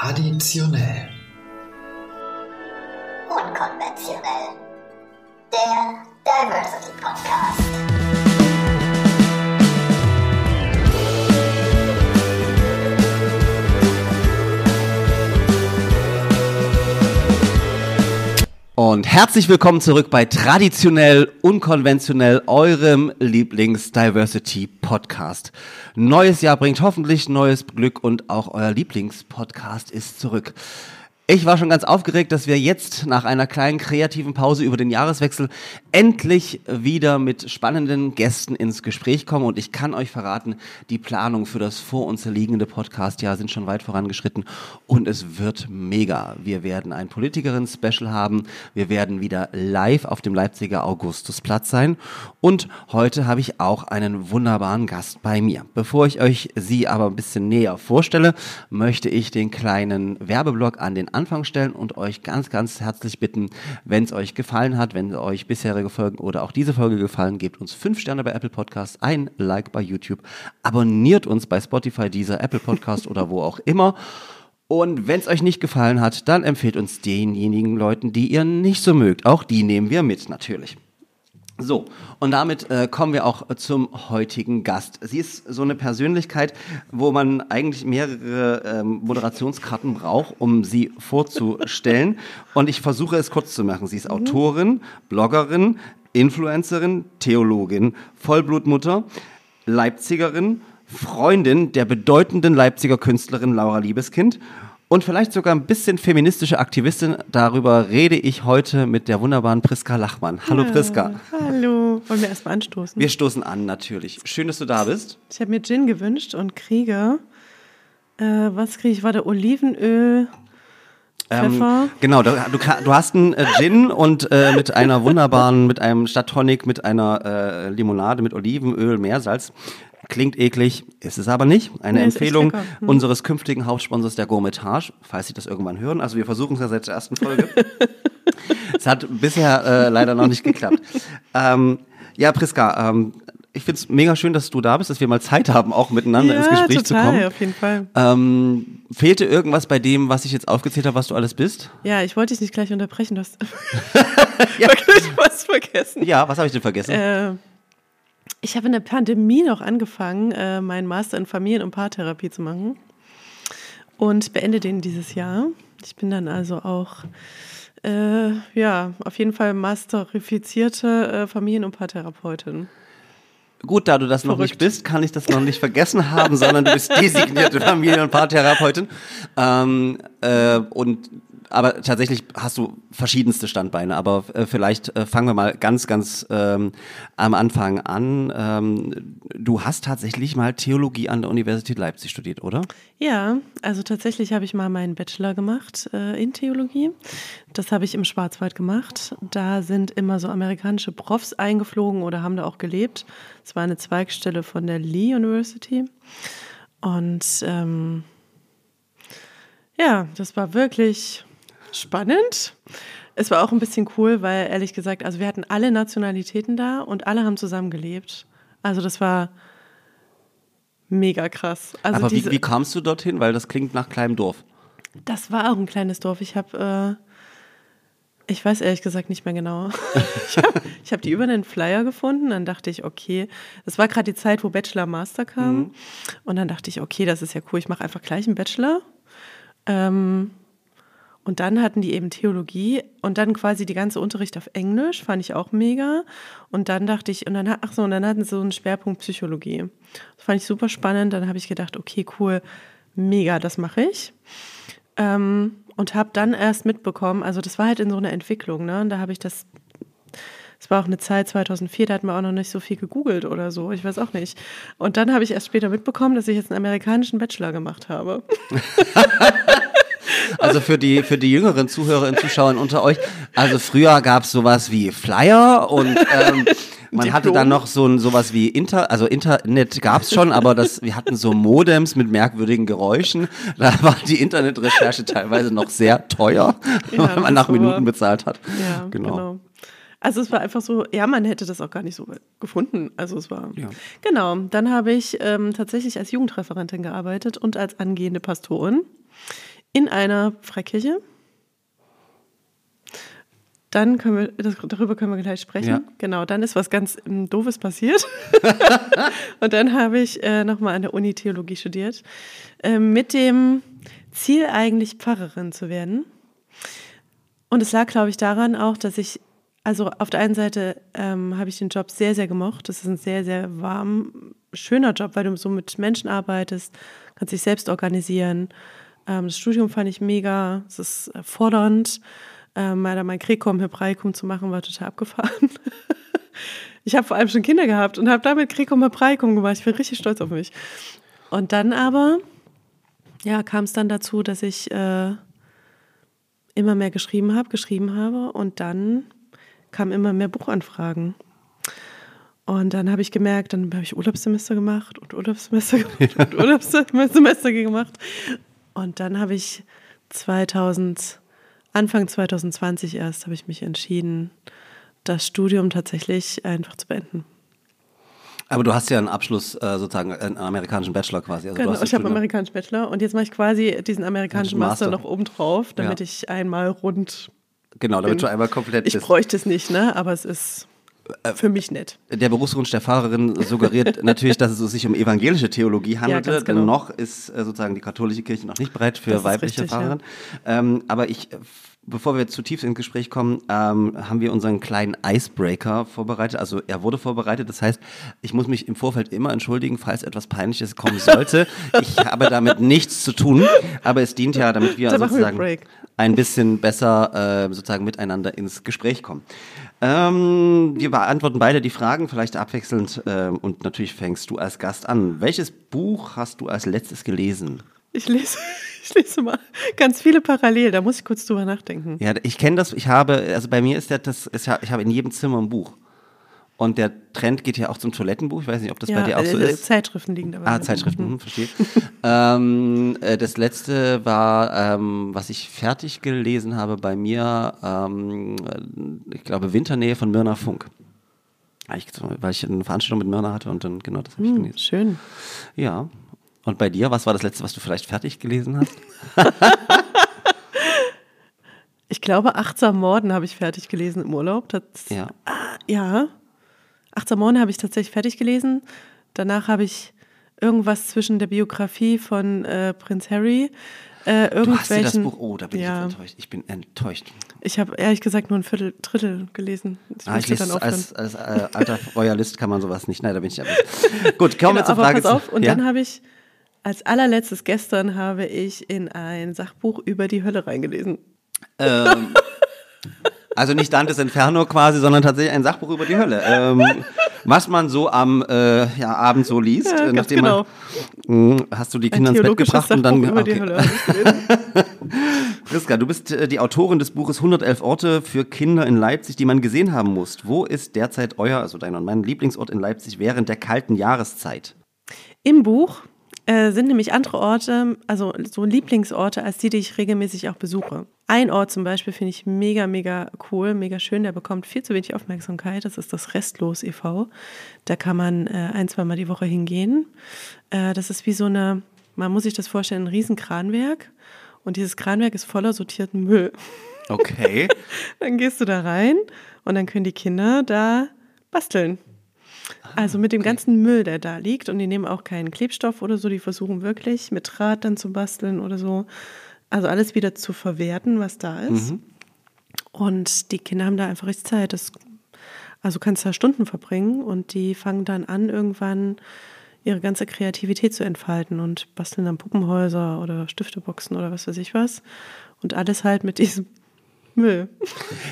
Traditionell. Unkonventionell. Der Diversity Podcast. Und herzlich willkommen zurück bei Traditionell Unkonventionell, eurem Lieblings-Diversity-Podcast. Neues Jahr bringt hoffentlich neues Glück und auch euer Lieblingspodcast ist zurück. Ich war schon ganz aufgeregt, dass wir jetzt nach einer kleinen kreativen Pause über den Jahreswechsel endlich wieder mit spannenden Gästen ins Gespräch kommen. Und ich kann euch verraten, die Planungen für das vor uns liegende Podcastjahr sind schon weit vorangeschritten und es wird mega. Wir werden ein Politikerin-Special haben. Wir werden wieder live auf dem Leipziger Augustusplatz sein. Und heute habe ich auch einen wunderbaren Gast bei mir. Bevor ich euch sie aber ein bisschen näher vorstelle, möchte ich den kleinen Werbeblock an den Anfang stellen und euch ganz, ganz herzlich bitten, wenn es euch gefallen hat, wenn euch bisherige Folgen oder auch diese Folge gefallen, gebt uns fünf Sterne bei Apple Podcasts, ein Like bei YouTube, abonniert uns bei Spotify, dieser Apple Podcast oder wo auch immer. Und wenn es euch nicht gefallen hat, dann empfehlt uns denjenigen Leuten, die ihr nicht so mögt. Auch die nehmen wir mit, natürlich. So, und damit äh, kommen wir auch zum heutigen Gast. Sie ist so eine Persönlichkeit, wo man eigentlich mehrere ähm, Moderationskarten braucht, um sie vorzustellen. und ich versuche es kurz zu machen. Sie ist Autorin, Bloggerin, Influencerin, Theologin, Vollblutmutter, Leipzigerin, Freundin der bedeutenden Leipziger Künstlerin Laura Liebeskind und vielleicht sogar ein bisschen feministische Aktivistin. Darüber rede ich heute mit der wunderbaren Priska Lachmann. Hallo Priska. Hallo. Wollen wir erstmal anstoßen? Wir stoßen an, natürlich. Schön, dass du da bist. ich habe mir Gin gewünscht und kriege, äh, was kriege ich? War der Olivenöl, Pfeffer? Ähm, genau, du, du, hast einen äh, Gin und äh, mit einer wunderbaren, mit einem Stadttonic, mit einer äh, Limonade, mit Olivenöl, Meersalz. Klingt eklig, ist es aber nicht. Eine Nee, Empfehlung. Hm. unseres künftigen Hauptsponsors der Gourmetage, falls Sie das irgendwann hören. Also wir versuchen es ja seit der ersten Folge. es hat bisher äh, leider noch nicht geklappt. Ähm, ja, Priska, ähm, ich finde es mega schön, dass du da bist, dass wir mal Zeit haben, auch miteinander ins Gespräch total, zu kommen. auf jeden Fall. Ähm, fehlte irgendwas bei dem, was ich jetzt aufgezählt habe, was du alles bist? Ja, ich wollte dich nicht gleich unterbrechen, du hast wirklich was vergessen. Ja, was habe ich denn vergessen? Äh, ich habe in der Pandemie noch angefangen, äh, meinen Master in Familien- und Paartherapie zu machen und beende den dieses Jahr. Ich bin dann also auch, äh, ja, auf jeden Fall masterifizierte äh, Familien- und Paartherapeutin. Gut, da du das noch nicht verrückt. bist, kann ich das noch nicht vergessen haben, sondern du bist designierte Familien- und Paartherapeutin. Ähm, äh, und aber tatsächlich hast du verschiedenste Standbeine. Aber äh, vielleicht äh, fangen wir mal ganz, ganz ähm, am Anfang an. Ähm, du hast tatsächlich mal Theologie an der Universität Leipzig studiert, oder? Ja, also tatsächlich habe ich mal meinen Bachelor gemacht äh, in Theologie. Das habe ich im Schwarzwald gemacht. Da sind immer so amerikanische Profs eingeflogen oder haben da auch gelebt. Es war eine Zweigstelle von der Lee University. Und ähm, ja, das war wirklich spannend. Es war auch ein bisschen cool, weil ehrlich gesagt, also wir hatten alle Nationalitäten da und alle haben zusammen gelebt. Also das war mega krass. Also aber wie, diese, wie kamst du dorthin? Weil das klingt nach kleinem Dorf. das war auch ein kleines Dorf. Ich habe, äh, ich weiß ehrlich gesagt nicht mehr genau. ich habe hab die über einen Flyer gefunden. Dann dachte ich, okay, das war gerade die Zeit, wo Bachelor Master kam. Und dann dachte ich, okay, das ist ja cool. Ich mache einfach gleich einen Bachelor. Ähm, und dann hatten die eben Theologie und dann quasi die ganze Unterricht auf Englisch, fand ich auch mega. Und dann dachte ich, und dann, ach so, und dann hatten sie so einen Schwerpunkt Psychologie. Das fand ich super spannend. Dann habe ich gedacht, okay, cool, mega, das mache ich. Ähm, und habe dann erst mitbekommen, also das war halt in so einer Entwicklung, ne? Und da habe ich das, es war auch eine Zeit 2004, da hat man auch noch nicht so viel gegoogelt oder so, ich weiß auch nicht. Und dann habe ich erst später mitbekommen, dass ich jetzt einen amerikanischen Bachelor gemacht habe. Also für die, für die jüngeren Zuhörerinnen und Zuschauer unter euch, also früher gab es sowas wie Flyer und ähm, man hatte dann noch so ein sowas wie Inter, also Internet gab es schon, aber das, wir hatten so Modems mit merkwürdigen Geräuschen. Da war die Internetrecherche teilweise noch sehr teuer, Ja, weil man nach Minuten bezahlt hat. Ja, genau. Also es war einfach so, ja, man hätte das auch gar nicht so gefunden. Also es war. Ja. Genau. Dann habe ich ähm, tatsächlich als Jugendreferentin gearbeitet und als angehende Pastorin in einer Freikirche. Dann können wir, das, darüber können wir gleich sprechen. Ja. Genau, dann ist was ganz ähm, Doofes passiert. und dann habe ich äh, nochmal an der Uni Theologie studiert, äh, mit dem Ziel eigentlich Pfarrerin zu werden. Und es lag, glaube ich, daran auch, dass ich, also auf der einen Seite ähm, habe ich den Job sehr, sehr gemocht. Das ist ein sehr, sehr warm, schöner Job, weil du so mit Menschen arbeitest, kannst dich selbst organisieren. Ähm, das Studium fand ich mega, es ist fordernd. Ähm, mal da mein Krekom Hebraikum zu machen, war total abgefahren. ich habe vor allem schon Kinder gehabt und habe damit Krekom Hebraikum gemacht. Ich bin richtig stolz auf mich. Und dann aber, ja, kam es dann dazu, dass ich äh, immer mehr geschrieben habe, geschrieben habe und dann kamen immer mehr Buchanfragen. Und dann habe ich gemerkt, dann habe ich Urlaubssemester gemacht und Urlaubssemester gemacht und Urlaubssemester gemacht. Und dann habe ich 2000, Anfang 2020 erst, habe ich mich entschieden, das Studium tatsächlich einfach zu beenden. Aber du hast ja einen Abschluss, äh, sozusagen, einen amerikanischen Bachelor quasi. Also du Genau, ich habe Studium- amerikanischen Bachelor und jetzt mache ich quasi diesen amerikanischen Master, Master. noch oben drauf, damit Ja. ich einmal rund. Genau, damit bin. du einmal komplett Ich bist. bräuchte es nicht, ne? Aber es ist für mich nett. Der Berufswunsch der Pfarrerin suggeriert natürlich, dass es sich um evangelische Theologie handelte. ganz genau. Noch ist äh, sozusagen die katholische Kirche noch nicht bereit für Das weibliche richtig, ja. Ähm, aber ich, äh, bevor wir zu tief ins Gespräch kommen, ähm, haben wir unseren kleinen Icebreaker vorbereitet. Also er wurde vorbereitet. Das heißt, ich muss mich im Vorfeld immer entschuldigen, falls etwas Peinliches kommen sollte. ich habe damit nichts zu tun, aber es dient ja, damit wir wir sozusagen Break. ein bisschen besser äh, sozusagen miteinander ins Gespräch kommen. Ähm, wir beantworten beide die Fragen, vielleicht abwechselnd ähm, und natürlich fängst du als Gast an. Welches Buch hast du als letztes gelesen? Ich lese, ich lese mal ganz viele parallel, da muss ich kurz drüber nachdenken. Ja, ich kenne das, ich habe, also bei mir ist ja das, ist ja, ich habe in jedem Zimmer ein Buch. Und der Trend geht ja auch zum Toilettenbuch. Ich weiß nicht, ob das bei dir auch so äh, ist. Zeitschriften liegen dabei. Ah, Zeitschriften, hm, verstehe. ähm, äh, das letzte war, ähm, was ich fertig gelesen habe bei mir, ähm, äh, ich glaube, Winternähe von Myrna Funk. Ah, Ich, weil ich eine Veranstaltung mit Myrna hatte und dann, genau, das habe ich Hm, gelesen. schön. Ja. Und bei dir, was war das letzte, was du vielleicht fertig gelesen hast? Ich glaube, Achtsam Morden habe ich fertig gelesen im Urlaub. Das, Ja. Ja. Achtsam habe ich tatsächlich fertig gelesen. Danach habe ich irgendwas zwischen der Biografie von äh, Prinz Harry. Äh, Du hast dir das irgendwelchen- Buch, oh, da bin ja, ich enttäuscht. Ich bin enttäuscht. Ich habe ehrlich gesagt nur ein Viertel, Drittel gelesen. Ich Ah, ich lese als, als äh, alter Royalist kann man sowas nicht. Nein, da bin ich aber. Gut, kommen wir Genau, zur Frage. pass auf, und ja? dann habe ich als allerletztes gestern habe ich in ein Sachbuch über die Hölle reingelesen. Ähm, also nicht Dantes Inferno quasi, sondern tatsächlich ein Sachbuch über die Hölle. Ähm, was man so am äh, ja, Abend so liest, Ja, äh, nachdem genau. man mh, hast du die Kinder ins Bett gebracht und Sachbuch dann über die okay. Hölle. ich gelesen. Priska, du bist äh, die Autorin des Buches 111 Orte für Kinder in Leipzig, die man gesehen haben muss. Wo ist derzeit euer, also dein und mein Lieblingsort in Leipzig während der kalten Jahreszeit? Im Buch äh, sind nämlich andere Orte, also so Lieblingsorte, als die, die ich regelmäßig auch besuche. Ein Ort zum Beispiel finde ich mega, mega cool, mega schön. Der bekommt viel zu wenig Aufmerksamkeit. Das ist das Restlos e.V. Da kann man äh, ein, zweimal die Woche hingehen. Äh, das ist wie so eine, man muss sich das vorstellen, ein Riesenkranwerk. Und dieses Kranwerk ist voller sortierten Müll. Okay. Dann gehst du da rein und dann können die Kinder da basteln. Also mit dem ganzen Müll, der da liegt. Und die nehmen auch keinen Klebstoff oder so. Die versuchen wirklich mit Draht dann zu basteln oder so. Also alles wieder zu verwerten, was da ist. Und die Kinder haben da einfach richtig Zeit. Das, also du kannst da Stunden verbringen und die fangen dann an, irgendwann ihre ganze Kreativität zu entfalten und basteln dann Puppenhäuser oder Stifteboxen oder was weiß ich was. Und alles halt mit diesem Müll.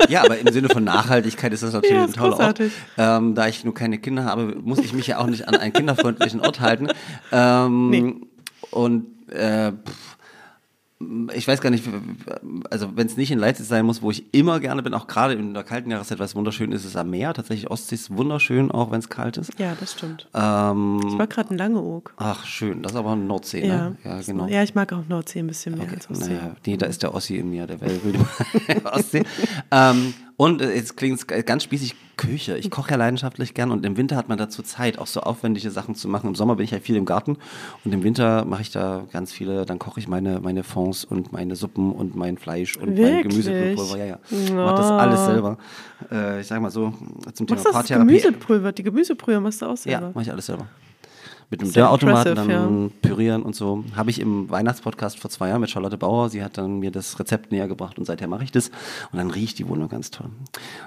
Ja, aber im Sinne von Nachhaltigkeit ist das natürlich Ja, ein toller Ort. großartig. Ähm, da ich nur keine Kinder habe, muss ich mich ja auch nicht an einen kinderfreundlichen Ort halten. Ähm, Nee. Und äh, pff, ich weiß gar nicht, also wenn es nicht in Leipzig sein muss, wo ich immer gerne bin, auch gerade in der kalten Jahreszeit, was wunderschön ist, ist am Meer. Tatsächlich Ostsee ist wunderschön, auch wenn es kalt ist. Ja, das stimmt. Ähm, Ich war gerade in Langeoog. ach, schön. Das ist aber Nordsee, Ja, ne? Ja, genau. ja, ich mag auch Nordsee ein bisschen mehr Okay, als Ostsee. naja, nee, da ist der Ossi in mir, der will Ostsee. ähm, Und äh, jetzt klingt es ganz spießig, Küche. Ich koche ja leidenschaftlich gern und im Winter hat man dazu Zeit, auch so aufwendige Sachen zu machen. Im Sommer bin ich ja viel im Garten und im Winter mache ich da ganz viele, dann koche ich meine, meine Fonds und meine Suppen und mein Fleisch und mein Wirklich? Gemüsepulver. Ja, ja. Ich mache das alles selber. Äh, ich sag mal so, zum Thema Paartherapie. Gemüsepulver? Die Gemüsebrühe machst du auch Ja, selber. mache ich alles selber. Mit einem Dörrautomaten dann impressive, pürieren und so. Habe ich im Weihnachtspodcast vor zwei Jahren mit Charlotte Bauer. Sie hat dann mir das Rezept näher gebracht und seither mache ich das. Und dann riecht die Wohnung ganz toll.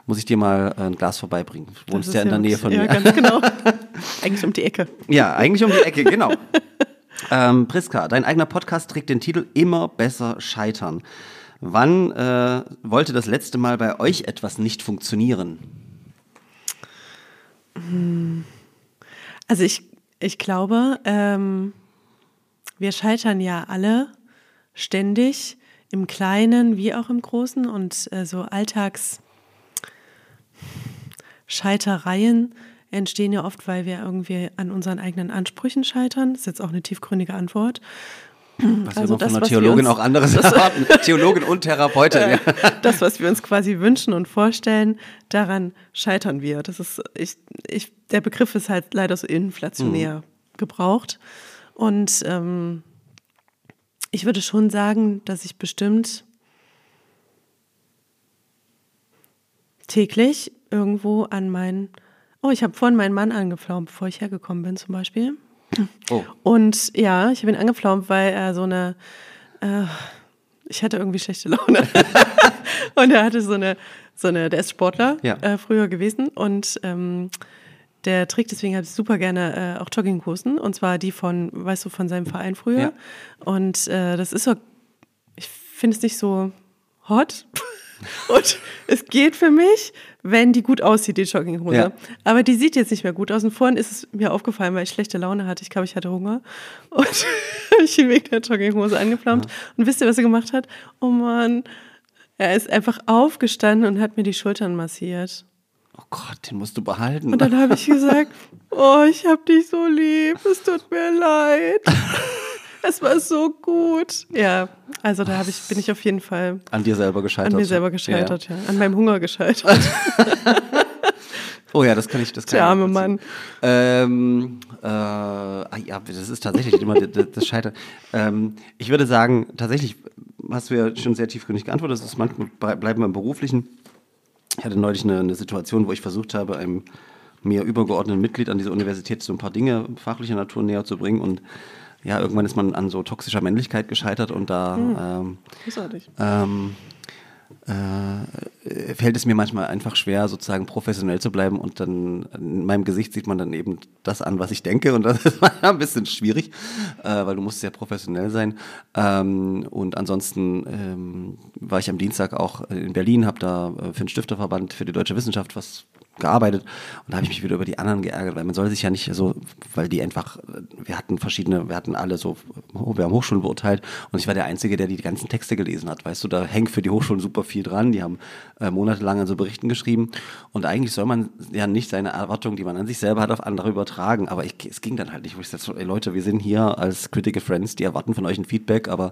Muss ich dir mal äh, ein Glas vorbeibringen. Du wohnst ja in der Nähe von ja, mir. ganz genau. Eigentlich um die Ecke. Ja, eigentlich um die Ecke, genau. ähm, Priska, dein eigener Podcast trägt den Titel Immer besser scheitern. Wann äh, wollte das letzte Mal bei euch etwas nicht funktionieren? Also ich, ich glaube, ähm, wir scheitern ja alle ständig im Kleinen wie auch im Großen und äh, so Alltagsscheitereien entstehen ja oft, weil wir irgendwie an unseren eigenen Ansprüchen scheitern. Das ist jetzt auch eine tiefgründige Antwort. Was Also man das, von einer wir Theologin uns- auch anderes erwarten? Theologin und Therapeutin. ja. das, was wir uns quasi wünschen und vorstellen, daran scheitern wir. Das ist, ich, ich, der Begriff ist halt leider so inflationär gebraucht. Und ähm, ich würde schon sagen, dass ich bestimmt täglich irgendwo an meinen, oh, ich habe vorhin meinen Mann angepflaumt, bevor ich hergekommen bin zum Beispiel. Oh. Und ja, ich habe ihn angepflaumt, weil er so eine, äh, ich hatte irgendwie schlechte Laune. und er hatte so eine, so eine, der ist Sportler Ja. äh, früher gewesen und ähm, der trägt deswegen halt super gerne äh, auch Jogginghosen und zwar die von, weißt du, von seinem Verein früher. Ja. Und äh, das ist so, ich finde es nicht so hot. Und es geht für mich, wenn die gut aussieht, die Jogginghose. Ja. Aber die sieht jetzt nicht mehr gut aus. Und vorhin ist es mir aufgefallen, weil ich schlechte Laune hatte. Ich glaube, ich hatte Hunger. Und habe ich ihn wegen der Jogginghose angepflaumt. Und wisst ihr, was er gemacht hat? Oh Mann. Er ist einfach aufgestanden und hat mir die Schultern massiert. oh Gott, den musst du behalten. Und dann habe ich gesagt, oh, ich hab dich so lieb, es tut mir leid. Es war so gut. Ja, also da ich, bin ich auf jeden Fall An dir selber gescheitert. an mir selber gescheitert, ja. An meinem Hunger gescheitert. Oh ja, das kann ich. Das kann Der ich arme nachvollziehen. Ähm, äh, ah ja, das ist tatsächlich immer das, das Scheitern. Ähm, ich würde sagen, tatsächlich hast du ja schon sehr tiefgründig geantwortet. Das ist manchmal bleiben wir im Beruflichen. Ich hatte neulich eine, eine Situation, wo ich versucht habe, einem mir übergeordneten Mitglied an dieser Universität so ein paar Dinge fachlicher Natur näher zu bringen und ja, irgendwann ist man an so toxischer Männlichkeit gescheitert und da Großartig. ähm, äh, fällt es mir manchmal einfach schwer, sozusagen professionell zu bleiben und dann in meinem Gesicht sieht man dann eben das an, was ich denke und das ist ein bisschen schwierig, äh, weil du musst sehr professionell sein. Ähm, und ansonsten ähm, war ich am Dienstag auch in Berlin, habe da äh, für den Stifterverband für die deutsche Wissenschaft was gearbeitet und da habe ich mich wieder über die anderen geärgert, weil man soll sich ja nicht so, weil die einfach, wir hatten verschiedene, wir hatten alle so, wir haben Hochschulen beurteilt und ich war der Einzige, der die ganzen Texte gelesen hat, weißt du, da hängt für die Hochschulen super viel dran, die haben äh, monatelang an so Berichten geschrieben und eigentlich soll man ja nicht seine Erwartungen, die man an sich selber hat, auf andere übertragen, aber ich, es ging dann halt nicht, wo ich sagte, so, ey Leute, wir sind hier als Critical Friends, die erwarten von euch ein Feedback, aber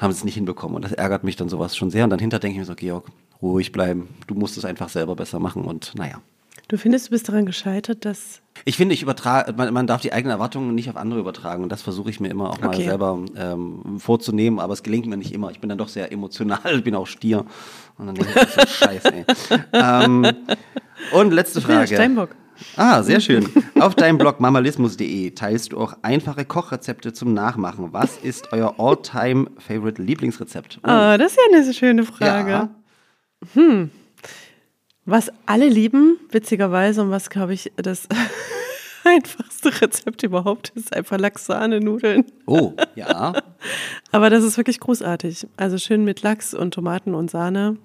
haben es nicht hinbekommen und das ärgert mich dann sowas schon sehr und dann hinter denke ich mir so, Georg, ruhig bleiben, du musst es einfach selber besser machen und naja. Du findest, du bist daran gescheitert, dass. Ich finde, ich übertrage, man, man darf die eigenen Erwartungen nicht auf andere übertragen und das versuche ich mir immer auch mal Okay. selber ähm, vorzunehmen, aber es gelingt mir nicht immer. Ich bin dann doch sehr emotional, ich bin auch Stier und dann denke ich, so Scheiß, ey. ähm, und letzte bin ja Frage. Steinbock. Ah, sehr schön. Auf deinem Blog mamalismus.de teilst du auch einfache Kochrezepte zum Nachmachen. Was ist euer all-time favorite Lieblingsrezept? Oh, Ah, das ist ja eine schöne Frage. ja. Was alle lieben, witzigerweise, und was, glaube ich, das einfachste Rezept überhaupt ist, einfach Lachs-Sahne-Nudeln. Oh, ja. Aber das ist wirklich großartig. Also schön mit Lachs und Tomaten und Sahne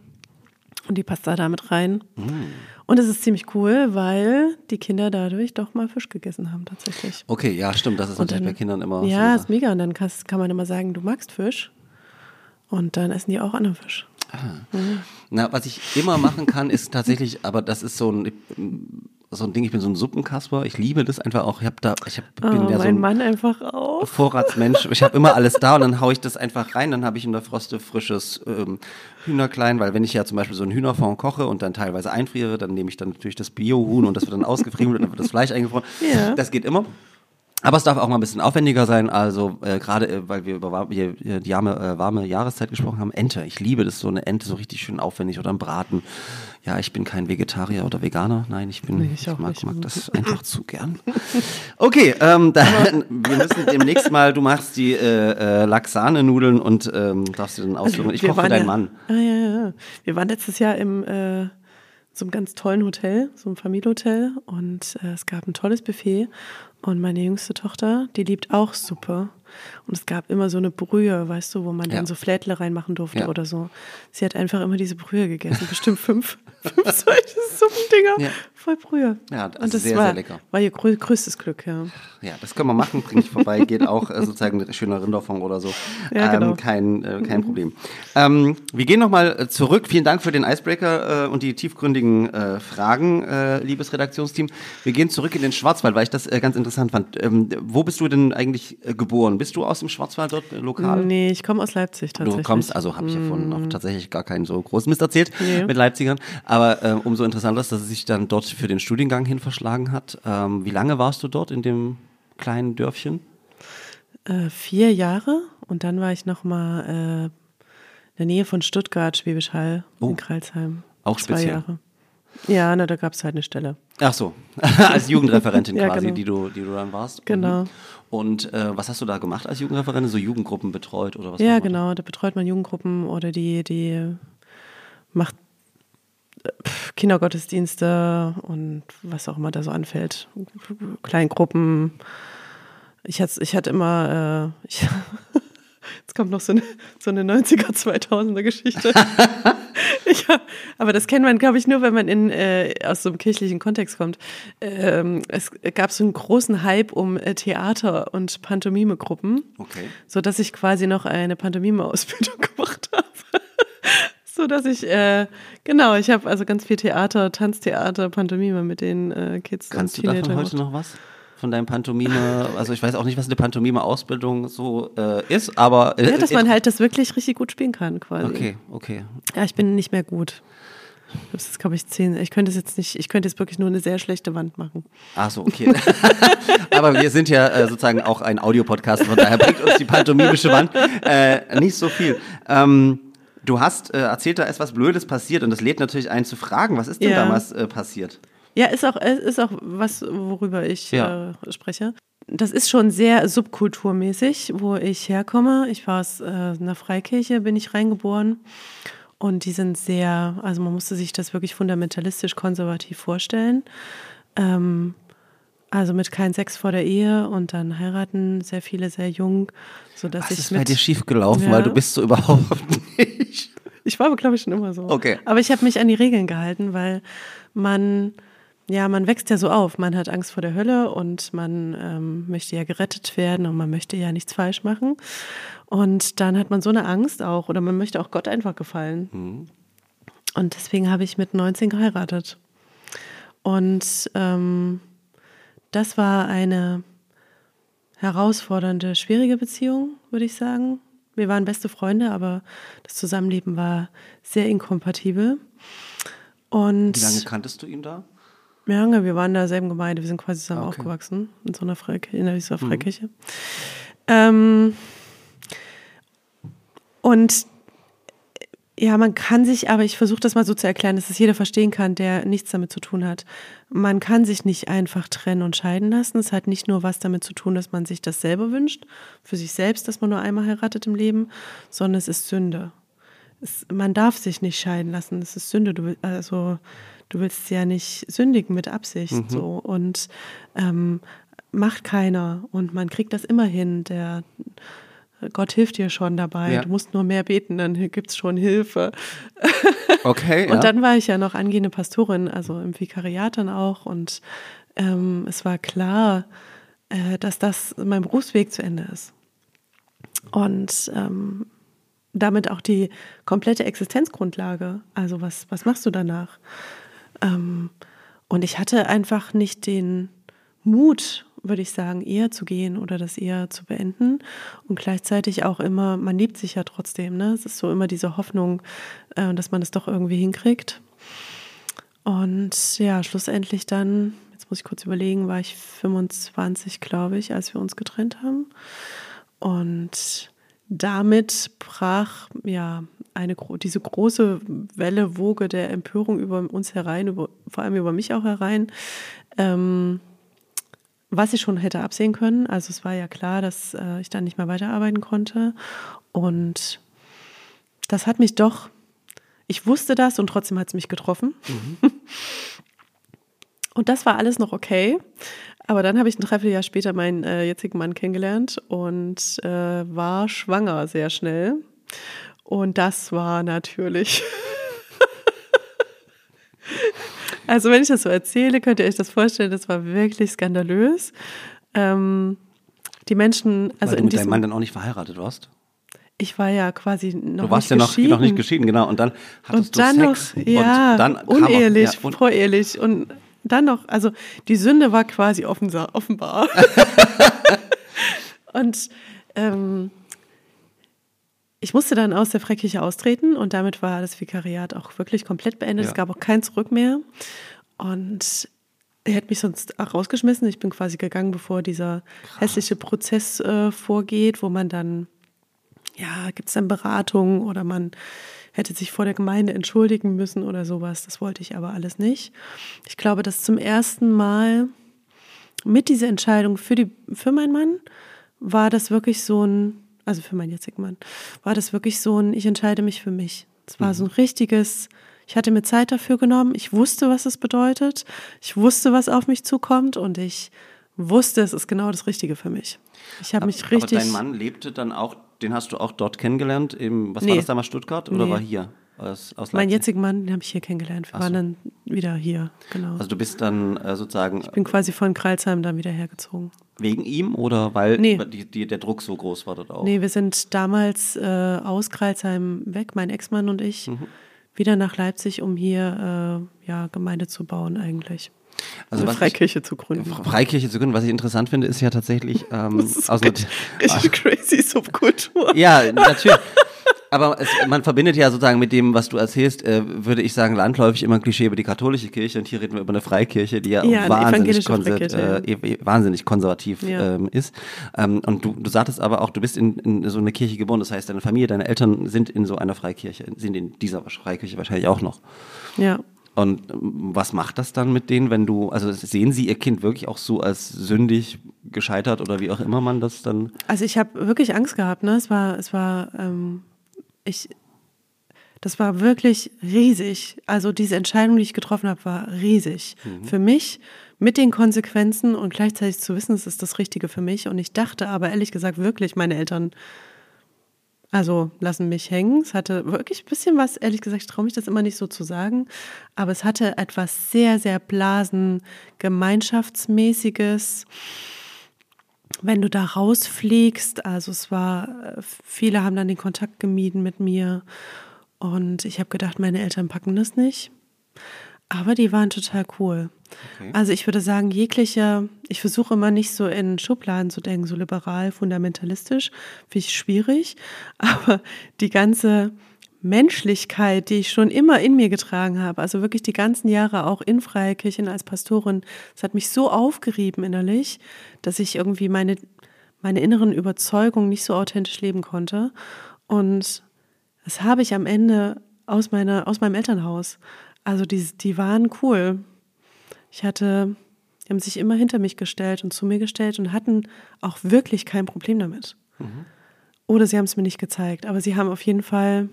und die Pasta da mit rein. Und es ist ziemlich cool, weil die Kinder dadurch doch mal Fisch gegessen haben tatsächlich. Okay, ja, stimmt. Das ist Und natürlich bei Kindern immer so Ja, eine ist mega. Und dann kann, kann man immer sagen, du magst Fisch. Und dann essen die auch anderen Fisch. Na, was ich immer machen kann, ist tatsächlich, aber das ist so ein, so ein Ding, ich bin so ein Suppenkasper. Ich liebe das einfach auch. Ich habe da, ich hab, Oh, bin ja so ein Mann einfach auch. Vorratsmensch. Ich habe immer alles da und dann haue ich das einfach rein. Dann habe ich in der Froste frisches ähm, Hühnerklein, weil wenn ich ja zum Beispiel so einen Hühnerfond koche und dann teilweise einfriere, dann nehme ich dann natürlich das Bio-Huhn und das wird dann ausgefriemelt und dann wird das Fleisch eingefroren. Ja. Das geht immer. Aber es darf auch mal ein bisschen aufwendiger sein, also äh, gerade äh, weil wir über war- hier, die warme, äh, warme Jahreszeit gesprochen haben, Ente. Ich liebe das, so eine Ente, so richtig schön aufwendig oder ein Braten. Ja, ich bin kein Vegetarier oder Veganer. Nein, ich bin, Nee, ich auch mag, nicht. mag das einfach zu gern. Okay, ähm, dann, wir müssen demnächst mal, du machst die äh, äh, Laxane-Nudeln und ähm, darfst du dann ausführen. Ich Wir koche für deinen ja, Mann. Ah, ja, ja, ja. Wir waren letztes Jahr im äh, so einem ganz tollen Hotel, so einem Familienhotel und äh, es gab ein tolles Buffet und meine jüngste Tochter, die liebt auch Suppe und es gab immer so eine Brühe, weißt du, wo man Ja. dann so Flädle reinmachen durfte Ja. oder so. Sie hat einfach immer diese Brühe gegessen, bestimmt fünf, fünf solche Suppendinger, Ja. voll Brühe. Ja, also und das sehr, war, sehr lecker. war ihr grö größtes Glück, ja. Ja, das können wir machen, bringe ich vorbei, geht auch äh, sozusagen ein schöner Rinderfond oder so. Ja, genau. ähm, kein, äh, kein Problem. Ähm, wir gehen nochmal zurück. Vielen Dank für den Icebreaker äh, und die tiefgründigen äh, Fragen, äh, liebes Redaktionsteam. Wir gehen zurück in den Schwarzwald, weil ich das äh, ganz interessant fand. Ähm, wo bist du denn eigentlich äh, geboren? Bist du aus dem Schwarzwald dort äh, lokal? Nee, ich komme aus Leipzig tatsächlich. Du kommst, also habe ich ja vorhin auch tatsächlich gar keinen so großen Mist erzählt Nee. mit Leipzigern. Aber ähm, umso interessanter ist, dass es sich dann dort für den Studiengang hin verschlagen hat. Ähm, wie lange warst du dort in dem kleinen Dörfchen? Äh, vier Jahre und dann war ich noch mal äh, in der Nähe von Stuttgart, Schwäbisch Hall, Oh. in Kreilsheim. Auch Zwei speziell. Jahre. Ja, na, da gab es halt eine Stelle. Ach so, als Jugendreferentin Ja, quasi, genau. die, du, die du dann warst. Genau. Mhm. Und äh, was hast du da gemacht als Jugendreferentin? So Jugendgruppen betreut oder was? ja, genau, da betreut man Jugendgruppen oder die, die macht äh, Kindergottesdienste und was auch immer da so anfällt. Kleingruppen. Ich hatte, ich hatte immer, äh, ich, jetzt kommt noch so eine, so eine 90er, 2000er Geschichte. ich aber das kennt man, glaube ich, nur, wenn man in, äh, aus so einem kirchlichen Kontext kommt. Ähm, es gab so einen großen Hype um äh, Theater- und Pantomime-Gruppen Okay. so dass ich quasi noch eine Pantomime-Ausbildung gemacht habe. so dass ich, äh, genau, ich habe also ganz viel Theater, Tanztheater, Pantomime mit den äh, Kids Kannst du und davon heute noch was? Von deinem Pantomime, also ich weiß auch nicht, was eine Pantomime-Ausbildung so äh, ist, aber. Äh, Ja, dass man halt das wirklich richtig gut spielen kann, quasi. Okay, okay. Ja, ich bin nicht mehr gut. Das ist, glaube ich, zehn. Ich könnte es jetzt nicht, ich könnte jetzt wirklich nur eine sehr schlechte Wand machen. Ach so, okay. Aber wir sind ja äh, sozusagen auch ein Audiopodcast, von daher bringt uns die pantomimische Wand äh, nicht so viel. Ähm, du hast äh, erzählt, da ist was Blödes passiert und das lädt natürlich ein zu fragen, was ist denn Ja. damals äh, passiert? Ja, ist auch, äh, ist auch was, worüber ich Ja. äh, spreche. Das ist schon sehr subkulturmäßig, wo ich herkomme. Ich war aus äh, einer Freikirche, bin ich reingeboren. Und die sind sehr, also man musste sich das wirklich fundamentalistisch konservativ vorstellen. Ähm, also mit kein Sex vor der Ehe und dann heiraten sehr viele sehr jung, ich ist mit bei dir schiefgelaufen, Ja. weil du bist so überhaupt nicht. Ich war aber, glaube ich, schon immer so. Okay. Aber ich habe mich an die Regeln gehalten, weil man, ja, man wächst ja so auf. Man hat Angst vor der Hölle und man ähm, möchte ja gerettet werden und man möchte ja nichts falsch machen. Und dann hat man so eine Angst auch oder man möchte auch Gott einfach gefallen. Und deswegen habe ich mit 19 geheiratet. Und ähm, das war eine herausfordernde, schwierige Beziehung, würde ich sagen. Wir waren beste Freunde, aber das Zusammenleben war sehr inkompatibel. Und Wie lange kanntest du ihn da? Lange, wir waren in derselben Gemeinde, wir sind quasi zusammen okay. aufgewachsen, in so einer Freikirche, in dieser Freikirche. Ähm, und ja, man kann sich, aber ich versuche das mal so zu erklären, dass es jeder verstehen kann, der nichts damit zu tun hat. Man kann sich nicht einfach trennen und scheiden lassen. Es hat nicht nur was damit zu tun, dass man sich das selber wünscht, für sich selbst, dass man nur einmal heiratet im Leben, sondern es ist Sünde. Es, man darf sich nicht scheiden lassen. Es ist Sünde. Du, also, du willst ja nicht sündigen mit Absicht. So. Und ähm, macht keiner. Und man kriegt das immer hin. Der Gott hilft dir schon dabei. Ja. Du musst nur mehr beten, dann gibt es schon Hilfe. Okay, ja. Und dann war ich ja noch angehende Pastorin, also im Vikariat dann auch. Und ähm, es war klar, äh, dass das mein Berufsweg zu Ende ist. Und ähm, damit auch die komplette Existenzgrundlage. Also was, was machst du danach? Ähm, Und ich hatte einfach nicht den Mut, würde ich sagen, eher zu gehen oder das eher zu beenden. Und gleichzeitig auch immer, man liebt sich ja trotzdem. Ne? Es ist so immer diese Hoffnung, äh, dass man es doch irgendwie hinkriegt. Und ja, schlussendlich dann, jetzt muss ich kurz überlegen, war ich 25, glaube ich, als wir uns getrennt haben. Und damit brach ja eine diese große Welle, Woge der Empörung über uns herein, über, vor allem über mich auch herein. Ähm, was ich schon hätte absehen können. Also es war ja klar, dass äh, ich dann nicht mehr weiterarbeiten konnte. Und das hat mich doch, ich wusste das und trotzdem hat es mich getroffen. Mhm. Und das war alles noch okay. Aber dann habe ich ein Dreivierteljahr später meinen äh, jetzigen Mann kennengelernt und äh, war schwanger sehr schnell. Und das war natürlich Also wenn ich das so erzähle, könnt ihr euch das vorstellen, das war wirklich skandalös. Ähm, die Menschen, also Weil du in mit deinem Mann dann auch nicht verheiratet warst? ich war ja quasi noch Du warst nicht ja noch, geschieden. noch nicht geschieden, genau. Und dann hattest und dann du Sex. noch, ja, und dann unehelich, ja, und, vorehelich und dann noch, also die Sünde war quasi offensa- offenbar. und ähm, ich musste dann aus der Freikirche austreten und damit war das Vikariat auch wirklich komplett beendet. Ja. Es gab auch kein Zurück mehr. Und er hätte mich sonst auch rausgeschmissen. Ich bin quasi gegangen, bevor dieser hässliche Prozess äh, vorgeht, wo man dann, ja, gibt es dann Beratungen oder man hätte sich vor der Gemeinde entschuldigen müssen oder sowas. Das wollte ich aber alles nicht. Ich glaube, dass zum ersten Mal mit dieser Entscheidung für, die, für meinen Mann war das wirklich so ein, also für meinen jetzigen Mann, war das wirklich so ein, ich entscheide mich für mich. Es war so ein richtiges, ich hatte mir Zeit dafür genommen, ich wusste, was es bedeutet, ich wusste, was auf mich zukommt und ich wusste, es ist genau das Richtige für mich. Ich habe mich richtig. Aber dein Mann lebte dann auch, den hast du auch dort kennengelernt, im, was Nee. war das damals, Stuttgart oder Nee. war hier? Aus, aus mein jetzigen Mann, den habe ich hier kennengelernt. Wir so. waren dann wieder hier, genau. Also du bist dann äh, sozusagen ich bin quasi von Kreilsheim dann wieder hergezogen. wegen ihm oder weil Nee. die, die, der Druck so groß war dort auch? Nee, wir sind damals äh, aus Kreilsheim weg, mein Ex-Mann und ich, Mhm. wieder nach Leipzig, um hier äh, ja, Gemeinde zu bauen eigentlich. Also Eine was ich- Freikirche zu gründen. Fre- Freikirche zu gründen, was ich interessant finde, ist ja tatsächlich ähm, Das ist aus einer- richtig, crazy Subkultur. Ja, natürlich. Aber es, man verbindet ja sozusagen mit dem, was du erzählst, äh, würde ich sagen, landläufig immer ein Klischee über die katholische Kirche und hier reden wir über eine Freikirche, die ja, Ja, wahnsinnig, konser- Freikirche, äh, wahnsinnig konservativ Ja. ähm, ist. Ähm, und du, du sagtest aber auch, du bist in, in so eine Kirche geboren, das heißt, deine Familie, deine Eltern sind in so einer Freikirche, sind in dieser Freikirche wahrscheinlich auch noch. Ja. Und ähm, was macht das dann mit denen, wenn du, also sehen sie ihr Kind wirklich auch so als sündig gescheitert oder wie auch immer man das dann Also ich habe wirklich Angst gehabt, ne? Es war, es war, ähm, ich, das war wirklich riesig. Also diese Entscheidung, die ich getroffen habe, war riesig. Für mich mit den Konsequenzen und gleichzeitig zu wissen, es ist das Richtige für mich. Und ich dachte aber ehrlich gesagt wirklich, meine Eltern, also lassen mich hängen. Es hatte wirklich ein bisschen was, ehrlich gesagt, ich traue mich das immer nicht so zu sagen, aber es hatte etwas sehr, sehr blasen, gemeinschaftsmäßiges wenn du da rausfliegst, also es war, viele haben dann den Kontakt gemieden mit mir und ich habe gedacht, meine Eltern packen das nicht. Aber die waren total cool. Okay. Also ich würde sagen, jeglicher, ich versuche immer nicht so in Schubladen zu denken, so liberal, fundamentalistisch, finde ich schwierig. Aber die ganze Menschlichkeit, die ich schon immer in mir getragen habe, also wirklich die ganzen Jahre auch in Freikirchen als Pastorin, das hat mich so aufgerieben innerlich, dass ich irgendwie meine, meine inneren Überzeugungen nicht so authentisch leben konnte. Und das habe ich am Ende aus, meiner, aus meinem Elternhaus. Also die, die waren cool. Ich hatte, die haben sich immer hinter mich gestellt und zu mir gestellt und hatten auch wirklich kein Problem damit. Oder sie haben es mir nicht gezeigt, aber sie haben auf jeden Fall,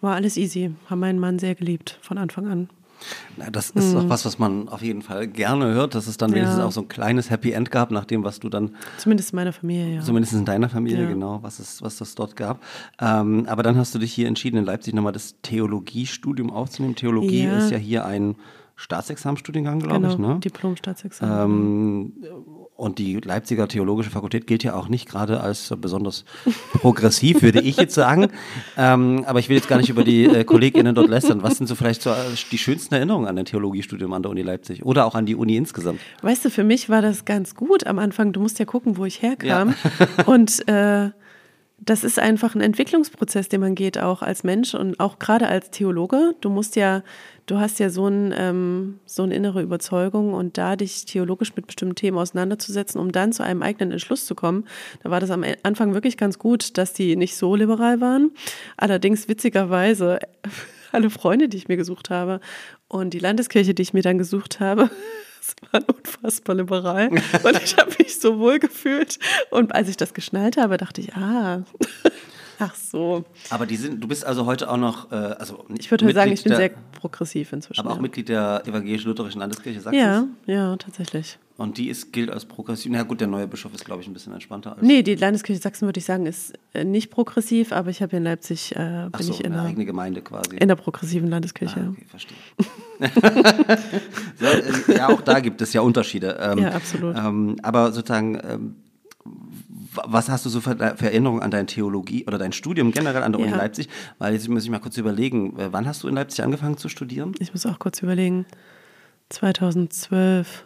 war alles easy, haben meinen Mann sehr geliebt von Anfang an. Na, das ist auch was, was man auf jeden Fall gerne hört, dass es dann wenigstens Ja. auch so ein kleines Happy End gab, nach dem, was du dann, Zumindest in meiner Familie, ja. zumindest in deiner Familie, Ja. genau, was es, was das dort gab. Ähm, aber dann hast du dich hier entschieden, in Leipzig nochmal das Theologiestudium aufzunehmen. Theologie Ja. ist ja hier ein Staatsexamenstudiengang, glaube genau, ich, ne? Diplom-Staatsexamen. Ähm, Und die Leipziger Theologische Fakultät gilt ja auch nicht gerade als besonders progressiv, würde ich jetzt sagen. Ähm, aber ich will jetzt gar nicht über die äh, KollegInnen dort lästern. Was sind so vielleicht so äh, die schönsten Erinnerungen an dein Theologiestudium an der Uni Leipzig oder auch an die Uni insgesamt? Weißt du, für mich war das ganz gut am Anfang. Du musst ja gucken, wo ich herkam. Und äh, das ist einfach ein Entwicklungsprozess, den man geht, auch als Mensch und auch gerade als Theologe. Du musst ja, du hast ja so, ein, ähm, so eine innere Überzeugung und da dich theologisch mit bestimmten Themen auseinanderzusetzen, um dann zu einem eigenen Entschluss zu kommen. Da war das am Anfang wirklich ganz gut, dass die nicht so liberal waren. Allerdings witzigerweise alle Freunde, die ich mir gesucht habe und die Landeskirche, die ich mir dann gesucht habe, es war unfassbar liberal und ich habe mich so wohl gefühlt. Und als ich das geschnallt habe, dachte ich, ah, ach so. Aber die sind, du bist also heute auch noch, äh, also Ich würde heute sagen, ich bin der, sehr progressiv inzwischen. aber auch ja. Mitglied der evangelisch-lutherischen Landeskirche Sachsens. ja, ja, tatsächlich. Und die ist, gilt als progressiv. Na gut, der neue Bischof ist, glaube ich, ein bisschen entspannter als. Nee, die Landeskirche Sachsen, würde ich sagen, ist äh, nicht progressiv, aber ich habe hier in Leipzig, äh, bin so, ich in eine der, eigene Gemeinde quasi. in der progressiven Landeskirche. Ah, okay, verstehe. so, äh, ja, auch da gibt es ja Unterschiede. Ähm, Ja, absolut. Ähm, aber sozusagen, ähm, was hast du so für, für Erinnerungen an deine Theologie oder dein Studium generell an der Uni Ja. Leipzig? Weil jetzt muss ich mal kurz überlegen, äh, wann hast du in Leipzig angefangen zu studieren? Ich muss auch kurz überlegen. 2012,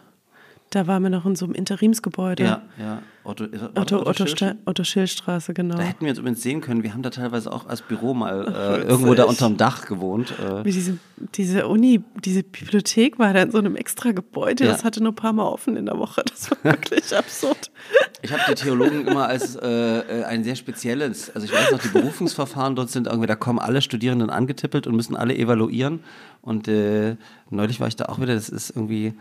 da waren wir noch in so einem Interimsgebäude. Ja, ja. Otto, Otto, Otto? Sta- Otto Schillstraße, genau. Da hätten wir uns übrigens sehen können, wir haben da teilweise auch als Büro mal äh, irgendwo da unterm Dach gewohnt. Äh, diese, diese Uni, diese Bibliothek war da in so einem extra Gebäude, Ja. das hatte nur ein paar Mal offen in der Woche. Das war wirklich absurd. Ich habe die Theologen immer als äh, äh, ein sehr spezielles, also ich weiß noch, die Berufungsverfahren dort sind irgendwie, da kommen alle Studierenden angetippelt und müssen alle evaluieren. Und äh, neulich war ich da auch wieder, das ist irgendwie,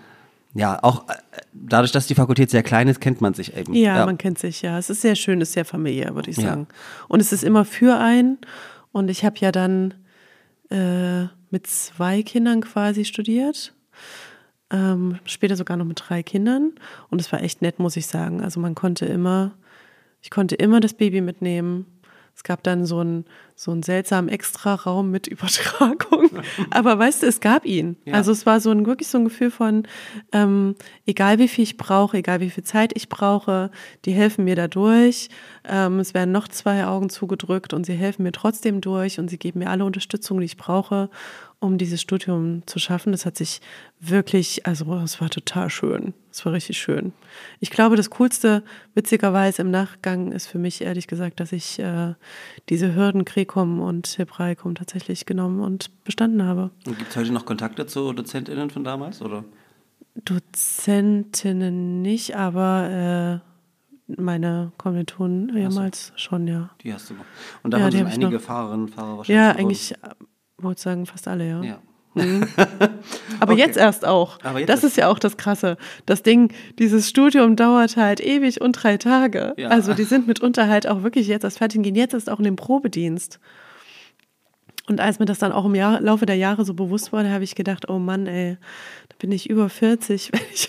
ja, auch äh, dadurch, dass die Fakultät sehr klein ist, kennt man sich eben. Ja, man kennt sich, ja. Es ist sehr schön, es ist sehr familiär, würde ich Ja. sagen. Und es ist immer für einen. Und ich habe ja dann äh, mit zwei Kindern quasi studiert. Ähm, später sogar noch mit drei Kindern. Und es war echt nett, muss ich sagen. Also man konnte immer, ich konnte immer das Baby mitnehmen. Es gab dann so einen, so einen seltsamen Extraraum mit Übertragung. Aber weißt du, es gab ihn. Ja. Also es war so ein wirklich so ein Gefühl von, ähm, egal wie viel ich brauche, egal wie viel Zeit ich brauche, die helfen mir da durch. Ähm, es werden noch zwei Augen zugedrückt und sie helfen mir trotzdem durch und sie geben mir alle Unterstützung, die ich brauche, um dieses Studium zu schaffen. Das hat sich wirklich, also es war total schön. Es war richtig schön. Ich glaube, das Coolste, witzigerweise im Nachgang, ist für mich ehrlich gesagt, dass ich äh, diese Hürden Krekum und Hebraikum tatsächlich genommen und bestanden habe. Und gibt es heute noch Kontakte zu DozentInnen von damals? Oder? Dozentinnen nicht, aber äh, meine Kommilitonen ehemals schon, ja. Die hast du noch. Und Ja, davon die sind hab ich einige. Fahrerinnen, Fahrer wahrscheinlich. Ja, geworden. eigentlich, ich sagen, fast alle, ja. Ja. Aber Okay. jetzt erst auch. Jetzt das ist ja auch das Krasse. Das Ding, dieses Studium dauert halt ewig und drei Tage. Ja. Also die sind mitunter halt auch wirklich jetzt erst fertig und gehen jetzt erst auch in den Probedienst. Und als mir das dann auch im Jahr, Laufe der Jahre so bewusst wurde, habe ich gedacht, oh Mann, ey, da bin ich über 40, wenn ich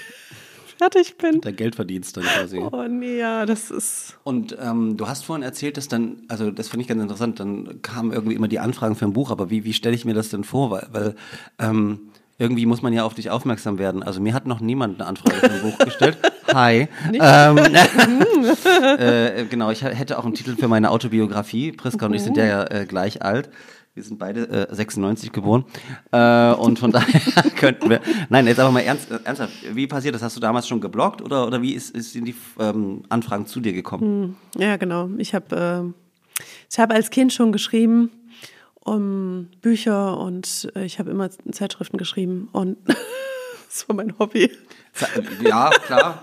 fertig bin. Der Geldverdienst dann quasi. Oh nee, ja, das ist. Und ähm, du hast vorhin erzählt, dass dann, also das finde ich ganz interessant, dann kamen irgendwie immer die Anfragen für ein Buch, aber wie, wie stelle ich mir das denn vor? Weil, weil ähm, irgendwie muss man ja auf dich aufmerksam werden. Also mir hat noch niemand eine Anfrage für ein Buch gestellt. Hi. Ähm, äh, genau, ich hätte auch einen Titel für meine Autobiografie. Priska und ich sind ja äh, gleich alt. Wir sind beide äh, 96 geboren. Äh, und von daher könnten wir. Nein, jetzt aber mal ernst, äh, ernsthaft. Wie passiert das? Hast du damals schon gebloggt oder, oder wie ist, ist, sind die ähm, Anfragen zu dir gekommen? Ja, genau. Ich habe äh, ich hab als Kind schon geschrieben, um Bücher und äh, ich habe immer Zeitschriften geschrieben und das war mein Hobby. Ja, klar.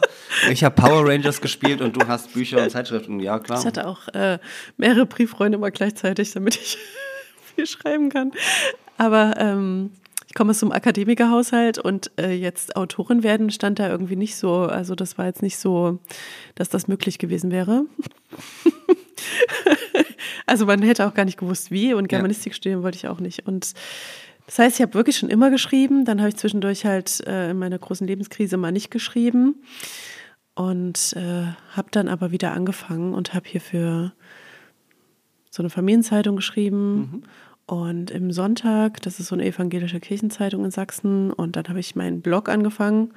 Ich habe Power Rangers gespielt und du hast Bücher und Zeitschriften. Ja, klar. Ich hatte auch äh, mehrere Brieffreunde immer gleichzeitig, damit ich viel schreiben kann. Aber ähm, ich komme aus so einem Akademikerhaushalt und äh, jetzt Autorin werden stand da irgendwie nicht so. Also das war jetzt nicht so, dass das möglich gewesen wäre. also man hätte auch gar nicht gewusst, wie und Germanistik studieren wollte ich auch nicht. Und das heißt, ich habe wirklich schon immer geschrieben. Dann habe ich zwischendurch halt äh, in meiner großen Lebenskrise mal nicht geschrieben und äh, habe dann aber wieder angefangen und habe hier für so eine Familienzeitung geschrieben. Und im Sonntag, das ist so eine evangelische Kirchenzeitung in Sachsen, und dann habe ich meinen Blog angefangen.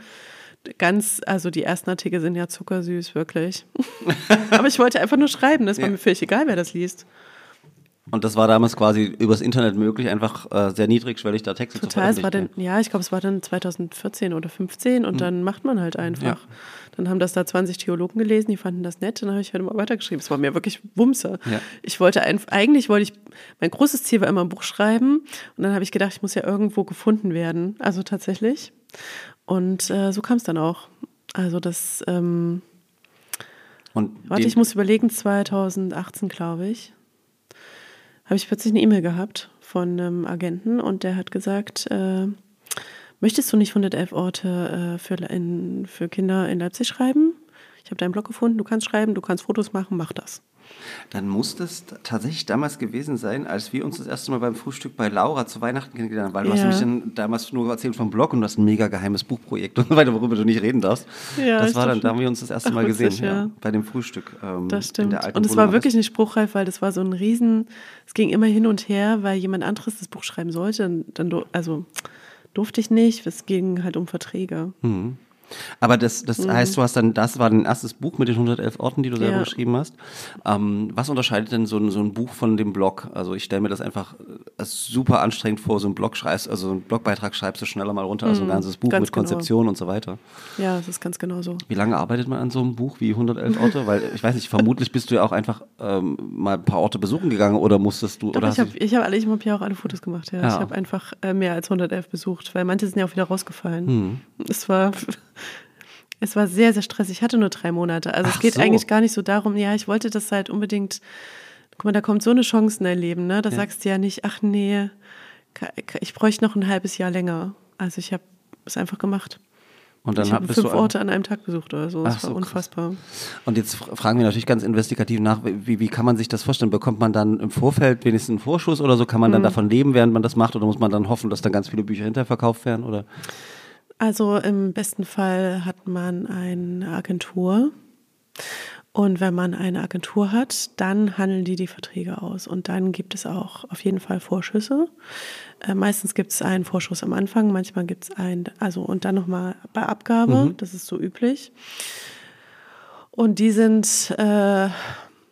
ganz, also die ersten Artikel sind ja zuckersüß, wirklich. Aber ich wollte einfach nur schreiben, das war Ja. mir völlig egal, wer das liest. Und das war damals quasi übers Internet möglich, einfach äh, sehr niedrigschwellig da Texte Total, zu veröffentlichen. ja, ich glaube, es war dann 2014 oder 15 und dann macht man halt einfach. Ja. Dann haben das da 20 Theologen gelesen, die fanden das nett, dann habe ich halt immer weitergeschrieben. Es war mir wirklich Wumse. Ja. Ich wollte ein, eigentlich wollte ich, mein großes Ziel war immer ein Buch schreiben und dann habe ich gedacht, ich muss ja irgendwo gefunden werden. Also tatsächlich. Und äh, so kam es dann auch. Also das, ähm, Und warte, ich muss überlegen, 2018 glaube ich, habe ich plötzlich eine E-Mail gehabt von einem Agenten und der hat gesagt, äh, möchtest du nicht 111 Orte äh, für, in, für Kinder in Leipzig schreiben? Ich habe deinen Blog gefunden, du kannst schreiben, du kannst Fotos machen, mach das. Dann muss das tatsächlich damals gewesen sein, als wir uns das erste Mal beim Frühstück bei Laura zu Weihnachten kennengelernt haben, weil du hast Ja. nämlich dann damals nur erzählt vom Blog und du hast ein mega geheimes Buchprojekt und so weiter, worüber du nicht reden darfst. Ja, das war dann, da haben wir uns das erste Ach, Mal gesehen, witzig, ja. ja. bei dem Frühstück. ähm, Das in stimmt. der alten Und es war wirklich nicht spruchreif, weil das war so ein Riesen, es ging immer hin und her, weil jemand anderes das Buch schreiben sollte. Dann, dann also durfte ich nicht, es ging halt um Verträge. Aber das, das heißt, du hast dann, das war dein erstes Buch mit den 111 Orten, die du selber Ja. geschrieben hast. Ähm, was unterscheidet denn so ein, so ein Buch von dem Blog? Also ich stelle mir das einfach äh, als super anstrengend vor, so ein Blog schreibst, also einen Blogbeitrag schreibst du schneller mal runter als so ein ganzes Buch ganz mit genau. Konzeption und so weiter. Ja, das ist ganz genau so. Wie lange arbeitet man an so einem Buch wie 111 Orte? Weil ich weiß nicht, vermutlich bist du ja auch einfach ähm, mal ein paar Orte besuchen gegangen oder musstest du Doch, oder ich habe ich hab alle, ich hab ja auch alle Fotos gemacht. Ja. Ja. Ich habe einfach äh, mehr als 111 besucht, weil manche sind ja auch wieder rausgefallen. Hm. Es war es war sehr, sehr stressig. Ich hatte nur drei Monate. Also Ach es geht so. eigentlich gar nicht so darum, ja, ich wollte das halt unbedingt, guck mal, da kommt so eine Chance in dein Leben, ne? Da sagst du ja nicht, ach nee, ich bräuchte noch ein halbes Jahr länger. Also ich habe es einfach gemacht. und dann ich hab- habe fünf Orte an einem Tag besucht oder so. Das Ach war so, krass. unfassbar. Und jetzt fragen wir natürlich ganz investigativ nach, wie, wie kann man sich das vorstellen? Bekommt man dann im Vorfeld wenigstens einen Vorschuss oder so? Kann man dann Mhm. davon leben, während man das macht? Oder muss man dann hoffen, dass dann ganz viele Bücher hinterher verkauft werden? Oder? Also im besten Fall hat man eine Agentur. Und wenn man eine Agentur hat, dann handeln die die Verträge aus. Und dann gibt es auch auf jeden Fall Vorschüsse. Äh, meistens gibt es einen Vorschuss am Anfang, manchmal gibt es einen, also und dann nochmal bei Abgabe, das ist so üblich. Und die sind äh,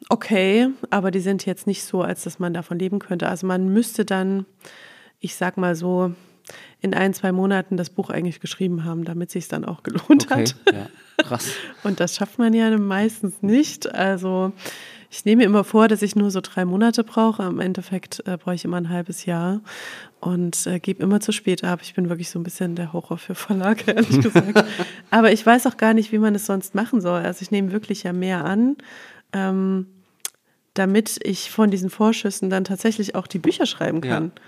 okay, aber die sind jetzt nicht so, als dass man davon leben könnte. Also man müsste dann, ich sag mal so, in ein, zwei Monaten das Buch eigentlich geschrieben haben, damit sich dann auch gelohnt Okay, hat. ja, krass. Und das schafft man ja meistens nicht. Also ich nehme mir immer vor, dass ich nur so drei Monate brauche. Im Endeffekt äh, brauche ich immer ein halbes Jahr und äh, gebe immer zu spät ab. Ich bin wirklich so ein bisschen der Horror für Verlage, ehrlich gesagt. Aber ich weiß auch gar nicht, wie man es sonst machen soll. Also ich nehme wirklich ja mehr an. Ähm, damit ich von diesen Vorschüssen dann tatsächlich auch die Bücher schreiben kann. Ja.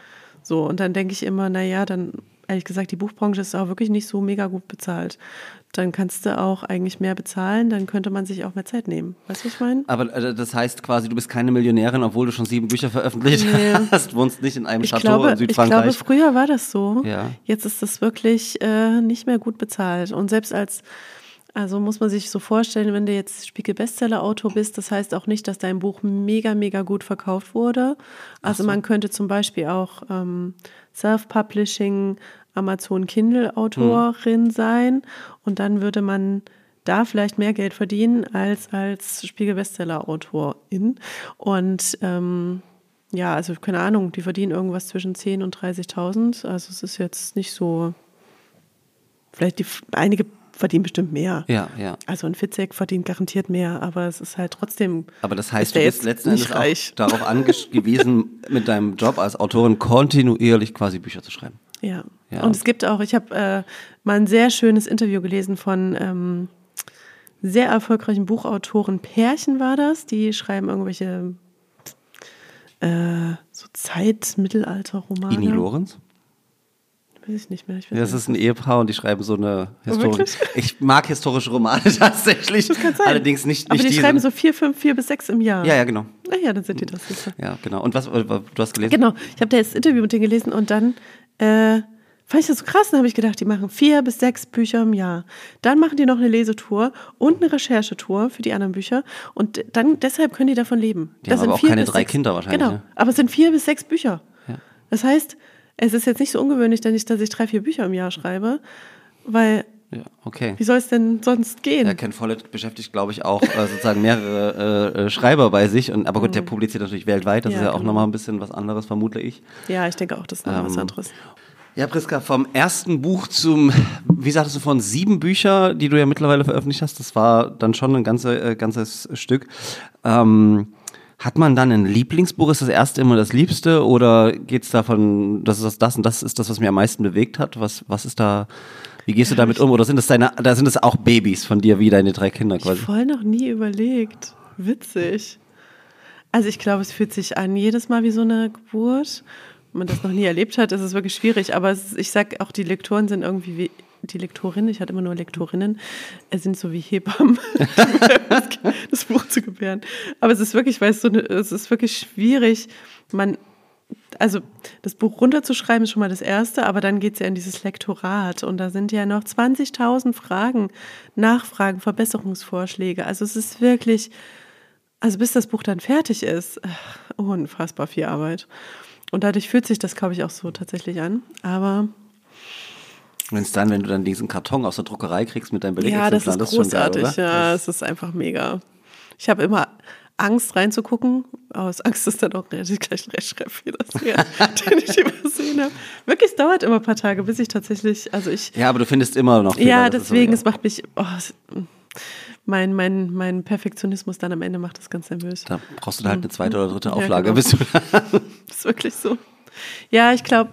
So, und dann denke ich immer, naja, dann, ehrlich gesagt, die Buchbranche ist auch wirklich nicht so mega gut bezahlt. Dann kannst du auch eigentlich mehr bezahlen, dann könnte man sich auch mehr Zeit nehmen. Weißt du, was ich meine? Aber äh, das heißt quasi, du bist keine Millionärin, obwohl du schon sieben Bücher veröffentlicht Nee. hast, wohnst nicht in einem Ich Chateau glaube, in ich glaube, Südfrankreich. früher war das so. Ja. Jetzt ist das wirklich äh, nicht mehr gut bezahlt. Und selbst als, also muss man sich so vorstellen, wenn du jetzt Spiegel-Bestseller-Autor bist, das heißt auch nicht, dass dein Buch mega, mega gut verkauft wurde. Also man könnte zum Beispiel auch ähm, Self-Publishing, Amazon Kindle-Autorin sein und dann würde man da vielleicht mehr Geld verdienen als als Spiegel-Bestseller-Autorin. Und ähm, ja, also keine Ahnung, die verdienen irgendwas zwischen 10 und 30.000. Also es ist jetzt nicht so, vielleicht die, einige verdienen bestimmt mehr. Ja, ja. Also ein Fitzek verdient garantiert mehr, aber es ist halt trotzdem. Aber das heißt, du bist jetzt letzten nicht Endes auch darauf angewiesen, mit deinem Job als Autorin kontinuierlich quasi Bücher zu schreiben. Ja. Ja. Und es gibt auch, ich habe äh, mal ein sehr schönes Interview gelesen von ähm, sehr erfolgreichen Buchautoren. Pärchen war das, die schreiben irgendwelche äh, so Zeit-Mittelalter-Romane. Ini Lorenz? Weiß ich nicht mehr. Ich weiß das nicht. ist ein Ehepaar und die schreiben so eine historische. wirklich? Ich mag historische Romane tatsächlich. kann sein. Allerdings nicht, Aber nicht die diese. schreiben so vier, fünf, vier bis sechs im Jahr. Ja, ja, genau. Naja, dann sind die das. sicher. Ja, genau. Und was, äh, du hast gelesen? Genau. Ich habe da jetzt Interview mit denen gelesen und dann äh, fand ich das so krass. Dann habe ich gedacht, die machen vier bis sechs Bücher im Jahr. Dann machen die noch eine Lesetour und eine Recherchetour für die anderen Bücher. Und dann deshalb können die davon leben. Die haben aber auch keine drei Kinder wahrscheinlich, Genau. ne? Aber es sind vier bis sechs Bücher. Ja. Das heißt, es ist jetzt nicht so ungewöhnlich, dass ich, dass ich drei, vier Bücher im Jahr schreibe, weil Ja, okay. Wie soll es denn sonst gehen? Ja, Ken Follett beschäftigt, glaube ich, auch äh, sozusagen mehrere äh, äh, Schreiber bei sich. Und, aber gut, der publiziert natürlich weltweit. Das Ja, ist ja auch genau. nochmal ein bisschen was anderes, vermute ich. Ja, ich denke auch, das ist noch was Ähm, anderes. Ja, Priska, vom ersten Buch zum, wie sagtest du, von sieben Bücher, die du ja mittlerweile veröffentlicht hast, das war dann schon ein ganze, äh, ganzes Stück. Ähm, hat man dann ein Lieblingsbuch? Ist das erste immer das Liebste? Oder geht's davon, das ist das, das und das ist das, was mir am meisten bewegt hat? Was, was ist da, wie gehst du damit um? Oder sind das deine, da sind es auch Babys von dir, wie deine drei Kinder Ich quasi? voll noch nie überlegt. Witzig. Also ich glaube, es fühlt sich an jedes Mal wie so eine Geburt. Wenn man das noch nie erlebt hat, ist es wirklich schwierig. Aber es, ist- ich sag auch, die Lektoren sind irgendwie wie die Lektorinnen, ich hatte immer nur Lektorinnen, äh, sind so wie Hebammen, das Buch zu gebären. Aber es ist wirklich, es so eine, es ist wirklich schwierig. Man, also das Buch runterzuschreiben ist schon mal das Erste, aber dann geht es ja in dieses Lektorat und da sind ja noch 20.000 Fragen, Nachfragen, Verbesserungsvorschläge. Also es ist wirklich, also bis das Buch dann fertig ist, ach, unfassbar viel Arbeit. Und dadurch fühlt sich das, glaube ich, auch so tatsächlich an. Aber Wenn es dann, wenn du dann diesen Karton aus der Druckerei kriegst mit deinem ja, das ist schon geil, großartig. oder? ja, es ist einfach mega. Ich habe immer Angst reinzugucken. Aus Angst ist dann auch relativ gleich ein Rechtschreibfehler, ja, den ich übersehen habe. Wirklich, es dauert immer ein paar Tage, bis ich tatsächlich, also ich, Ja, aber du findest immer noch Fehler, ja, deswegen, ja. es macht mich, oh, mein, mein, mein Perfektionismus dann am Ende macht das ganz nervös. Da brauchst du halt eine zweite oder dritte Ja, Auflage. genau. Bis du Das ist wirklich so. Ja, ich glaube,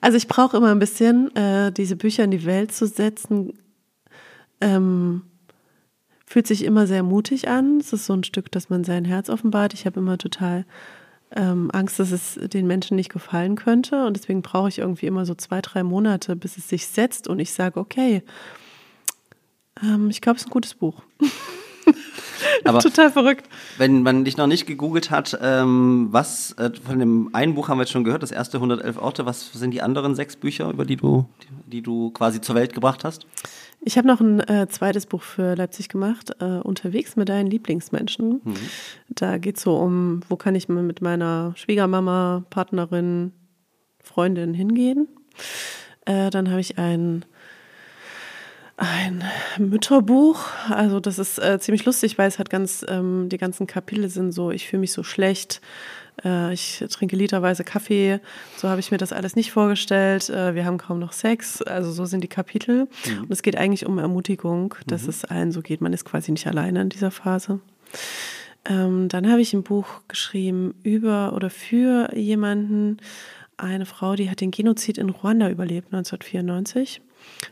also ich brauche immer ein bisschen, äh, diese Bücher in die Welt zu setzen. Ähm, fühlt sich immer sehr mutig an. Es ist so ein Stück, dass man sein Herz offenbart. Ich habe immer total ähm, Angst, dass es den Menschen nicht gefallen könnte. Und deswegen brauche ich irgendwie immer so zwei, drei Monate, bis es sich setzt und ich sage, okay, ähm, ich glaube, es ist ein gutes Buch. Aber total verrückt. wenn man dich noch nicht gegoogelt hat, ähm, was äh, von dem einen Buch haben wir jetzt schon gehört, das erste 111 Orte, was sind die anderen sechs Bücher, über die du, die, die du quasi zur Welt gebracht hast? Ich habe noch ein äh, zweites Buch für Leipzig gemacht, äh, Unterwegs mit deinen Lieblingsmenschen. Da geht es so um, wo kann ich mit meiner Schwiegermama, Partnerin, Freundin hingehen. Äh, dann habe ich ein, ein Mütterbuch. Also das ist äh, ziemlich lustig, weil es hat ganz, ähm, die ganzen Kapitel sind so, ich fühle mich so schlecht. Äh, ich trinke literweise Kaffee. So habe ich mir das alles nicht vorgestellt. Äh, wir haben kaum noch Sex. Also so sind die Kapitel. Und es geht eigentlich um Ermutigung, dass es allen so geht. Man ist quasi nicht alleine in dieser Phase. Ähm, dann habe ich ein Buch geschrieben über oder für jemanden, eine Frau, die hat den Genozid in Ruanda überlebt, 1994.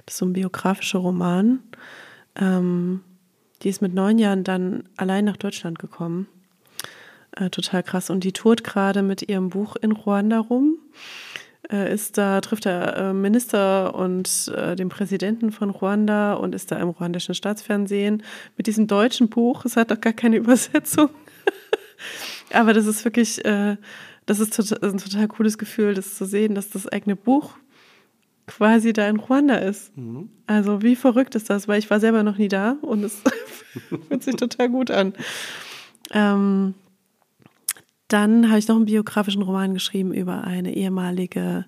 Das ist so ein biografischer Roman. Ähm, die ist mit neun Jahren dann allein nach Deutschland gekommen. Äh, total krass. Und die tourt gerade mit ihrem Buch in Ruanda rum. Äh, ist da, trifft der äh, Minister und äh, den Präsidenten von Ruanda und ist da im ruandischen Staatsfernsehen mit diesem deutschen Buch. Es hat doch gar keine Übersetzung. Aber das ist wirklich, äh, das ist total, ein total cooles Gefühl, das zu sehen, dass das eigene Buch quasi da in Ruanda ist. Also wie verrückt ist das, weil ich war selber noch nie da und es fühlt sich total gut an. Ähm, dann habe ich noch einen biografischen Roman geschrieben über eine ehemalige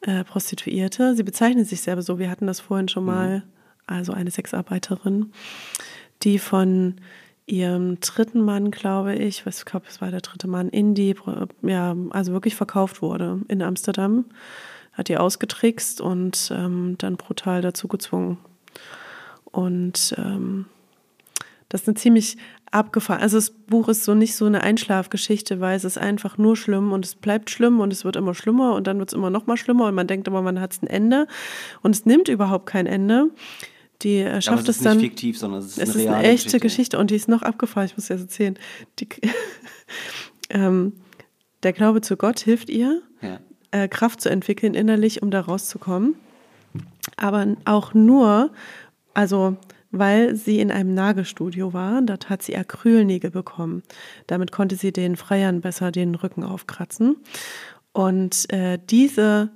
äh, Prostituierte. Sie bezeichnet sich selber so, wir hatten das vorhin schon mal, also eine Sexarbeiterin, die von ihrem dritten Mann, glaube ich, was ich glaube, es war der dritte Mann, in die, ja, also wirklich verkauft wurde in Amsterdam, hat die ausgetrickst und ähm, dann brutal dazu gezwungen. Und ähm, das ist eine ziemlich abgefahren. Also das Buch ist so nicht so eine Einschlafgeschichte, weil es ist einfach nur schlimm und es bleibt schlimm und es wird immer schlimmer und dann wird es immer noch mal schlimmer und man denkt immer, man hat ein Ende und es nimmt überhaupt kein Ende. Die äh, schafft es es, ist dann. nicht fiktiv, sondern es ist Es eine ist eine echte Geschichte. und die ist noch abgefahren. Ich muss das erzählen. Die, ähm, der Glaube zu Gott hilft ihr, Ja. Äh, Kraft zu entwickeln innerlich, um da rauszukommen. Aber auch nur, also weil sie in einem Nagelstudio war, dort hat sie Acrylnägel bekommen. Damit konnte sie den Freiern besser den Rücken aufkratzen. Und äh, diese,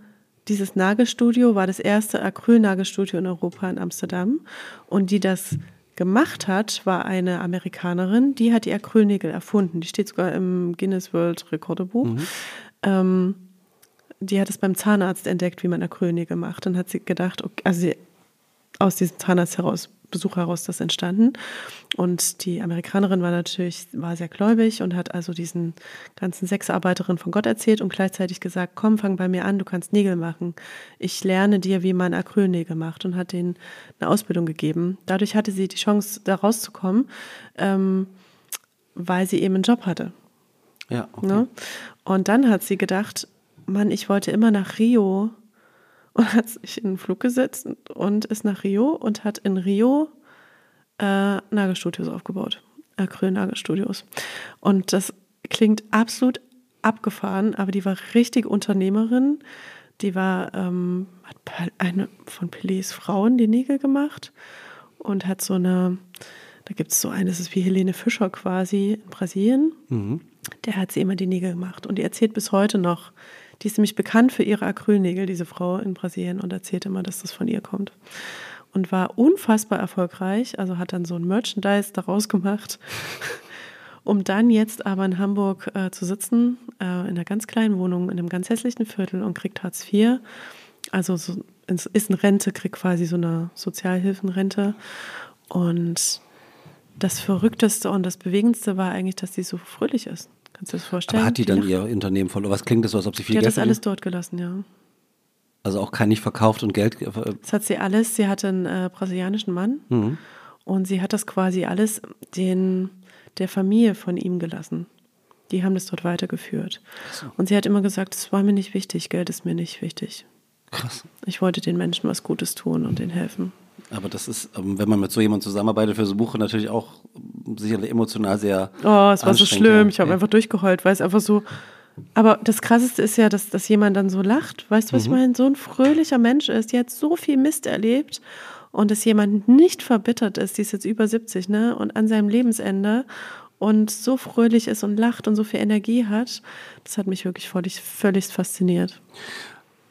dieses Nagelstudio war das erste Acrylnagelstudio in Europa in Amsterdam. Und die das gemacht hat, war eine Amerikanerin, die hat die Acrylnägel erfunden. Die steht sogar im Guinness World Rekordebuch. Ähm, die hat es beim Zahnarzt entdeckt, wie man Acrylnägel macht. Dann hat sie gedacht, okay, also sie aus diesem Zahnarzt heraus, Besuch heraus das entstanden. Und die Amerikanerin war natürlich, war sehr gläubig und hat also diesen ganzen Sexarbeiterinnen von Gott erzählt und gleichzeitig gesagt, komm, fang bei mir an, du kannst Nägel machen. Ich lerne dir, wie man Acrylnägel macht und hat denen eine Ausbildung gegeben. Dadurch hatte sie die Chance, da rauszukommen, ähm, weil sie eben einen Job hatte. Ja, okay. Ne? Und dann hat sie gedacht, Mann, ich wollte immer nach Rio und hat sich in den Flug gesetzt und ist nach Rio und hat in Rio äh, Nagelstudios aufgebaut. Acryl-Nagelstudios. Und das klingt absolut abgefahren, aber die war richtig Unternehmerin. Die war, ähm, hat eine von Pelés Frauen die Nägel gemacht und hat so eine, da gibt es so eine, das ist wie Helene Fischer quasi in Brasilien. Der hat sie immer die Nägel gemacht und die erzählt bis heute noch, die ist nämlich bekannt für ihre Acrylnägel, diese Frau in Brasilien, und erzählt immer, dass das von ihr kommt. Und war unfassbar erfolgreich, also hat dann so ein Merchandise daraus gemacht, um dann jetzt aber in Hamburg äh, zu sitzen, äh, in einer ganz kleinen Wohnung, in einem ganz hässlichen Viertel und kriegt Hartz IV. Also so, ist in Rente, kriegt quasi so eine Sozialhilfenrente. Und das Verrückteste und das Bewegendste war eigentlich, dass sie so fröhlich ist. Kannst du dir das vorstellen? Aber hat die dann lacht. ihr Unternehmen verloren? Was klingt das so, als ob sie viel Die hat Geld das alles dort gelassen, ja. Also auch kein nicht verkauft und Geld. äh, Das hat sie alles. Sie hatte einen äh, brasilianischen Mann Mhm. und sie hat das quasi alles den, der Familie von ihm gelassen. Die haben das dort weitergeführt. Und sie hat immer gesagt, es war mir nicht wichtig, Geld ist mir nicht wichtig. Krass. Ich wollte den Menschen was Gutes tun und denen helfen. Aber das ist, ähm, wenn man mit so jemandem zusammenarbeitet für so ein Buch, natürlich auch sicherlich emotional sehr. Oh, es war so schlimm. Ich habe Ja. einfach durchgeheult, weil es einfach so. Aber das Krasseste ist ja, dass, dass jemand dann so lacht. Weißt du, was ich meine? So ein fröhlicher Mensch ist. Die hat so viel Mist erlebt. Und dass jemand nicht verbittert ist, die ist jetzt über 70, ne? Und an seinem Lebensende und so fröhlich ist und lacht und so viel Energie hat, das hat mich wirklich völlig, völlig fasziniert.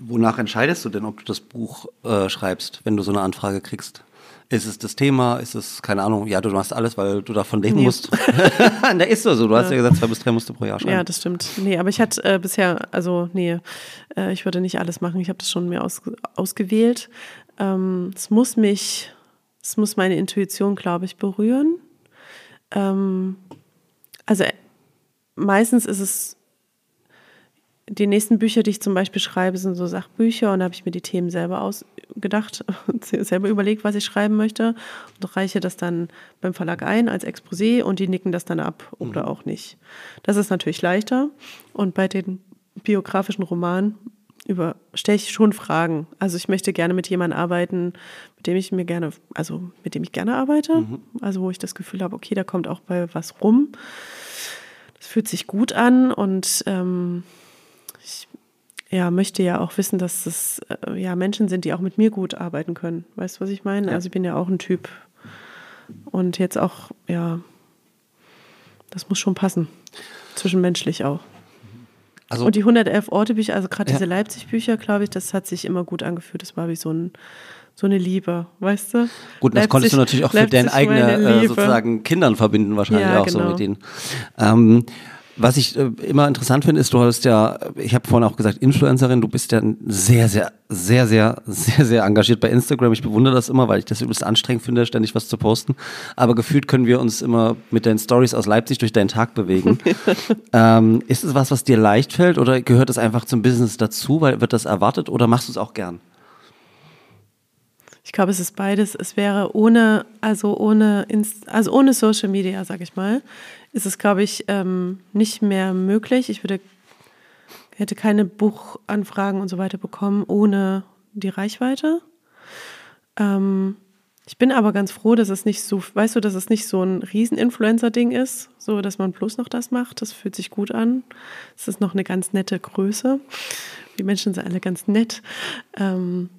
Wonach entscheidest du denn, ob du das Buch äh, schreibst, wenn du so eine Anfrage kriegst? Ist es das Thema? Ist es, keine Ahnung, ja, du machst alles, weil du davon leben Nee. musst? da ist so. Du hast ja gesagt, zwei bis drei musst du pro Jahr schreiben. Ja, das stimmt. Nee, aber ich hatte äh, bisher, also nee, äh, ich würde nicht alles machen. Ich habe das schon mir aus, ausgewählt. Ähm, es muss mich, es muss meine Intuition, glaube ich, berühren. Ähm, also meistens ist es, die nächsten Bücher, die ich zum Beispiel schreibe, sind so Sachbücher und da habe ich mir die Themen selber ausgedacht, selber überlegt, was ich schreiben möchte und reiche das dann beim Verlag ein als Exposé und die nicken das dann ab oder auch nicht. Das ist natürlich leichter und bei den biografischen Romanen über stelle ich schon Fragen. Also ich möchte gerne mit jemandem arbeiten, mit dem ich mir gerne, also mit dem ich gerne arbeite, also wo ich das Gefühl habe, okay, da kommt auch bei was rum. Das fühlt sich gut an und ähm, ja, möchte ja auch wissen, dass es äh, ja Menschen sind, die auch mit mir gut arbeiten können. Weißt du, was ich meine? Ja. Also ich bin ja auch ein Typ. Und jetzt auch, ja, das muss schon passen. Zwischenmenschlich auch. Also, Und die 111 Orte Bücher, also gerade Ja. diese Leipzig Bücher, glaube ich, das hat sich immer gut angefühlt. Das war wie so, ein, so eine Liebe, weißt du? gut, das konntest du Leipzig- natürlich auch für deine Leipzig, meine eigene äh, sozusagen Kindern verbinden, wahrscheinlich Ja, auch so genau. mit denen. Ähm, was ich äh, immer interessant finde, ist, du hast ja, ich habe vorhin auch gesagt, Influencerin, du bist ja sehr, sehr, sehr, sehr, sehr, sehr engagiert bei Instagram. Ich bewundere das immer, weil ich das übelst anstrengend finde, ständig was zu posten. Aber gefühlt können wir uns immer mit deinen Stories aus Leipzig durch deinen Tag bewegen. ähm, ist es was, was dir leicht fällt oder gehört es einfach zum Business dazu, weil wird das erwartet oder machst du es auch gern? Ich glaube, es ist beides. Es wäre ohne, also ohne, Inst also ohne Social Media, sag ich mal, ist es, glaube ich, ähm, nicht mehr möglich. Ich würde, hätte keine Buchanfragen und so weiter bekommen ohne die Reichweite. Ähm, ich bin aber ganz froh, dass es nicht so, weißt du, dass es nicht so ein Riesen-Influencer-Ding ist, so dass man bloß noch das macht. Das fühlt sich gut an. Es ist noch eine ganz nette Größe. Die Menschen sind alle ganz nett. Ähm,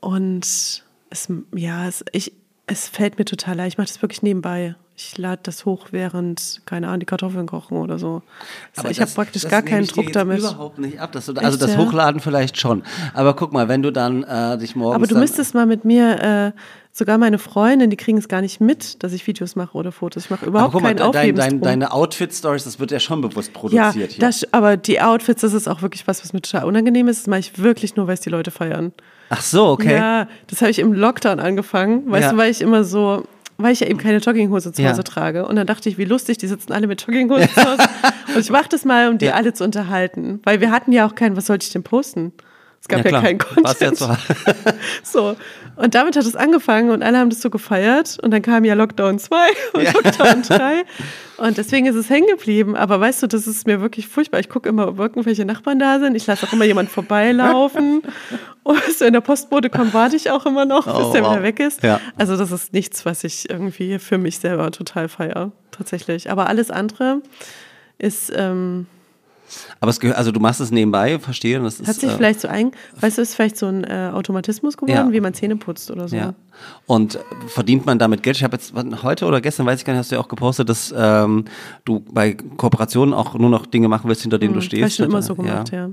und es, ja, es, ich, es fällt mir total leicht. Ich mache das wirklich nebenbei. Ich lade das hoch, während, keine Ahnung, die Kartoffeln kochen oder so. Also ich habe praktisch gar keinen Druck damit. Überhaupt nicht ab. Du, also Echt, das ja? Hochladen vielleicht schon. Aber guck mal, wenn du dann äh, dich morgens. Aber du müsstest mal mit mir äh, Sogar meine Freundin, die kriegen es gar nicht mit, dass ich Videos mache oder Fotos. Ich mache Aber überhaupt guck mal, keinen dein, dein, deine Outfit-Stories, das wird ja schon bewusst ja, produziert hier. das, aber die Outfits, das ist auch wirklich was, was mir total unangenehm ist. Das mache ich wirklich nur, weil es die Leute feiern. Ach so, okay. Ja, das habe ich im Lockdown angefangen, weißt Ja. du, weil ich immer so, weil ich ja eben keine Jogginghose zu Ja. Hause trage. Und dann dachte ich, wie lustig, die sitzen alle mit Jogginghose zu Hause. Und ich mache das mal, um die Ja. alle zu unterhalten. Weil wir hatten ja auch keinen, was sollte ich denn posten? Es gab ja, klar. keinen ja Content. zu- So. Und damit hat es angefangen und alle haben das so gefeiert. Und dann kam ja Lockdown 2 und Ja. Lockdown 3. Und deswegen ist es hängen geblieben. Aber weißt du, das ist mir wirklich furchtbar. Ich gucke immer, ob irgendwelche Nachbarn da sind. Ich lasse auch immer jemand vorbeilaufen. Und bis in der Postbote kommt, warte ich auch immer noch, bis Oh, der wow. wieder weg ist. Ja. Also das ist nichts, was ich irgendwie für mich selber total feiere. Tatsächlich. Aber alles andere ist, ähm, Aber es gehört, also du machst es nebenbei, verstehe. Das ist, hat sich äh, vielleicht so ein, weißt du, ist vielleicht so ein äh, Automatismus geworden, Ja. wie man Zähne putzt oder so. Ja. Und verdient man damit Geld? Ich habe jetzt heute oder gestern, weiß ich gar nicht, hast du ja auch gepostet, dass ähm, du bei Kooperationen auch nur noch Dinge machen willst, hinter denen du Habe stehst. ich schon immer so gemacht, ja.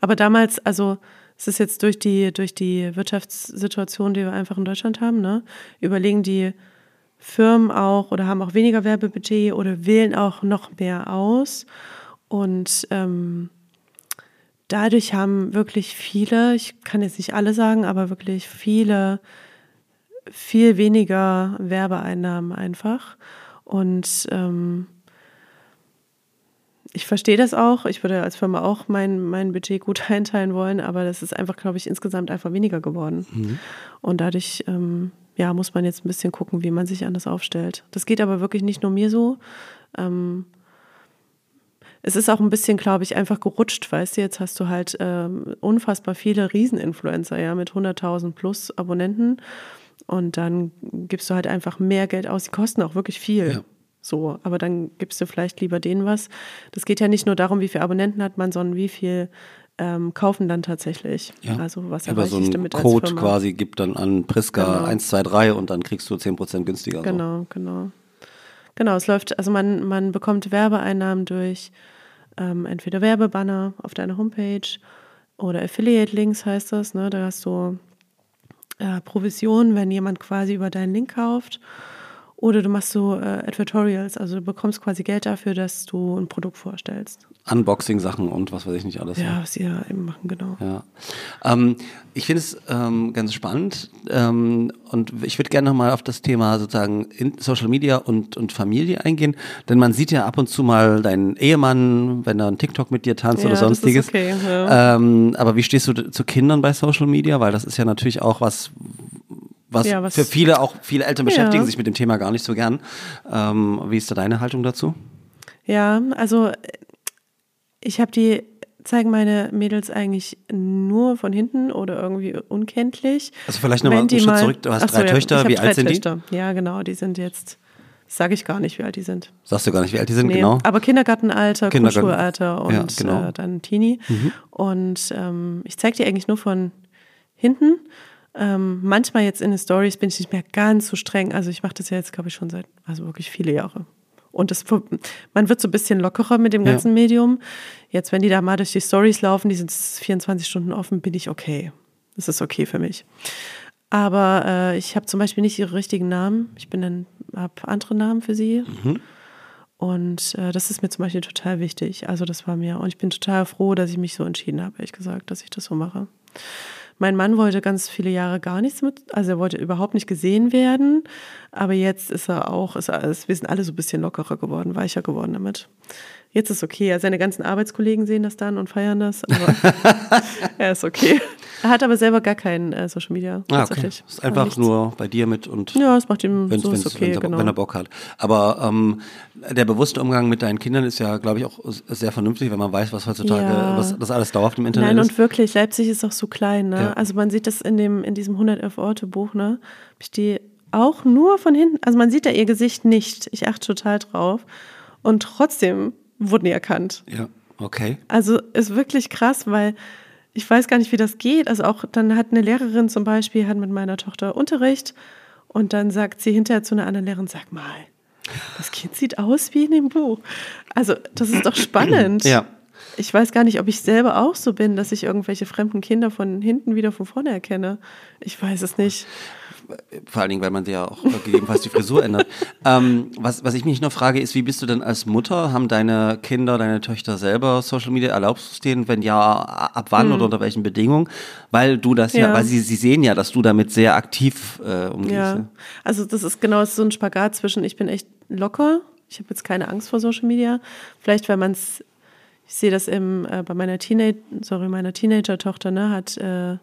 Aber damals, also es ist jetzt durch die, durch die Wirtschaftssituation, die wir einfach in Deutschland haben, ne, überlegen die Firmen auch oder haben auch weniger Werbebudget oder wählen auch noch mehr aus. Und ähm, dadurch haben wirklich viele, ich kann jetzt nicht alle sagen, aber wirklich viele viel weniger Werbeeinnahmen einfach. Und ähm, ich verstehe das auch. Ich würde als Firma auch mein, mein Budget gut einteilen wollen, aber das ist einfach, glaube ich, insgesamt einfach weniger geworden. Und dadurch, ähm, ja, muss man jetzt ein bisschen gucken, wie man sich anders aufstellt. Das geht aber wirklich nicht nur mir so. Ähm, es ist auch ein bisschen, glaube ich, einfach gerutscht, weißt du, jetzt hast du halt ähm, unfassbar viele Rieseninfluencer, ja, mit 100.000 plus Abonnenten und dann gibst du halt einfach mehr Geld aus, die kosten auch wirklich viel. Ja. So, aber dann gibst du vielleicht lieber denen was. Das geht ja nicht nur darum, wie viele Abonnenten hat man, sondern wie viel ähm, kaufen dann tatsächlich. Ja. Also was Über so einen Code quasi gibt dann an Priska Genau. 123 und dann kriegst du 10% günstiger. So. Genau, genau. Genau, es läuft, also man, man bekommt Werbeeinnahmen durch ähm, entweder Werbebanner auf deiner Homepage oder Affiliate-Links heißt das. Ne? Da hast du äh, Provision, wenn jemand quasi über deinen Link kauft. Oder du machst so äh, Advertorials, also du bekommst quasi Geld dafür, dass du ein Produkt vorstellst. Unboxing-Sachen und was weiß ich nicht alles. Ja, was sie ja eben machen, genau. Ja. Ähm, ich finde es ähm, ganz spannend ähm, und ich würde gerne nochmal auf das Thema sozusagen Social Media und, und Familie eingehen, denn man sieht ja ab und zu mal deinen Ehemann, wenn er einen TikTok mit dir tanzt Ja, oder das ist sonstiges. okay, ja. ähm, aber wie stehst du zu Kindern bei Social Media? Weil das ist ja natürlich auch was, was, Ja, was- für viele, auch viele Eltern Ja. beschäftigen sich mit dem Thema gar nicht so gern. Ähm, wie ist da deine Haltung dazu? Ja, also ich habe die, zeigen meine Mädels eigentlich nur von hinten oder irgendwie unkenntlich. Also vielleicht noch mal Wenn einen die Schritt mal- zurück. Du hast Ach so, drei ja, Töchter. Wie alt sind die? Töchter. Ja, genau, die sind jetzt, sage ich gar nicht, wie alt die sind. Sagst du gar nicht, wie alt die sind, Nee, genau? Aber Kindergartenalter, Kindergarten. Grundschulalter und Ja, genau. Mhm. äh, dann Teenie. Und ähm, ich zeige die eigentlich nur von hinten. Ähm, manchmal jetzt in den Stories bin ich nicht mehr ganz so streng. Also ich mache das ja jetzt, glaube ich, schon seit, also wirklich viele Jahre. Und das, man wird so ein bisschen lockerer mit dem Ja. ganzen Medium. Jetzt, wenn die da mal durch die Stories laufen, die sind 24 Stunden offen, bin ich okay. Das ist okay für mich. Aber äh, ich habe zum Beispiel nicht ihre richtigen Namen. Ich bin dann, habe andere Namen für sie. Und äh, das ist mir zum Beispiel total wichtig. Also das war mir, und ich bin total froh, dass ich mich so entschieden habe, ehrlich gesagt, dass ich das so mache. Mein Mann wollte ganz viele Jahre gar nichts mit, also er wollte überhaupt nicht gesehen werden, aber jetzt ist er auch, ist alles, wir sind alle so ein bisschen lockerer geworden, weicher geworden damit. Jetzt ist okay, seine ganzen Arbeitskollegen sehen das dann und feiern das, aber er ist okay. Er hat aber selber gar kein äh, Social Media. Ah, okay. tatsächlich. Ist einfach Nichts. nur bei dir mit und Ja, es macht ihm wenn's, so wenn's, okay, wenn's genau. wenn er Bock hat. Aber ähm, der bewusste Umgang mit deinen Kindern ist ja, glaube ich, auch sehr vernünftig, wenn man weiß, was heutzutage, Ja. was das alles dauerhaft im Internet Nein, ist. und wirklich, Leipzig ist auch so klein, ne? Ja. Also man sieht das in dem, in diesem 111-Orte-Buch, ne? Hab ich die auch nur von hinten, also man sieht da ihr Gesicht nicht. Ich achte total drauf. Und trotzdem wurden die erkannt. Ja, okay. Also ist wirklich krass, weil ich weiß gar nicht, wie das geht. Also auch dann hat eine Lehrerin zum Beispiel, hat mit meiner Tochter Unterricht und dann sagt sie hinterher zu einer anderen Lehrerin, sag mal, das Kind sieht aus wie in dem Buch. Also das ist doch spannend. Ja. Ich weiß gar nicht, ob ich selber auch so bin, dass ich irgendwelche fremden Kinder von hinten wieder von vorne erkenne. Ich weiß es nicht. Vor allen Dingen, weil man dir ja auch gegebenenfalls die Frisur ändert. Ähm, was, was ich mich noch frage, ist, wie bist du denn als Mutter? Haben deine Kinder, deine Töchter selber Social Media? Erlaubst du es denen? Wenn ja, ab wann oder unter welchen Bedingungen? Weil du das ja, Ja. weil sie, sie sehen ja, dass du damit sehr aktiv äh, umgehst. Ja, also das ist genau so ein Spagat zwischen, ich bin echt locker, ich habe jetzt keine Angst vor Social Media. Vielleicht, weil man es, ich sehe das im, äh, bei meiner Teenage, sorry, meiner Teenager-Tochter, ne, hat äh,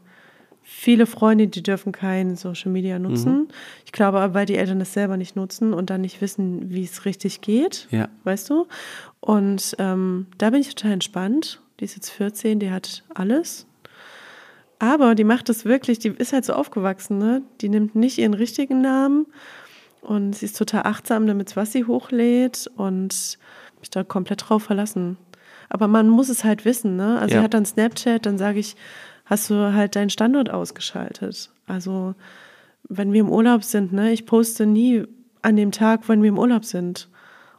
viele Freunde, die dürfen kein Social Media nutzen. Ich glaube aber, weil die Eltern das selber nicht nutzen und dann nicht wissen, wie es richtig geht, Ja. weißt du? Und ähm, da bin ich total entspannt. Die ist jetzt 14, die hat alles. Aber die macht das wirklich, die ist halt so aufgewachsen, ne? Die nimmt nicht ihren richtigen Namen und sie ist total achtsam damit, was sie hochlädt und mich da komplett drauf verlassen. Aber man muss es halt wissen, ne? Also Ja. sie hat dann Snapchat, dann sage ich, hast du halt deinen Standort ausgeschaltet. Also wenn wir im Urlaub sind, ne, ich poste nie an dem Tag, wenn wir im Urlaub sind.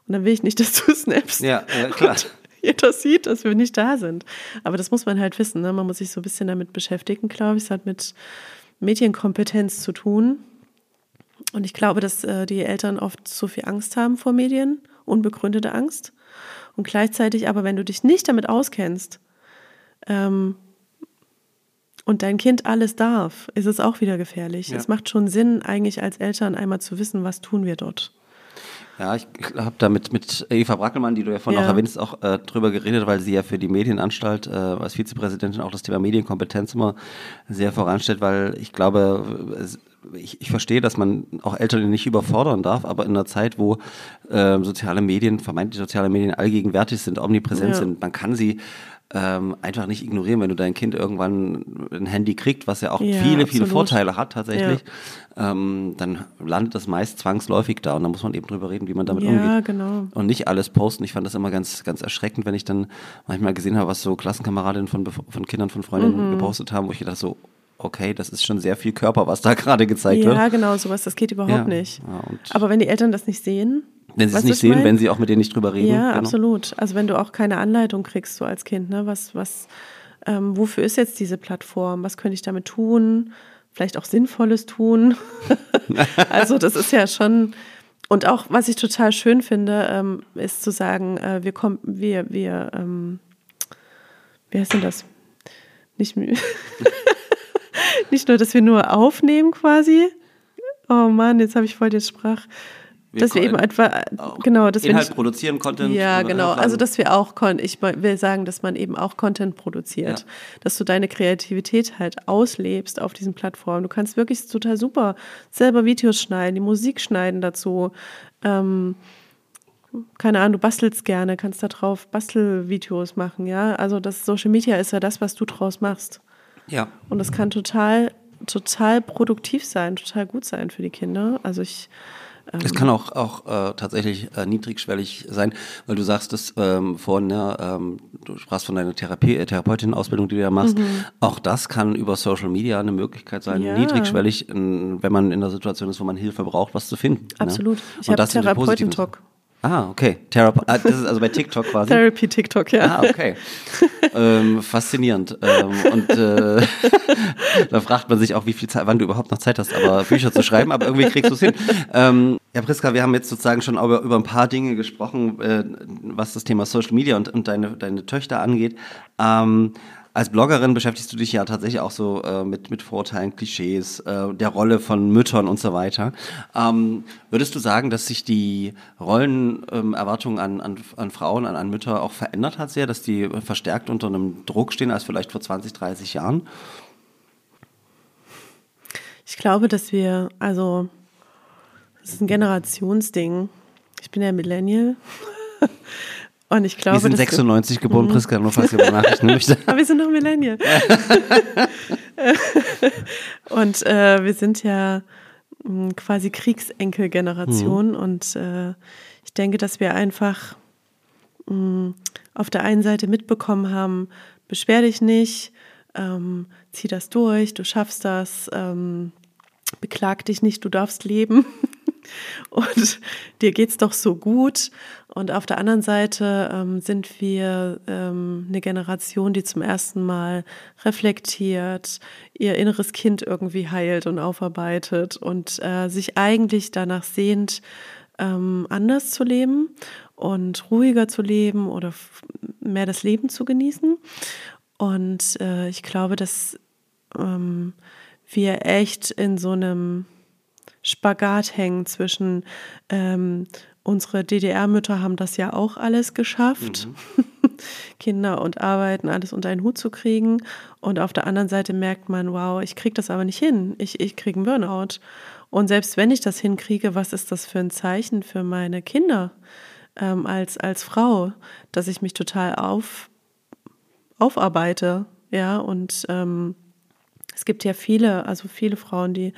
Und dann will ich nicht, dass du snappst. Ja, äh, klar. Und jeder sieht, dass wir nicht da sind. Aber das muss man halt wissen. Ne? Man muss sich so ein bisschen damit beschäftigen, glaube ich. Es hat mit Medienkompetenz zu tun. Und ich glaube, dass äh, die Eltern oft so viel Angst haben vor Medien, unbegründete Angst. Und gleichzeitig aber, wenn du dich nicht damit auskennst ähm, und dein Kind alles darf, ist es auch wieder gefährlich. Ja. Es macht schon Sinn, eigentlich als Eltern einmal zu wissen, was tun wir dort. Ja, ich habe da mit, mit Eva Brackelmann, die du ja vorhin Ja. auch erwähnst, auch äh, drüber geredet, weil sie ja für die Medienanstalt äh, als Vizepräsidentin auch das Thema Medienkompetenz immer sehr voranstellt, weil ich glaube, es, ich, ich verstehe, dass man auch Eltern nicht überfordern darf, aber in einer Zeit, wo ähm, soziale Medien, vermeintlich soziale Medien allgegenwärtig sind, omnipräsent Ja. sind, man kann sie ähm, einfach nicht ignorieren, wenn du dein Kind irgendwann ein Handy kriegt, was ja auch Ja, viele, viele absolut. Vorteile hat tatsächlich, ähm, dann landet das meist zwangsläufig da und da muss man eben drüber reden, wie man damit Ja, umgeht. genau. Und nicht alles posten. Ich fand das immer ganz, ganz erschreckend, wenn ich dann manchmal gesehen habe, was so Klassenkameradinnen von, von Kindern von Freundinnen Mhm. gepostet haben, wo ich gedacht so, okay, das ist schon sehr viel Körper, was da gerade gezeigt wird. Ja, genau, sowas, das geht überhaupt Ja. nicht. Ja, Aber wenn die Eltern das nicht sehen, Wenn sie es nicht sehen, mein? wenn sie auch mit denen nicht drüber reden. Ja, genau. absolut. Also wenn du auch keine Anleitung kriegst, so als Kind, ne, was, was, ähm, wofür ist jetzt diese Plattform? Was könnte ich damit tun? Vielleicht auch Sinnvolles tun. also das ist ja schon. Und auch, was ich total schön finde, ähm, ist zu sagen, äh, wir kommen, wir, wir, ähm, wie heißt denn das? Nicht, nicht nur, dass wir nur aufnehmen quasi. Oh Mann, jetzt habe ich voll den Sprach. Wir dass wir eben etwa, Auch genau, dass wir Inhalt nicht, produzieren, Content. ja, äh, genau. hochladen. Also, dass wir auch, ich will sagen, dass man eben auch Content produziert. Ja. Dass du deine Kreativität halt auslebst auf diesen Plattformen. Du kannst wirklich total super selber Videos schneiden, die Musik schneiden dazu. Ähm, keine Ahnung, du bastelst gerne, kannst da drauf Bastelvideos machen, ja. Also, das Social Media ist ja das, was du draus machst. ja. Und das kann total, total produktiv sein, total gut sein für die Kinder. Also, ich. Es kann auch, auch äh, tatsächlich äh, niedrigschwellig sein, weil du sagst es ähm, vorhin, ja, ähm, du sprachst von deiner Therapie, äh, Therapeutin-Ausbildung, die du ja machst. Auch das kann über Social Media eine Möglichkeit sein, Mhm. Ja. niedrigschwellig, in, wenn man in der Situation ist, wo man Hilfe braucht, was zu finden. Absolut. Ne? Ich Und habe Therapeutentalk. Ah, okay. Therape ah, das ist also bei TikTok quasi. Therapy TikTok, ja. Ah, okay. ähm, faszinierend. Ähm, und äh, da fragt man sich auch, wie viel Zeit, wann du überhaupt noch Zeit hast, aber Bücher zu schreiben, aber irgendwie kriegst du es hin. Ähm, ja, Priska, wir haben jetzt sozusagen schon über, über ein paar Dinge gesprochen, äh, was das Thema Social Media und, und deine, deine Töchter angeht. Ähm, als Bloggerin beschäftigst du dich ja tatsächlich auch so äh, mit, mit Vorurteilen, Klischees, äh, der Rolle von Müttern und so weiter. Ähm, würdest du sagen, dass sich die Rollenerwartungen ähm, an, an, an Frauen, an, an Mütter auch verändert hat sehr, dass die verstärkt unter einem Druck stehen als vielleicht vor 20, 30 Jahren? Ich glaube, dass wir, also, das ist ein Generationsding. Ich bin ja Millennial. Und ich glaube, wir sind dass 96 geboren, Priska, nur falls ihr mal Nachrichten möchte. Aber wir sind noch Millennial. und äh, wir sind ja mh, quasi Kriegsenkelgeneration. Und äh, ich denke, dass wir einfach mh, auf der einen Seite mitbekommen haben, beschwer dich nicht, ähm, zieh das durch, du schaffst das, ähm, beklag dich nicht, du darfst leben. Und dir geht's doch so gut. Und auf der anderen Seite ähm, sind wir ähm, eine Generation, die zum ersten Mal reflektiert, ihr inneres Kind irgendwie heilt und aufarbeitet und äh, sich eigentlich danach sehnt, ähm, anders zu leben und ruhiger zu leben oder mehr das Leben zu genießen. Und äh, ich glaube, dass ähm, wir echt in so einem Spagat hängen zwischen ähm, unsere DDR-Mütter haben das ja auch alles geschafft, mhm. Kinder und Arbeiten, alles unter einen Hut zu kriegen. Und auf der anderen Seite merkt man, wow, ich kriege das aber nicht hin. Ich, ich kriege einen Burnout. Und selbst wenn ich das hinkriege, was ist das für ein Zeichen für meine Kinder ähm, als, als Frau, dass ich mich total auf, aufarbeite? Ja, und ähm, es gibt ja viele, also viele Frauen, die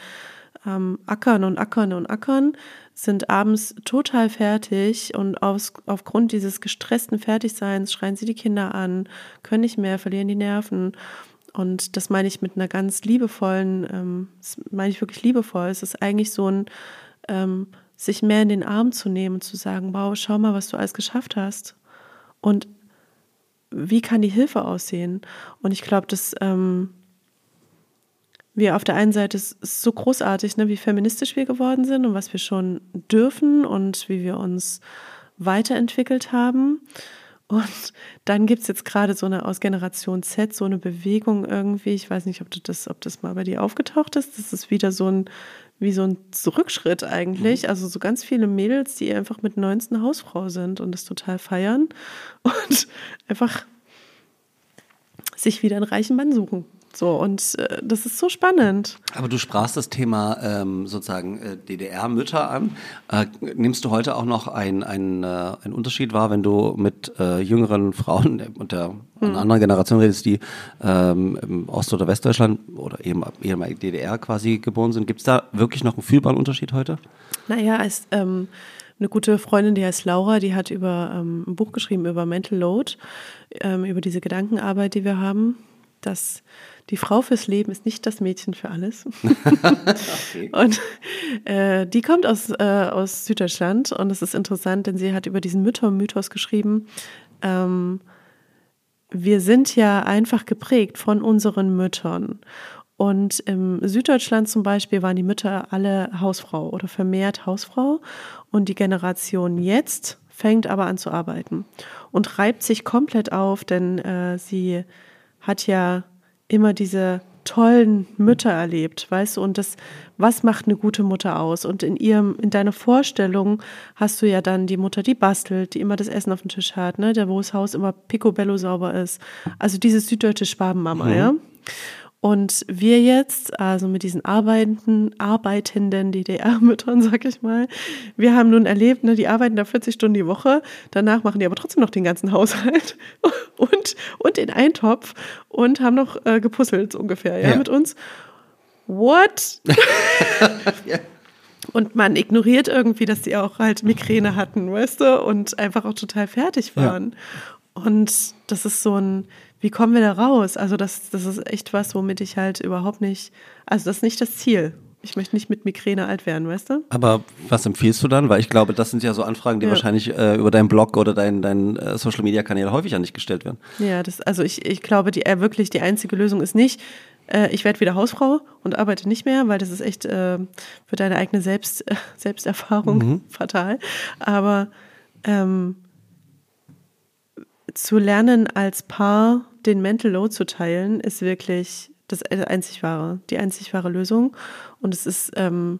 ähm, ackern und ackern und ackern, sind abends total fertig und aus, aufgrund dieses gestressten Fertigseins schreien sie die Kinder an, können nicht mehr, verlieren die Nerven. Und das meine ich mit einer ganz liebevollen, ähm, das meine ich wirklich liebevoll. Es ist eigentlich so ein, ähm, sich mehr in den Arm zu nehmen und zu sagen, wow, schau mal, was du alles geschafft hast. Und wie kann die Hilfe aussehen? Und ich glaube, dass ähm, wir auf der einen Seite ist es so großartig, ne, wie feministisch wir geworden sind und was wir schon dürfen und wie wir uns weiterentwickelt haben. Und dann gibt es jetzt gerade so eine aus Generation Z, so eine Bewegung irgendwie. Ich weiß nicht, ob das, ob das mal bei dir aufgetaucht ist. Das ist wieder so ein, wie so ein Rückschritt eigentlich. Mhm. Also so ganz viele Mädels, die einfach mit 19 Hausfrau sind und das total feiern und einfach sich wieder einen reichen Mann suchen. So, und äh, das ist so spannend. Aber du sprachst das Thema ähm, sozusagen äh, DDR-Mütter an. Äh, nimmst du heute auch noch einen ein, äh, ein Unterschied wahr, wenn du mit äh, jüngeren Frauen und der hm. einer anderen Generation redest, die ähm, im Ost- oder Westdeutschland oder eben ehemalige DDR quasi geboren sind? Gibt es da wirklich noch einen fühlbaren Unterschied heute? Naja, als ähm, eine gute Freundin, die heißt Laura, die hat über ähm, ein Buch geschrieben über Mental Load, ähm, über diese Gedankenarbeit, die wir haben, dass die Frau fürs Leben ist nicht das Mädchen für alles. okay. Und äh, die kommt aus, äh, aus Süddeutschland und es ist interessant, denn sie hat über diesen Mütter-Mythos geschrieben. Ähm, wir sind ja einfach geprägt von unseren Müttern. Und im Süddeutschland zum Beispiel waren die Mütter alle Hausfrau oder vermehrt Hausfrau. Und die Generation jetzt fängt aber an zu arbeiten und reibt sich komplett auf, denn äh, sie hat ja immer diese tollen Mütter erlebt, weißt du, und das, was macht eine gute Mutter aus? Und in ihrem, in deiner Vorstellung hast du ja dann die Mutter, die bastelt, die immer das Essen auf dem Tisch hat, ne, der, wo das Haus immer picobello sauber ist. Also diese süddeutsche Schwabenmama, mhm. ja. Und wir jetzt, also mit diesen arbeitenden, arbeitenden DDR-Müttern, sag ich mal, wir haben nun erlebt, ne, die arbeiten da 40 Stunden die Woche, danach machen die aber trotzdem noch den ganzen Haushalt und, und den Eintopf und haben noch äh, gepuzzelt so ungefähr, ja, ja, mit uns. What? ja. Und man ignoriert irgendwie, dass die auch halt Migräne hatten, weißt du, und einfach auch total fertig waren. Ja. Und das ist so ein, wie kommen wir da raus? Also das, das ist echt was, womit ich halt überhaupt nicht, also das ist nicht das Ziel. Ich möchte nicht mit Migräne alt werden, weißt du? Aber was empfiehlst du dann? Weil ich glaube, das sind ja so Anfragen, die ja. wahrscheinlich äh, über deinen Blog oder deinen dein, äh, Social Media Kanäle häufig an dich gestellt werden. Ja, das, also ich, ich glaube, die äh, wirklich die einzige Lösung ist nicht, äh, ich werde wieder Hausfrau und arbeite nicht mehr, weil das ist echt äh, für deine eigene Selbst, Selbsterfahrung mhm. fatal. Aber ähm, zu lernen, als Paar den Mental Load zu teilen, ist wirklich das einzig wahre, die einzig wahre Lösung. Und es ist ähm,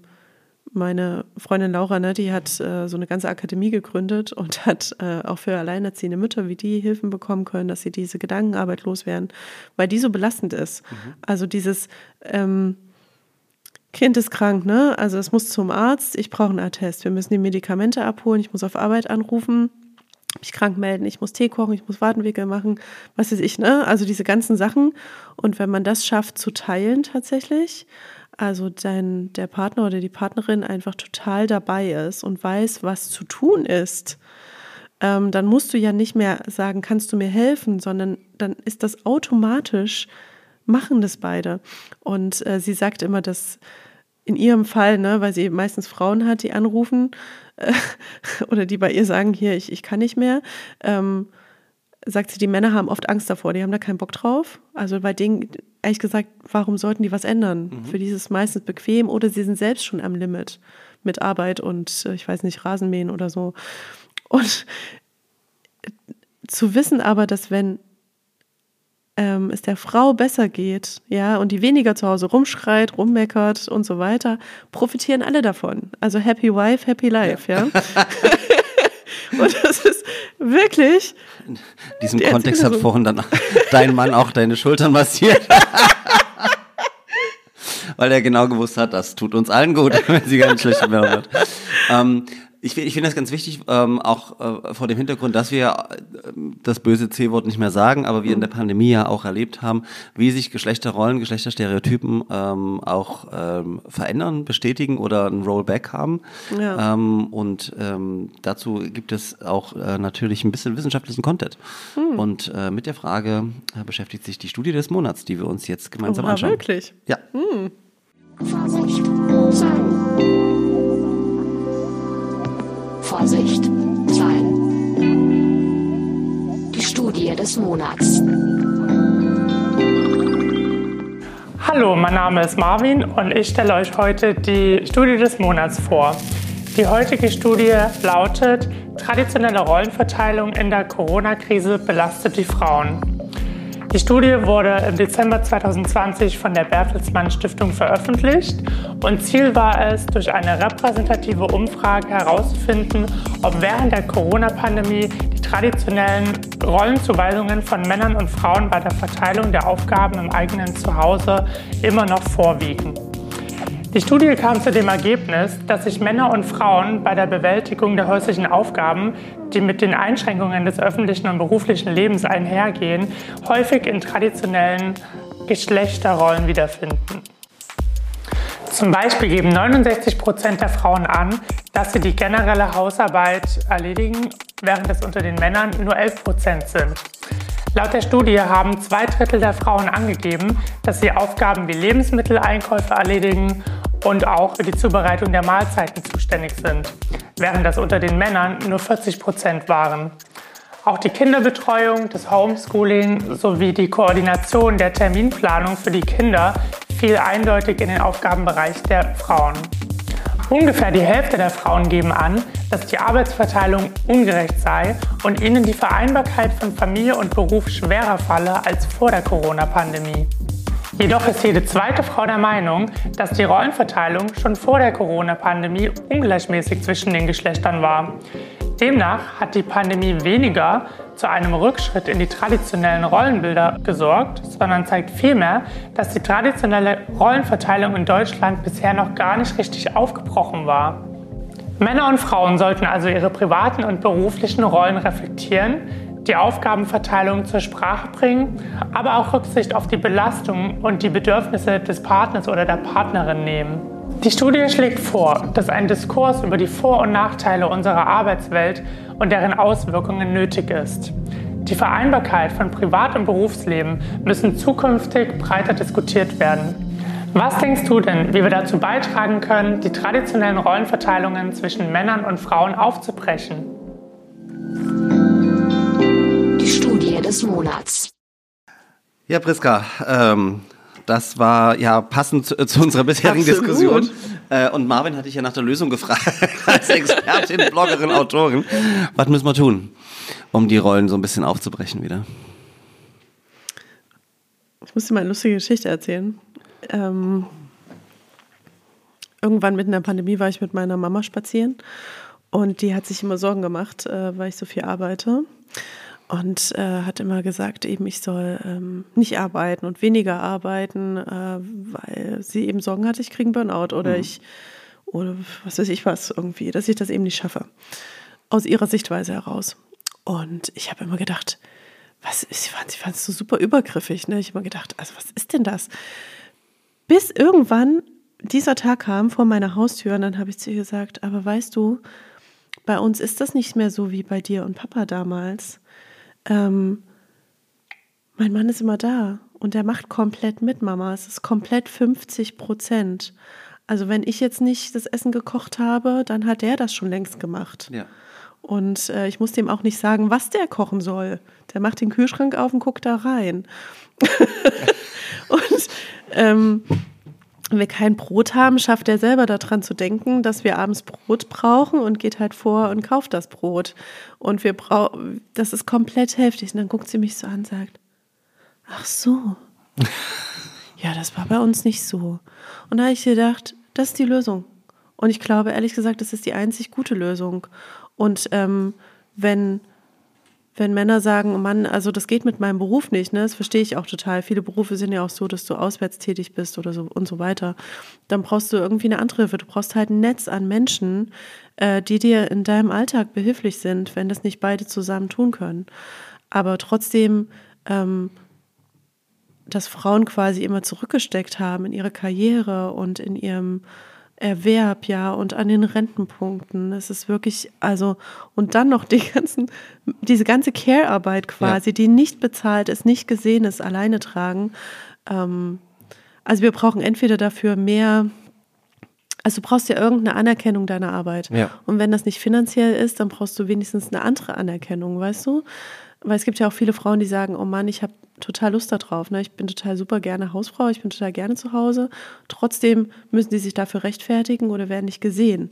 meine Freundin Laura, ne, die hat äh, so eine ganze Akademie gegründet und hat äh, auch für alleinerziehende Mütter wie die Hilfen bekommen können, dass sie diese Gedankenarbeit loswerden, weil die so belastend ist. Mhm. Also dieses ähm, Kind ist krank, ne? Also es muss zum Arzt, ich brauche einen Attest, wir müssen die Medikamente abholen, ich muss auf Arbeit anrufen mich krank melden, ich muss Tee kochen, ich muss Wadenwickel machen, was weiß ich, ne? Also diese ganzen Sachen. Und wenn man das schafft zu teilen tatsächlich, also dein, der Partner oder die Partnerin einfach total dabei ist und weiß, was zu tun ist, ähm, dann musst du ja nicht mehr sagen, kannst du mir helfen, sondern dann ist das automatisch, machen das beide. Und äh, sie sagt immer, dass in ihrem Fall, ne, weil sie meistens Frauen hat, die anrufen äh, oder die bei ihr sagen, hier, ich, ich kann nicht mehr, ähm, sagt sie, die Männer haben oft Angst davor, die haben da keinen Bock drauf. Also bei denen, ehrlich gesagt, warum sollten die was ändern? Mhm. Für die ist es meistens bequem oder sie sind selbst schon am Limit mit Arbeit und, äh, ich weiß nicht, Rasenmähen oder so. Und zu wissen aber, dass wenn ähm, es der Frau besser geht, ja, und die weniger zu Hause rumschreit, rummeckert und so weiter, profitieren alle davon. Also happy wife, happy life, ja. ja. und das ist wirklich. In diesem Kontext hat vorhin dann dein Mann auch deine Schultern massiert. Weil er genau gewusst hat, das tut uns allen gut, wenn sie ganz schlecht Werbung hat. Ähm, ich, ich finde das ganz wichtig, ähm, auch äh, vor dem Hintergrund, dass wir äh, das böse C-Wort nicht mehr sagen, aber wir in der Pandemie ja auch erlebt haben, wie sich Geschlechterrollen, Geschlechterstereotypen ähm, auch ähm, verändern, bestätigen oder ein Rollback haben. Ja. Ähm, und ähm, dazu gibt es auch äh, natürlich ein bisschen wissenschaftlichen Content. Hm. Und äh, mit der Frage äh, beschäftigt sich die Studie des Monats, die wir uns jetzt gemeinsam Oha, anschauen. wirklich? Ja. Hm. Vorsicht. Vorsicht, Zahlen. Die Studie des Monats. Hallo, mein Name ist Marvin und ich stelle euch heute die Studie des Monats vor. Die heutige Studie lautet, traditionelle Rollenverteilung in der Corona-Krise belastet die Frauen. Die Studie wurde im Dezember 2020 von der Bertelsmann Stiftung veröffentlicht und Ziel war es, durch eine repräsentative Umfrage herauszufinden, ob während der Corona-Pandemie die traditionellen Rollenzuweisungen von Männern und Frauen bei der Verteilung der Aufgaben im eigenen Zuhause immer noch vorwiegen. Die Studie kam zu dem Ergebnis, dass sich Männer und Frauen bei der Bewältigung der häuslichen Aufgaben, die mit den Einschränkungen des öffentlichen und beruflichen Lebens einhergehen, häufig in traditionellen Geschlechterrollen wiederfinden. Zum Beispiel geben 69 Prozent der Frauen an, dass sie die generelle Hausarbeit erledigen, während es unter den Männern nur 11 Prozent sind. Laut der Studie haben zwei Drittel der Frauen angegeben, dass sie Aufgaben wie Lebensmitteleinkäufe erledigen und auch für die Zubereitung der Mahlzeiten zuständig sind, während das unter den Männern nur 40 Prozent waren. Auch die Kinderbetreuung, das Homeschooling sowie die Koordination der Terminplanung für die Kinder fiel eindeutig in den Aufgabenbereich der Frauen. Ungefähr die Hälfte der Frauen geben an, dass die Arbeitsverteilung ungerecht sei und ihnen die Vereinbarkeit von Familie und Beruf schwerer falle als vor der Corona-Pandemie. Jedoch ist jede zweite Frau der Meinung, dass die Rollenverteilung schon vor der Corona-Pandemie ungleichmäßig zwischen den Geschlechtern war. Demnach hat die Pandemie weniger zu einem Rückschritt in die traditionellen Rollenbilder gesorgt, sondern zeigt vielmehr, dass die traditionelle Rollenverteilung in Deutschland bisher noch gar nicht richtig aufgebrochen war. Männer und Frauen sollten also ihre privaten und beruflichen Rollen reflektieren, die Aufgabenverteilung zur Sprache bringen, aber auch Rücksicht auf die Belastung und die Bedürfnisse des Partners oder der Partnerin nehmen. Die Studie schlägt vor, dass ein Diskurs über die Vor- und Nachteile unserer Arbeitswelt und deren Auswirkungen nötig ist. Die Vereinbarkeit von Privat- und Berufsleben müssen zukünftig breiter diskutiert werden. Was denkst du denn, wie wir dazu beitragen können, die traditionellen Rollenverteilungen zwischen Männern und Frauen aufzubrechen? Des Monats. Ja, Priska, ähm, das war ja passend zu, zu unserer bisherigen Absolut. Diskussion. Äh, und Marvin hatte ich ja nach der Lösung gefragt, als Expertin, Bloggerin, Autorin. Was müssen wir tun, um die Rollen so ein bisschen aufzubrechen wieder? Ich muss dir mal eine lustige Geschichte erzählen. Ähm, irgendwann mitten in der Pandemie war ich mit meiner Mama spazieren und die hat sich immer Sorgen gemacht, äh, weil ich so viel arbeite und äh, hat immer gesagt, eben ich soll ähm, nicht arbeiten und weniger arbeiten, äh, weil sie eben Sorgen hatte, ich kriege einen Burnout oder mhm. ich oder was weiß ich was irgendwie, dass ich das eben nicht schaffe. Aus ihrer Sichtweise heraus. Und ich habe immer gedacht, was ist, sie fand, sie fand es so super übergriffig. Ne? Ich habe immer gedacht, also was ist denn das? Bis irgendwann dieser Tag kam vor meiner Haustür und dann habe ich zu ihr gesagt, aber weißt du, bei uns ist das nicht mehr so wie bei dir und Papa damals ähm, mein Mann ist immer da und er macht komplett mit, Mama. Es ist komplett 50 Prozent. Also wenn ich jetzt nicht das Essen gekocht habe, dann hat der das schon längst gemacht. Ja. Und äh, ich muss dem auch nicht sagen, was der kochen soll. Der macht den Kühlschrank auf und guckt da rein. und ähm, wenn wir kein Brot haben, schafft er selber daran zu denken, dass wir abends Brot brauchen und geht halt vor und kauft das Brot. Und wir brauchen, das ist komplett heftig. Und dann guckt sie mich so an und sagt, ach so. ja, das war bei uns nicht so. Und da habe ich gedacht, das ist die Lösung. Und ich glaube, ehrlich gesagt, das ist die einzig gute Lösung. Und ähm, wenn wenn Männer sagen, oh Mann, also das geht mit meinem Beruf nicht, ne? Das verstehe ich auch total. Viele Berufe sind ja auch so, dass du auswärts tätig bist oder so und so weiter. Dann brauchst du irgendwie eine andere Hilfe. Du brauchst halt ein Netz an Menschen, äh, die dir in deinem Alltag behilflich sind, wenn das nicht beide zusammen tun können. Aber trotzdem, ähm, dass Frauen quasi immer zurückgesteckt haben in ihre Karriere und in ihrem Erwerb, ja, und an den Rentenpunkten. Es ist wirklich, also, und dann noch die ganzen, diese ganze Care-Arbeit quasi, Ja. die nicht bezahlt ist, nicht gesehen ist, alleine tragen. Ähm, also wir brauchen entweder dafür mehr, also du brauchst ja irgendeine Anerkennung deiner Arbeit. Ja. Und wenn das nicht finanziell ist, dann brauchst du wenigstens eine andere Anerkennung, weißt du? Weil es gibt ja auch viele Frauen, die sagen, oh Mann, ich habe total Lust darauf. Ne? Ich bin total super gerne Hausfrau, ich bin total gerne zu Hause. Trotzdem müssen die sich dafür rechtfertigen oder werden nicht gesehen.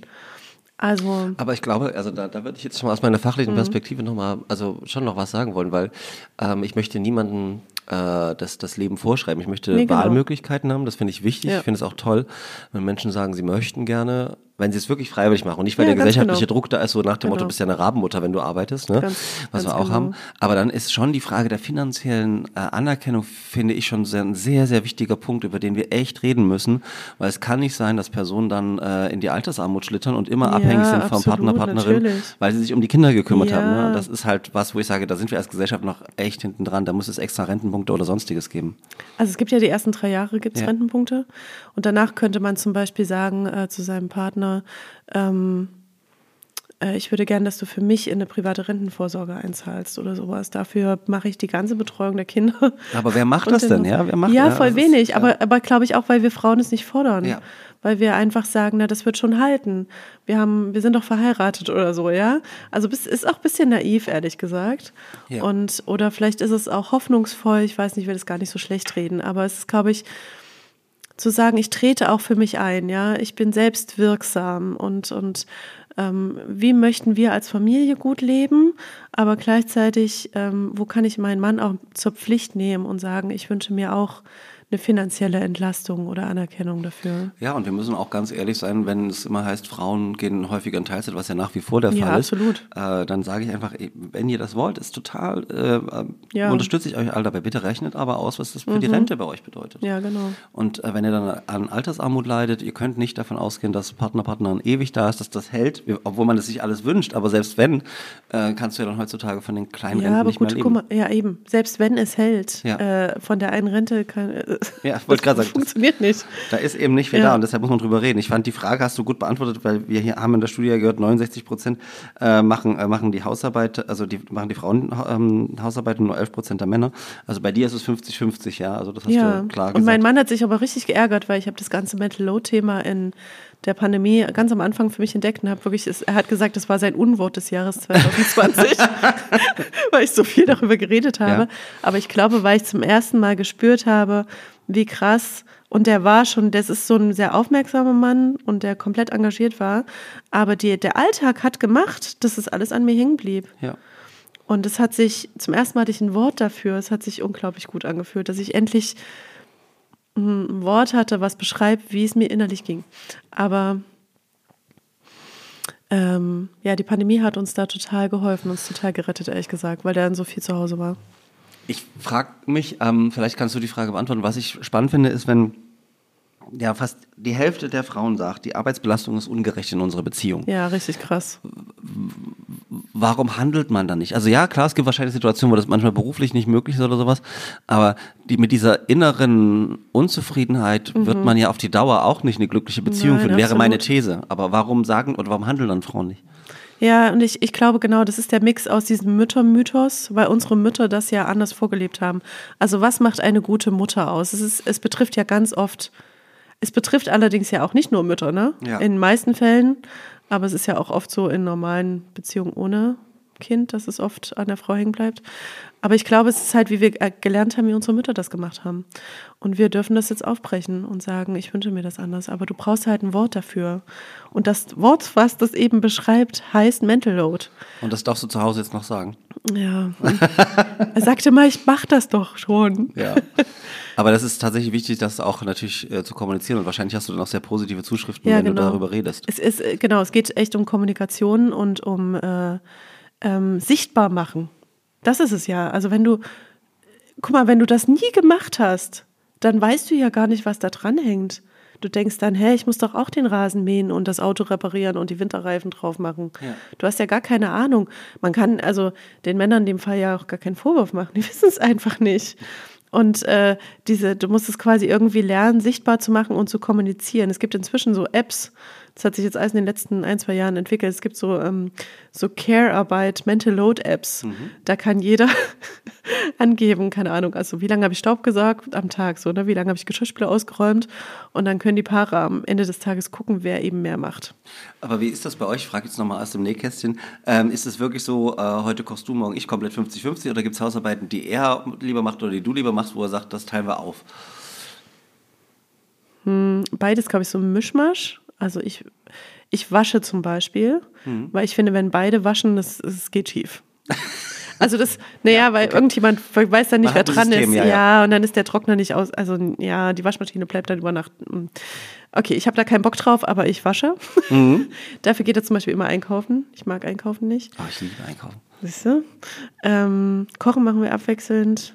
Also, Aber ich glaube, also da, da würde ich jetzt schon mal aus meiner fachlichen Mhm. Perspektive noch mal, also schon noch was sagen wollen, weil ähm, ich möchte niemandem äh, das, das Leben vorschreiben. Ich möchte Nee, genau. Wahlmöglichkeiten haben, das finde ich wichtig. Ja. Ich finde es auch toll, wenn Menschen sagen, sie möchten gerne, wenn sie es wirklich freiwillig machen und nicht, weil Ja, der gesellschaftliche genau. Druck da ist, so nach dem Motto, Genau. du bist ja eine Rabenmutter, wenn du arbeitest, ne? Ganz- was ganz wir auch genau. haben. Aber dann ist schon die Frage der finanziellen äh, Anerkennung, finde ich schon sehr, ein sehr, sehr wichtiger Punkt, über den wir echt reden müssen, weil es kann nicht sein, dass Personen dann äh, in die Altersarmut schlittern und immer Ja, abhängig sind vom Partner, Partnerin, natürlich. weil sie sich um die Kinder gekümmert haben. Ja. Ne? Das ist halt was, wo ich sage, da sind wir als Gesellschaft noch echt hinten dran. Da muss es extra Rentenpunkte oder sonstiges geben. also es gibt ja die ersten drei Jahre gibt es. Rentenpunkte. Und danach könnte man zum Beispiel sagen äh, zu seinem Partner, ähm, äh, ich würde gern, dass du für mich in eine private Rentenvorsorge einzahlst oder sowas. Dafür mache ich die ganze Betreuung der Kinder. Aber wer macht Und das denn? Ja, wer macht ja, ja, voll ist- wenig. ja. Aber, aber glaube ich auch, weil wir Frauen es nicht fordern. Ja. Weil wir einfach sagen, na, das wird schon halten. Wir haben, wir sind doch verheiratet oder so, ja. Also bis, ist auch ein bisschen naiv, ehrlich gesagt. Ja. Und, oder vielleicht ist es auch hoffnungsvoll, ich weiß nicht, ich will das gar nicht so schlecht reden, aber es ist, glaube ich, zu sagen, ich trete auch für mich ein, ja, ich bin selbst wirksam und, und ähm, wie möchten wir als Familie gut leben, aber gleichzeitig, ähm, wo kann ich meinen Mann auch zur Pflicht nehmen und sagen, ich wünsche mir auch eine finanzielle Entlastung oder Anerkennung dafür. Ja, und wir müssen auch ganz ehrlich sein, wenn es immer heißt, Frauen gehen häufiger in Teilzeit, was ja nach wie vor der Ja, Fall ist. absolut. Äh, dann sage ich einfach, wenn ihr das wollt, ist total, äh, Ja. Mhm. unterstütze ich euch alle dabei. Bitte rechnet aber aus, was das für die Rente bei euch bedeutet. Ja, genau. Und äh, wenn ihr dann an Altersarmut leidet, ihr könnt nicht davon ausgehen, dass Partner, Partnerin ewig da ist, dass das hält, obwohl man das sich alles wünscht. Aber selbst wenn, äh, kannst du ja dann heutzutage von den kleinen Ja, Renten aber nicht gut, mehr guck leben. mal, ja eben, selbst wenn es hält, Ja. äh, von der einen Rente kann, äh, Ja, ich wollte gerade das sagen, das- funktioniert nicht. Da ist eben nicht viel Ja. da und deshalb muss man drüber reden. Ich fand die Frage hast du gut beantwortet, weil wir hier haben in der Studie ja gehört, 69 Prozent äh, machen, äh, machen die Hausarbeit, also die machen die Frauen ähm, Hausarbeit und nur 11 Prozent der Männer. Also bei dir ist es 50-50, ja. Also das hast Ja, du klar und gesagt. mein Mann hat sich aber richtig geärgert, weil ich habe das ganze Mental Load-Thema in der Pandemie ganz am Anfang für mich entdeckt und habe wirklich, es- er hat gesagt, das war sein Unwort des Jahres 2020, weil ich so viel darüber geredet habe. Ja. Aber ich glaube, weil ich zum ersten Mal gespürt habe, wie krass und der war schon, das ist so ein sehr aufmerksamer Mann und der komplett engagiert war. Aber die, der Alltag hat gemacht, dass es alles an mir hängen blieb. ja. Und es hat sich, zum ersten Mal hatte ich ein Wort dafür, es hat sich unglaublich gut angefühlt, dass ich endlich ein Wort hatte, was beschreibt, wie es mir innerlich ging. Aber ähm, ja, die Pandemie hat uns da total geholfen, uns total gerettet, ehrlich gesagt, weil dann so viel zu Hause war. Ich frage mich, ähm, vielleicht kannst du die Frage beantworten. Was ich spannend finde, ist, wenn ja fast die Hälfte der Frauen sagt, die Arbeitsbelastung ist ungerecht in unserer Beziehung. Ja, richtig krass. warum handelt man dann nicht? Also ja, klar, es gibt wahrscheinlich Situationen, wo das manchmal beruflich nicht möglich ist oder sowas, aber die, mit dieser inneren Unzufriedenheit wird man ja auf die Dauer auch nicht eine glückliche Beziehung Mhm. Nein, führen, wäre meine. These. Aber warum sagen oder warum handeln dann Frauen nicht? Ja, und ich, ich glaube genau, das ist der Mix aus diesem Müttermythos, weil unsere Mütter das ja anders vorgelebt haben. Also was macht eine gute Mutter aus? Es, ist, es betrifft ja ganz oft, Es betrifft allerdings ja auch nicht nur Mütter, ne? Ja. In den meisten Fällen, aber es ist ja auch oft so in normalen Beziehungen ohne Kind, dass es oft an der Frau hängen bleibt. Aber ich glaube, es ist halt, wie wir äh, gelernt haben, wie unsere Mütter das gemacht haben. Und wir dürfen das jetzt aufbrechen und sagen, ich wünsche mir das anders. Aber du brauchst halt ein Wort dafür. Und das Wort, was das eben beschreibt, heißt Mental Load. Und das darfst du zu Hause jetzt noch sagen. Ja. er sagte mal, ich mach das doch schon. Ja. Aber das ist tatsächlich wichtig, das auch natürlich äh, zu kommunizieren. Und wahrscheinlich hast du dann auch sehr positive Zuschriften, Ja, wenn du genau. darüber redest. Es ist, äh, genau, es geht echt um Kommunikation und um äh, ähm, sichtbar machen. Das ist es ja. Also wenn du, guck mal, wenn du das nie gemacht hast, dann weißt du ja gar nicht, was da dran hängt. Du denkst dann, hä, ich muss doch auch den Rasen mähen und das Auto reparieren und die Winterreifen drauf machen. Du hast ja gar keine Ahnung. Man kann also den Männern in dem Fall ja auch gar keinen Vorwurf machen. Die wissen es einfach nicht. Und äh, diese, du musst es quasi irgendwie lernen, sichtbar zu machen und zu kommunizieren. Es gibt inzwischen so Apps, das hat sich jetzt alles in den letzten ein, zwei Jahren entwickelt. Es gibt so, ähm, so Care-Arbeit, Mental Load-Apps. Da kann jeder angeben, keine Ahnung, also wie lange habe ich Staub gesaugt am Tag, so, ne? wie lange habe ich Geschirrspüler ausgeräumt. Und dann können die Paare am Ende des Tages gucken, wer eben mehr macht. Aber wie ist das bei euch? Ich frage jetzt nochmal aus dem Nähkästchen. Ähm, ist es wirklich so, äh, heute kochst du, morgen ich komplett 50-50 oder gibt es Hausarbeiten, die er lieber macht oder die du lieber machst, wo er sagt, das teilen wir auf? beides, glaube ich, so ein Mischmasch. Also ich, ich wasche zum Beispiel, Mhm. weil ich finde, wenn beide waschen, das, das geht schief. Also das, naja, weil irgendjemand weiß dann nicht, wer dran System, ist. ja, Ja, ja. und dann ist der Trockner nicht aus. Also ja, die Waschmaschine bleibt dann über Nacht. mm. Okay, ich habe da keinen Bock drauf, aber ich wasche. Mhm. Dafür geht er zum Beispiel immer einkaufen. Ich mag einkaufen nicht. Oh, ich liebe Einkaufen. Siehst du? Ähm, Kochen machen wir abwechselnd.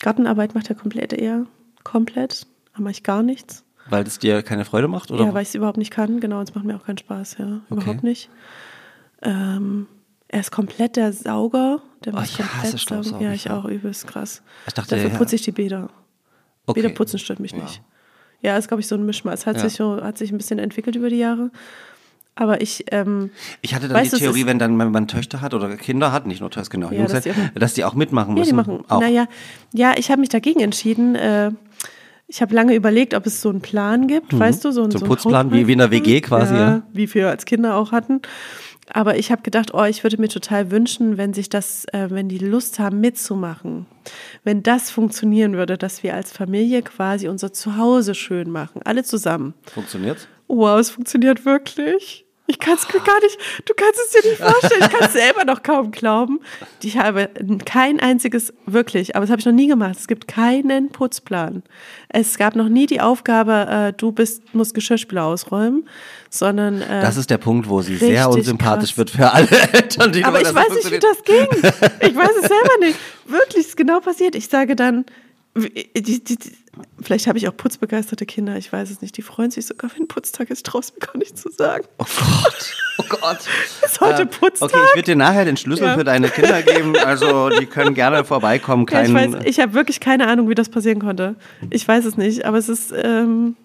Gartenarbeit macht er komplett eher. Komplett. Da mache ich gar nichts. Weil das dir keine Freude macht? Oder? Ja, weil ich es überhaupt nicht kann. Genau, es macht mir auch keinen Spaß. Ja, überhaupt nicht. Ähm, er ist komplett der Sauger. Der Oh, ich hasse saugen. Staubsaugen, Ja, ich ja. auch übelst krass. Ich dachte, Dafür ja. putze ich die Bäder. Okay. Bäder putzen stört mich Ja. nicht. Ja, ist, glaube ich, so ein Mischmaß. Es hat, Ja. sich so, hat sich ein bisschen entwickelt über die Jahre. Aber ich, ähm, Ich hatte dann Weißt die es Theorie, wenn dann wenn man Töchter hat oder Kinder hat, nicht nur Töchter, genau, Ja, Jungs, dass die auch- dass die auch mitmachen Ja, müssen. die machen. Auch. Naja, ja, ich habe mich dagegen entschieden. Äh, ich habe lange überlegt, ob es so einen Plan gibt, weißt du, so, ein- So ein so einen Putzplan, wie- wie in der WG quasi, ja. Wie wir als Kinder auch hatten. Aber ich habe gedacht, oh, ich würde mir total wünschen, wenn sich das, äh, wenn die Lust haben, mitzumachen, wenn das funktionieren würde, dass wir als Familie quasi unser Zuhause schön machen, alle zusammen. Funktioniert's? Wow, es funktioniert wirklich. Ich kann es gar nicht, du kannst es dir nicht vorstellen. Ich kann es selber noch kaum glauben. Ich habe kein einziges, wirklich, aber das habe ich noch nie gemacht. Es gibt keinen Putzplan. Es gab noch nie die Aufgabe, äh, du bist, musst Geschirrspüler ausräumen, sondern. Äh, Das ist der Punkt, wo sie sehr unsympathisch krass. wird für alle Eltern, die aber ich weiß nicht, wie das ging. Ich weiß es selber nicht. Wirklich, es ist genau passiert. Ich sage dann, die, die, die, vielleicht habe ich auch putzbegeisterte Kinder, ich weiß es nicht. Die freuen sich sogar, wenn Putztag ist, draußen gar nicht zu sagen. Oh Gott, oh Gott. Ist heute Äh, Putztag? Okay, ich würde dir nachher den Schlüssel Ja. für deine Kinder geben. Also die können gerne vorbeikommen. Ja, ich Kein, weiß, ich habe wirklich keine Ahnung, wie das passieren konnte. Ich weiß es nicht, aber es ist, ähm,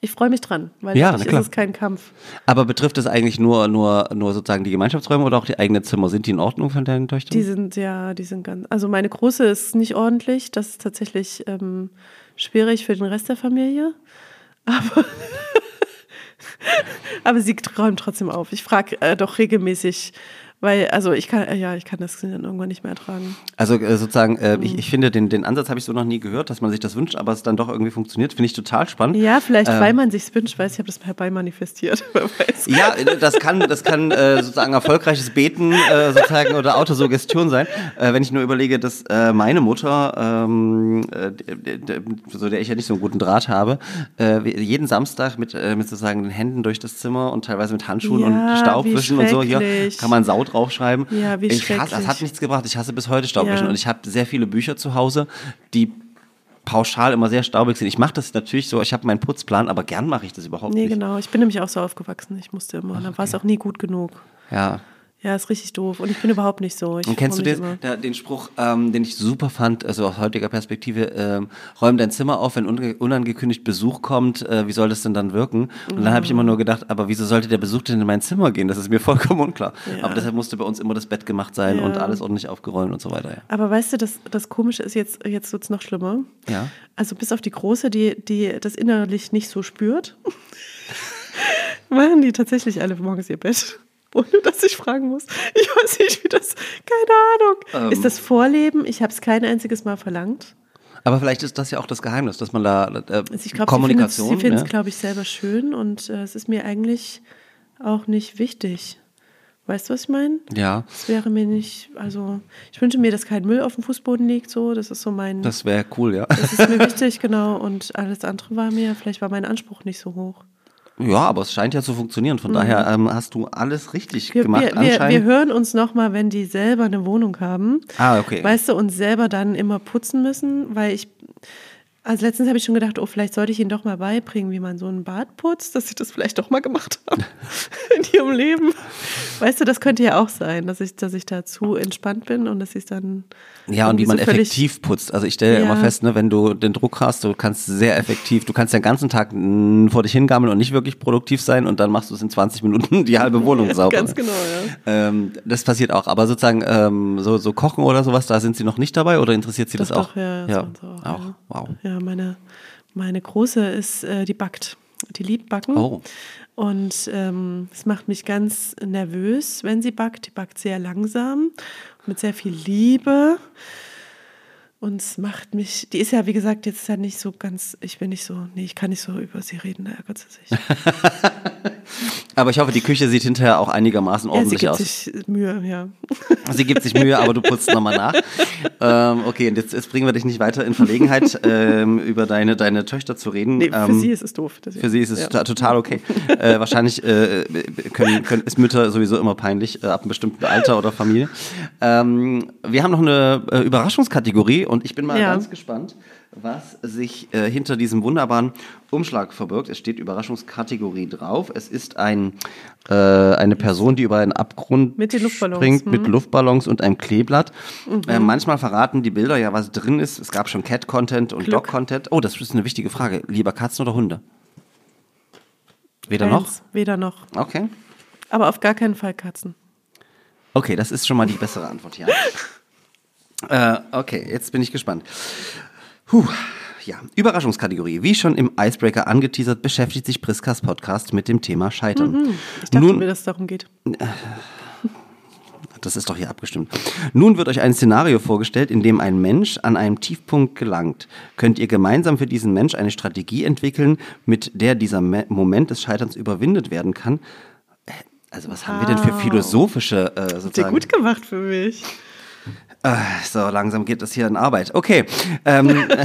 ich freue mich dran, weil Ja, für mich na klar. ist es kein Kampf. aber betrifft es eigentlich nur, nur, nur sozusagen die Gemeinschaftsräume oder auch die eigenen Zimmer? Sind die in Ordnung von deinen Töchtern? Die sind, ja, die sind ganz, also meine Große ist nicht ordentlich, das ist tatsächlich ähm, schwierig für den Rest der Familie, aber, aber sie räumt trotzdem auf. Ich frage äh, doch regelmäßig, weil, also ich kann, äh, ja, ich kann das dann irgendwann nicht mehr ertragen. Also äh, sozusagen, äh, Mhm. ich, ich finde, den, den Ansatz habe ich so noch nie gehört, dass man sich das wünscht, aber es dann doch irgendwie funktioniert. Finde ich total spannend. Ja, vielleicht, Ähm. weil man sich's wünscht, weiß ich, habe das herbei manifestiert. Wer weiß. Ja, das kann, das kann äh, sozusagen erfolgreiches Beten äh, sozusagen oder Autosuggestion sein. Äh, wenn ich nur überlege, dass äh, meine Mutter, ähm, äh, so der ich ja nicht so einen guten Draht habe, äh, jeden Samstag mit, äh, mit sozusagen den Händen durch das Zimmer und teilweise mit Handschuhen Ja, und Staub wie wischen und so. Hier kann man Sau draufschreiben. Ja, wie ich hasse, das hat nichts gebracht. Ich hasse bis heute Staubwischen Ja. und ich habe sehr viele Bücher zu Hause, die pauschal immer sehr staubig sind. Ich mache das natürlich so, ich habe meinen Putzplan, aber gern mache ich das überhaupt Nee, nicht. genau. Ich bin nämlich auch so aufgewachsen. Ich musste immer. Da war es auch nie gut genug. Ja. Ja, ist richtig doof. Und ich bin überhaupt nicht so. Ich Und kennst du den, der, den Spruch, ähm, den ich super fand, also aus heutiger Perspektive, ähm, räum dein Zimmer auf, wenn unangekündigt Besuch kommt, äh, wie soll das denn dann wirken? Und dann habe ich immer nur gedacht, aber wieso sollte der Besuch denn in mein Zimmer gehen? Das ist mir vollkommen unklar. Ja. Aber deshalb musste bei uns immer das Bett gemacht sein Ja. und alles ordentlich aufgeräumt und so weiter. Ja. Aber weißt du, das, das Komische ist jetzt, jetzt wird es noch schlimmer. Ja. Also bis auf die Große, die, die das innerlich nicht so spürt, machen die tatsächlich alle morgens ihr Bett. Ohne dass ich fragen muss. Ich weiß nicht, wie das. Keine Ahnung. Ähm. Ist das Vorleben? Ich habe es kein einziges Mal verlangt. Aber vielleicht ist das ja auch das Geheimnis, dass man da äh, Also ich glaube, Kommunikation. sie finden es, ja. glaube ich, selber schön und äh, es ist mir eigentlich auch nicht wichtig. Weißt du, was ich meine? ja, Es wäre mir nicht, also ich wünsche mir, dass kein Müll auf dem Fußboden liegt, so. Das ist so mein. das wäre cool, ja. Das ist mir wichtig, genau. Und alles andere war mir, vielleicht war mein Anspruch nicht so hoch. Ja, aber es scheint ja zu funktionieren. Von daher ähm, hast du alles richtig Mhm. Wir, gemacht wir, anscheinend. wir hören uns nochmal, wenn die selber eine Wohnung haben. Ah, okay. Weißt du, und selber dann immer putzen müssen, weil ich. Also letztens habe ich schon gedacht, oh, vielleicht sollte ich ihnen doch mal beibringen, wie man so ein Bad putzt, dass sie das vielleicht doch mal gemacht haben in ihrem Leben. Weißt du, das könnte ja auch sein, dass ich, dass ich da zu entspannt bin und dass ich es dann. Ja, und wie man so effektiv putzt. Also ich stelle ja. Ja. immer fest, ne, wenn du den Druck hast, du kannst sehr effektiv, du kannst den ganzen Tag vor dich hingammeln und nicht wirklich produktiv sein und dann machst du es in 20 Minuten die halbe Wohnung sauber. Ganz genau, ja. Ähm, das passiert auch. Aber sozusagen ähm, so, so Kochen oder sowas, da sind Sie noch nicht dabei oder interessiert Sie das Doch, auch? doch, ja, das ja. auch, auch. Wow. Ja, meine, meine Große ist, äh, die backt. Die liebt Backen. Oh. Und ähm, es macht mich ganz nervös, wenn sie backt. Die backt sehr langsam, mit sehr viel Liebe. Und es macht mich, die ist ja, wie gesagt, jetzt ja nicht so ganz, ich bin nicht so, nee, ich kann nicht so über sie reden, da ärgert sie sich. Aber ich hoffe, die Küche sieht hinterher auch einigermaßen Ja, sie ordentlich gibt aus. sich Mühe, ja. Sie gibt sich Mühe, aber du putzt nochmal nach. Ähm, okay, und jetzt, jetzt bringen wir dich nicht weiter in Verlegenheit, ähm, über deine, deine Töchter zu reden. Nee, für ähm, sie ist es doof. Für sie ist es ja. to- total okay. äh, wahrscheinlich äh, können, können, ist Mütter sowieso immer peinlich, äh, ab einem bestimmten Alter oder Familie. Ähm, wir haben noch eine äh, Überraschungskategorie und ich bin mal Ja. ganz gespannt, was sich äh, hinter diesem wunderbaren Umschlag verbirgt. Es steht Überraschungskategorie drauf. Es ist ein, äh, eine Person, die über einen Abgrund Mit springt, mit mhm. Luftballons und einem Kleeblatt. Äh, manchmal verraten die Bilder ja, was drin ist. Es gab schon Cat-Content und. Dog-Content. Oh, das ist eine wichtige Frage. Lieber Katzen oder Hunde? Weder noch? Eins, Weder noch. Okay. Aber auf gar keinen Fall Katzen. Okay, das ist schon mal die bessere Antwort hier. äh, okay, jetzt bin ich gespannt. Puh. Ja, Überraschungskategorie. Wie schon im Icebreaker angeteasert, beschäftigt sich Priskas Podcast mit dem Thema Scheitern. Ich dachte Nun, mir, dass es darum geht. das ist doch hier abgestimmt. Nun wird euch ein Szenario vorgestellt, in dem ein Mensch an einem Tiefpunkt gelangt. Könnt ihr gemeinsam für diesen Mensch eine Strategie entwickeln, mit der dieser Me Moment des Scheiterns überwindet werden kann? Also was haben wir denn für Wow. philosophische äh, Sehr sozusagen? gut gemacht für mich. Äh, so, langsam geht es hier in Arbeit. Okay. Ähm,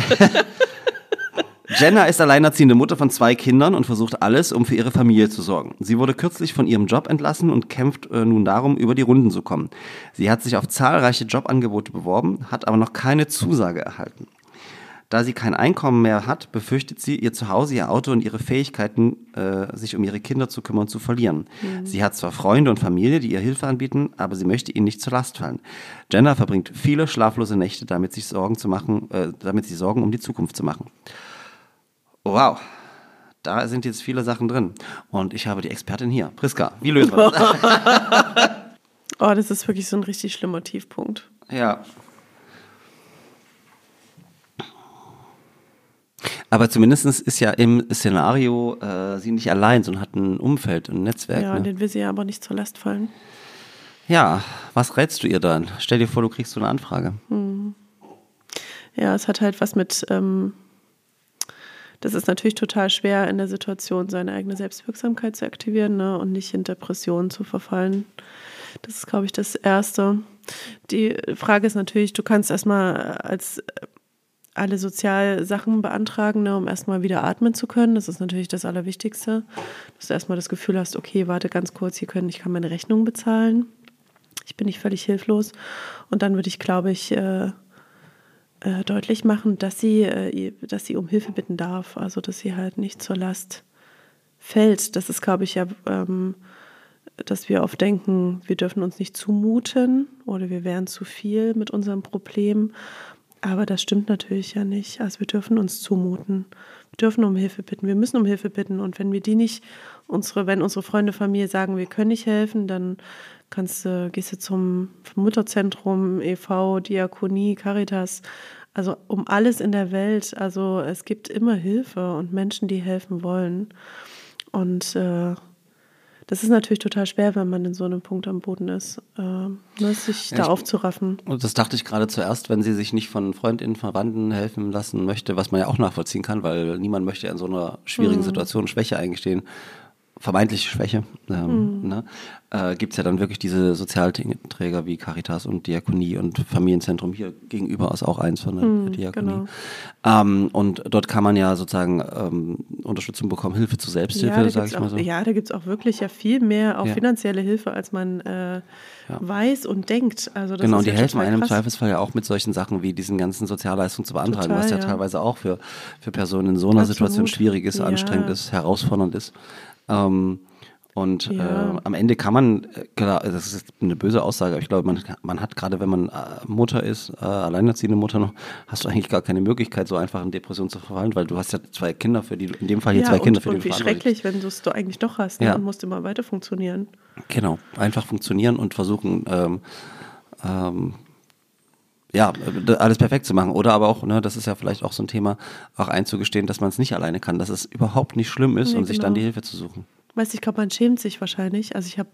Jenna ist alleinerziehende Mutter von zwei Kindern und versucht alles, um für ihre Familie zu sorgen. Sie wurde kürzlich von ihrem Job entlassen und kämpft äh, nun darum, über die Runden zu kommen. Sie hat sich auf zahlreiche Jobangebote beworben, hat aber noch keine Zusage erhalten. Da sie kein Einkommen mehr hat, befürchtet sie, ihr Zuhause, ihr Auto und ihre Fähigkeiten, äh, sich um ihre Kinder zu kümmern, zu verlieren. Sie hat zwar Freunde und Familie, die ihr Hilfe anbieten, aber sie möchte ihnen nicht zur Last fallen. Jenna verbringt viele schlaflose Nächte, damit sich Sorgen zu machen, äh, damit sie Sorgen um die Zukunft zu machen. Wow. Da sind jetzt viele Sachen drin. Und ich habe die Expertin hier. Priska, wie lösen wir das? Oh, das ist wirklich so ein richtig schlimmer Tiefpunkt. Ja. Aber zumindest ist ja im Szenario äh, sie nicht allein, sondern hat ein Umfeld, ein Netzwerk. Ja, ne? den will sie ja aber nicht zur Last fallen. ja, was rätst du ihr dann? Stell dir vor, du kriegst so eine Anfrage. Ja, es hat halt was mit. Ähm, das ist natürlich total schwer in der Situation, seine eigene Selbstwirksamkeit zu aktivieren ne, und nicht in Depressionen zu verfallen. Das ist, glaube ich, das Erste. Die Frage ist natürlich, du kannst erstmal als alle Sozialsachen beantragen, ne, um erstmal wieder atmen zu können. Das ist natürlich das Allerwichtigste. Dass du erstmal das Gefühl hast, okay, warte ganz kurz, hier können, ich kann meine Rechnung bezahlen. Ich bin nicht völlig hilflos. Und dann würde ich, glaube ich, äh, äh, deutlich machen, dass sie, äh, dass sie um Hilfe bitten darf. Also, dass sie halt nicht zur Last fällt. Das ist, glaube ich, ja ähm, dass wir oft denken, wir dürfen uns nicht zumuten oder wir wären zu viel mit unserem Problem. Aber das stimmt natürlich ja nicht. Also wir dürfen uns zumuten. Wir dürfen um Hilfe bitten. Wir müssen um Hilfe bitten. Und wenn wir die nicht, unsere, wenn unsere Freunde, Familie sagen, wir können nicht helfen, dann kannst du, gehst du zum Mutterzentrum, e.V., Diakonie, Caritas. Also um alles in der Welt. Also es gibt immer Hilfe und Menschen, die helfen wollen. Und äh, das ist natürlich total schwer, wenn man in so einem Punkt am Boden ist, äh, sich Ja, da ich- aufzuraffen. Und das dachte ich gerade zuerst, wenn sie sich nicht von Freundinnen, Verwandten helfen lassen möchte, was man ja auch nachvollziehen kann, weil niemand möchte in so einer schwierigen Mhm. Situation Schwäche eingestehen, vermeintliche Schwäche, ähm, Mhm. ne? äh, gibt es ja dann wirklich diese Sozialträger wie Caritas und Diakonie und Familienzentrum. Hier gegenüber ist auch eins von der Mhm, Diakonie. genau. Ähm, und dort kann man ja sozusagen ähm, Unterstützung bekommen, Hilfe zur Ja, Selbsthilfe, da sage ich mal auch, so. ja, da gibt es auch wirklich ja viel mehr, auch Ja. finanzielle Hilfe, als man äh, weiß und denkt. Also das genau, und die ja helfen einem im. Zweifelsfall ja auch mit solchen Sachen wie diesen ganzen Sozialleistungen zu beantragen, Total, was ja, ja. teilweise auch für, für Personen in so einer Absolut. Situation schwierig ist, Ja. anstrengend ist, herausfordernd ist. Ähm, und Ja. äh, am Ende kann man, äh, klar, das ist eine böse Aussage, aber ich glaube, man, man hat gerade, wenn man äh, Mutter ist, äh, alleinerziehende Mutter noch, hast du eigentlich gar keine Möglichkeit, so einfach in Depression zu verfallen, weil du hast ja zwei Kinder, für die du, in dem Fall hier ja, zwei Kinder, und, für die und du wie schrecklich, wenn du es doch eigentlich doch hast ne? Ja. und musst immer weiter funktionieren. Genau, einfach funktionieren und versuchen, ähm, ähm, ja, äh, alles perfekt zu machen. Oder aber auch, ne, das ist ja vielleicht auch so ein Thema, auch einzugestehen, dass man es nicht alleine kann, dass es überhaupt nicht schlimm ist Nee, und sich dann genau. die Hilfe zu suchen. Weißt du, ich glaube, man schämt sich wahrscheinlich. Also ich habe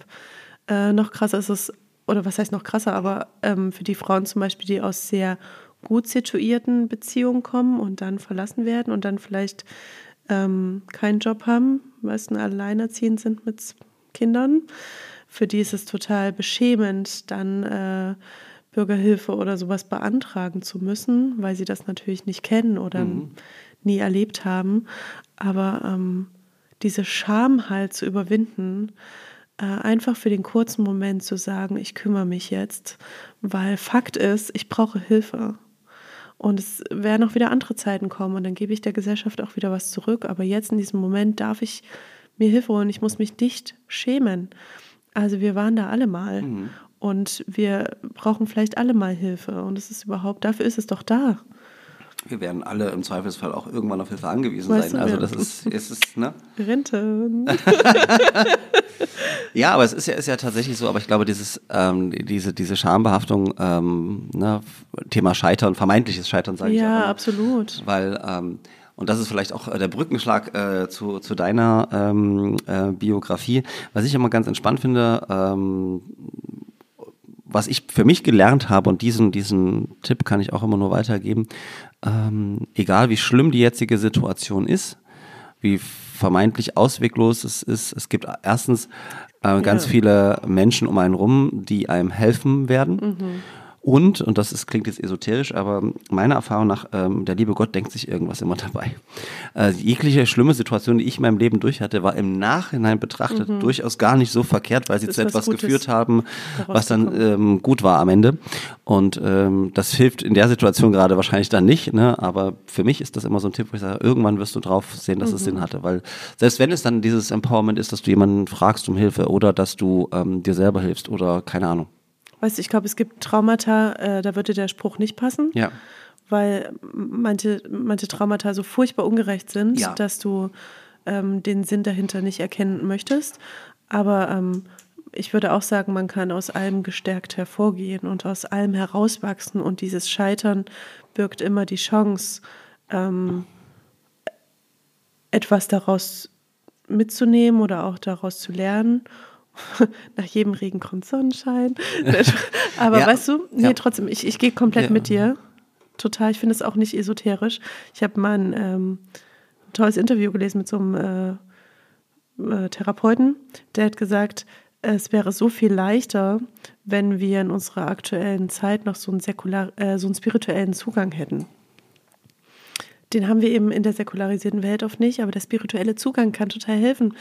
äh, noch krasser ist es, oder was heißt noch krasser, aber ähm, für die Frauen zum Beispiel, die aus sehr gut situierten Beziehungen kommen und dann verlassen werden und dann vielleicht ähm, keinen Job haben, meistens alleinerziehend sind mit Kindern, für die ist es total beschämend, dann äh, Bürgerhilfe oder sowas beantragen zu müssen, weil sie das natürlich nicht kennen oder nie erlebt haben. Aber ähm, diese Scham halt zu überwinden, äh, einfach für den kurzen Moment zu sagen, ich kümmere mich jetzt, weil Fakt ist, ich brauche Hilfe. Und es werden auch wieder andere Zeiten kommen und dann gebe ich der Gesellschaft auch wieder was zurück. Aber jetzt in diesem Moment darf ich mir Hilfe holen. Ich muss mich nicht schämen. Also wir waren da alle mal und wir brauchen vielleicht alle mal Hilfe. Und es ist überhaupt, dafür ist es doch da. Wir werden alle im Zweifelsfall auch irgendwann auf Hilfe angewiesen Weißt sein. Also ja. das ist, ist es, ne? Rente. Ja, aber es ist ja, ist ja tatsächlich so, aber ich glaube, dieses, ähm, diese, diese Schambehaftung, ähm, ne, Thema Scheitern, vermeintliches Scheitern, sage ich auch Ja, absolut. Weil, ähm, und das ist vielleicht auch äh, der Brückenschlag äh, zu, zu deiner ähm, äh, Biografie. Was ich immer ganz entspannt finde, ähm, was ich für mich gelernt habe und diesen, diesen Tipp kann ich auch immer nur weitergeben, ähm, egal wie schlimm die jetzige Situation ist, wie vermeintlich ausweglos es ist, es gibt erstens äh, ganz Ja. viele Menschen um einen rum, die einem helfen werden. Und, und das ist, klingt jetzt esoterisch, aber meiner Erfahrung nach, ähm, der liebe Gott denkt sich irgendwas immer dabei. Äh, jegliche schlimme Situation, die ich in meinem Leben durch hatte, war im Nachhinein betrachtet durchaus gar nicht so verkehrt, weil sie Mhm. Zu etwas Gutes, geführt haben, was dann ähm, gut war am Ende. Und ähm, das hilft in der Situation gerade wahrscheinlich dann nicht, ne? aber für mich ist das immer so ein Tipp, wo ich sage, irgendwann wirst du drauf sehen, dass es Mhm. Sinn hatte, weil selbst wenn es dann dieses Empowerment ist, dass du jemanden fragst um Hilfe oder dass du ähm, dir selber hilfst oder keine Ahnung. Weißt du, ich glaube, es gibt Traumata, äh, da würde der Spruch nicht passen. Ja. weil manche, manche Traumata so furchtbar ungerecht sind, Ja. dass du ähm, den Sinn dahinter nicht erkennen möchtest. Aber ähm, ich würde auch sagen, man kann aus allem gestärkt hervorgehen und aus allem herauswachsen. Und dieses Scheitern birgt immer die Chance, ähm, etwas daraus mitzunehmen oder auch daraus zu lernen. Nach jedem Regen kommt Sonnenschein. Aber Ja. weißt du, nee, Ja. trotzdem, ich, ich gehe komplett Ja. mit dir. Total. Ich finde es auch nicht esoterisch. Ich habe mal ein ähm, tolles Interview gelesen mit so einem äh, äh, Therapeuten, der hat gesagt, es wäre so viel leichter, wenn wir in unserer aktuellen Zeit noch so einen, säkular, äh, so einen spirituellen Zugang hätten. Den haben wir eben in der säkularisierten Welt oft nicht, aber der spirituelle Zugang kann total helfen,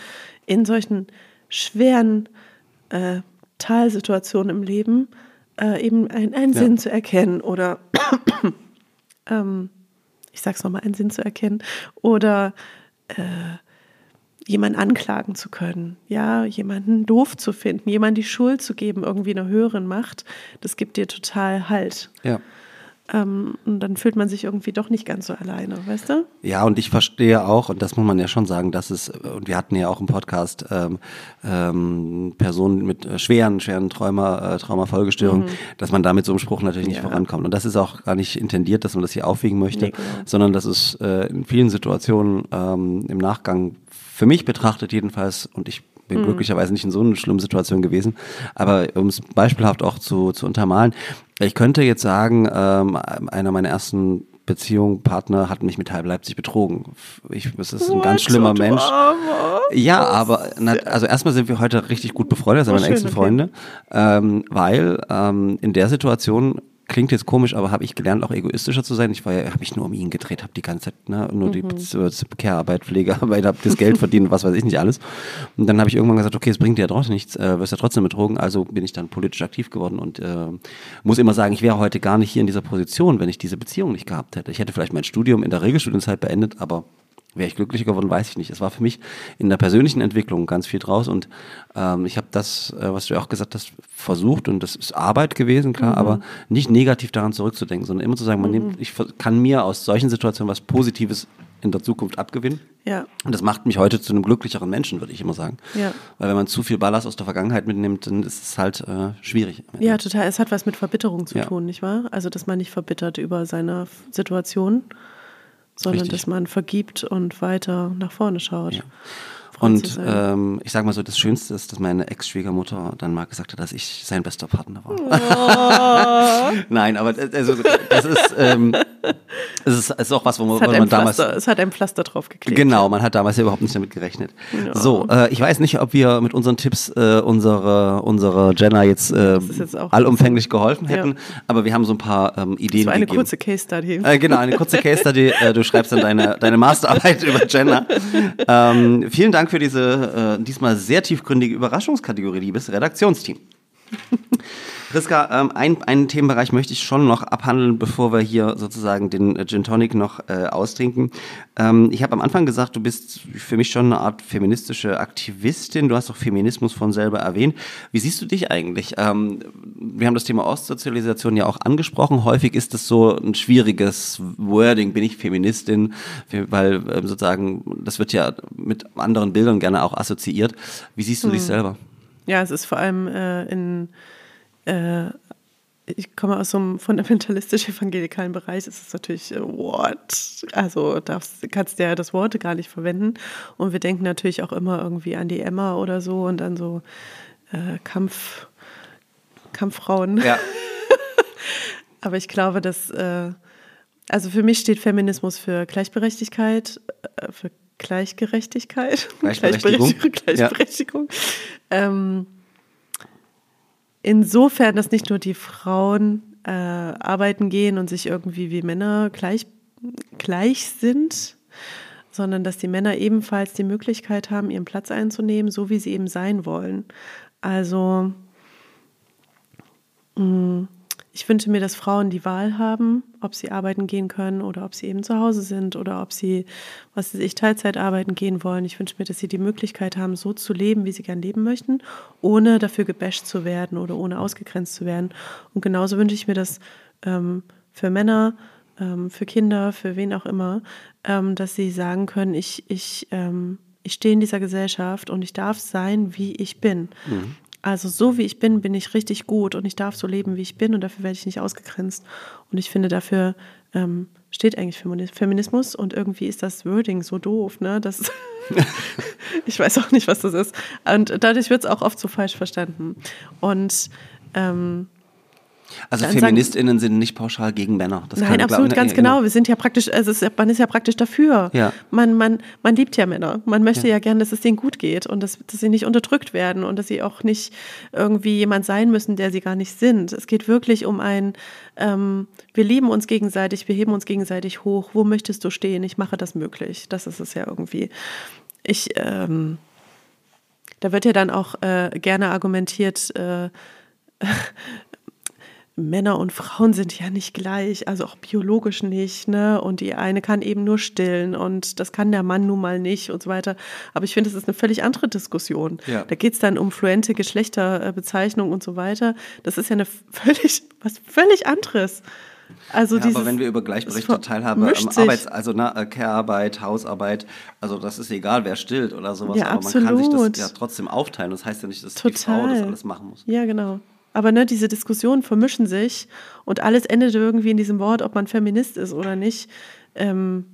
in solchen schweren äh, Talsituationen im Leben äh, eben einen, einen Ja. Sinn zu erkennen oder ähm, ich sag's nochmal, einen Sinn zu erkennen oder äh, jemanden anklagen zu können, ja, jemanden doof zu finden, jemanden die Schuld zu geben, irgendwie einer höheren Macht, das gibt dir total Halt. Ja. Ähm, und dann fühlt man sich irgendwie doch nicht ganz so alleine, weißt du? Ja, und ich verstehe auch, und das muss man ja schon sagen, dass es, und wir hatten ja auch im Podcast ähm, ähm, Personen mit äh, schweren, schweren Trauma, äh, Traumafolgestörungen, dass man da mit so einem Spruch natürlich nicht Ja. vorankommt. Und das ist auch gar nicht intendiert, dass man das hier aufwiegen möchte, Nee, genau. sondern das ist äh, in vielen Situationen ähm, im Nachgang für mich betrachtet jedenfalls, und ich Mhm. bin glücklicherweise nicht in so einer schlimmen Situation gewesen, aber um es beispielhaft auch zu, zu untermalen, ich könnte jetzt sagen, ähm, einer meiner ersten Beziehungen, Partner hat mich mit halb Leipzig betrogen. Ich, es ist ein ganz What? schlimmer Du Mensch. Armer. Ja, aber na, also erstmal sind wir heute richtig gut befreundet, das sind Oh, meine engsten okay. Freunde, ähm, weil ähm, in der Situation klingt jetzt komisch, aber habe ich gelernt, auch egoistischer zu sein. Ich war ja, habe mich nur um ihn gedreht, habe die ganze Zeit ne, nur die Mhm. Bez- Care-Arbeit, Pflegearbeit, habe das Geld verdient, was weiß ich nicht alles. Und dann habe ich irgendwann gesagt, okay, es bringt dir ja trotzdem nichts, äh, wirst ja trotzdem betrogen. Also bin ich dann politisch aktiv geworden und äh, muss immer sagen, ich wäre heute gar nicht hier in dieser Position, wenn ich diese Beziehung nicht gehabt hätte. Ich hätte vielleicht mein Studium in der Regelstudienzeit beendet, aber Wäre ich glücklicher geworden, weiß ich nicht. Es war für mich in der persönlichen Entwicklung ganz viel draus und ähm, ich habe das, äh, was du ja auch gesagt hast, versucht und das ist Arbeit gewesen, klar, aber nicht negativ daran zurückzudenken, sondern immer zu sagen, man nimmt, ich kann mir aus solchen Situationen was Positives in der Zukunft abgewinnen. Ja. Und das macht mich heute zu einem glücklicheren Menschen, würde ich immer sagen. Ja. Weil wenn man zu viel Ballast aus der Vergangenheit mitnimmt, dann ist es halt äh, schwierig. Ja, total. Es hat was mit Verbitterung zu Ja. tun, nicht wahr? Also, dass man nicht verbittert über seine Situation, sondern Richtig. dass man vergibt und weiter nach vorne schaut. Zu Und ähm, ich sage mal so, das Schönste ist, dass meine Ex-Schwiegermutter dann mal gesagt hat, dass ich sein bester Partner war. Oh. Nein, aber das- also, das ist, ähm, das ist, das ist auch was, wo man, es, man damals... Pflaster, es hat ein Pflaster drauf geklebt. Genau, man hat damals ja überhaupt nicht damit gerechnet. So, äh, ich weiß nicht, ob wir mit unseren Tipps äh, unsere, unsere Jenna jetzt, äh, jetzt allumfänglich geholfen Ja. hätten, aber wir haben so ein paar ähm, Ideen Das war eine gegeben. kurze Case Study. Äh, genau, eine kurze Case Study. Äh, du schreibst dann deine, deine Masterarbeit über Gender. Ähm, vielen Dank für diese äh, diesmal sehr tiefgründige Überraschungskategorie, liebes Redaktionsteam. Priska, ähm, ein, einen Themenbereich möchte ich schon noch abhandeln, bevor wir hier sozusagen den äh, Gin Tonic noch äh, austrinken. Ähm, ich habe am Anfang gesagt, du bist für mich schon eine Art feministische Aktivistin. Du hast auch Feminismus von selber erwähnt. Wie siehst du dich eigentlich? Ähm, wir haben das Thema Ostsozialisation ja auch angesprochen. Häufig ist es so ein schwieriges Wording, bin ich Feministin, weil ähm, sozusagen das wird ja mit anderen Bildern gerne auch assoziiert. Wie siehst du dich selber? Ja, es ist vor allem äh, in, äh, ich komme aus so einem fundamentalistisch-evangelikalen Bereich, es ist natürlich, äh, what? Also darfst, kannst du ja das Wort gar nicht verwenden. Und wir denken natürlich auch immer irgendwie an die Emma oder so und an so äh, Kampf, Kampffrauen. Ja. Aber ich glaube, dass, äh, also für mich steht Feminismus für Gleichberechtigkeit, äh, für Gleichgerechtigkeit, Gleichberechtigung. Gleichberechtigung. Gleichberechtigung. Ähm, insofern, dass nicht nur die Frauen äh, arbeiten gehen und sich irgendwie wie Männer gleich, gleich sind, sondern dass die Männer ebenfalls die Möglichkeit haben, ihren Platz einzunehmen, so wie sie eben sein wollen. Also ich wünsche mir, dass Frauen die Wahl haben, ob sie arbeiten gehen können oder ob sie eben zu Hause sind oder ob sie, was weiß ich, Teilzeit arbeiten gehen wollen. Ich wünsche mir, dass sie die Möglichkeit haben, so zu leben, wie sie gern leben möchten, ohne dafür gebasht zu werden oder ohne ausgegrenzt zu werden. Und genauso wünsche ich mir das ähm, für Männer, ähm, für Kinder, für wen auch immer, ähm, dass sie sagen können, ich, ich, ähm, ich stehe in dieser Gesellschaft und ich darf sein, wie ich bin. Also so wie ich bin, bin ich richtig gut und ich darf so leben, wie ich bin und dafür werde ich nicht ausgegrenzt. Und ich finde, dafür ähm, steht eigentlich Femini- Feminismus und irgendwie ist das Wording so doof, ne? Das ich weiß auch nicht, was das ist. Und dadurch wird es auch oft so falsch verstanden. Und ähm, Also Dann sagen- FeministInnen sind nicht pauschal gegen Männer. Das Nein, absolut, glaub- ganz ja, genau. Wir sind ja praktisch, also ist, man ist ja praktisch dafür. Ja. Man, man, man liebt ja Männer. Man möchte ja, gern, dass es denen gut geht und dass, dass sie nicht unterdrückt werden und dass sie auch nicht irgendwie jemand sein müssen, der sie gar nicht sind. Es geht wirklich um ein, ähm, wir lieben uns gegenseitig, wir heben uns gegenseitig hoch. Wo möchtest du stehen? Ich mache das möglich. Das ist es ja irgendwie. Ich, ähm, da wird ja dann auch äh, gerne argumentiert, äh, Männer und Frauen sind ja nicht gleich, also auch biologisch nicht, ne? Und die eine kann eben nur stillen und das kann der Mann nun mal nicht und so weiter. Aber ich finde, das ist eine völlig andere Diskussion. Ja. Da geht es dann um fluente Geschlechterbezeichnung und so weiter. Das ist ja eine völlig, was völlig anderes. Also Ja, dieses, aber wenn wir über gleichberechtigte Teilhabe am sich. Arbeits-, also na, äh, Care-Arbeit, Hausarbeit, also das ist egal, wer stillt oder sowas, Ja, aber man kann sich absolut. das ja trotzdem aufteilen. Das heißt ja nicht, dass die Frau Total. das alles machen muss. Ja, genau. Aber ne, diese Diskussionen vermischen sich und alles endet irgendwie in diesem Wort, ob man Feminist ist oder nicht. Ähm,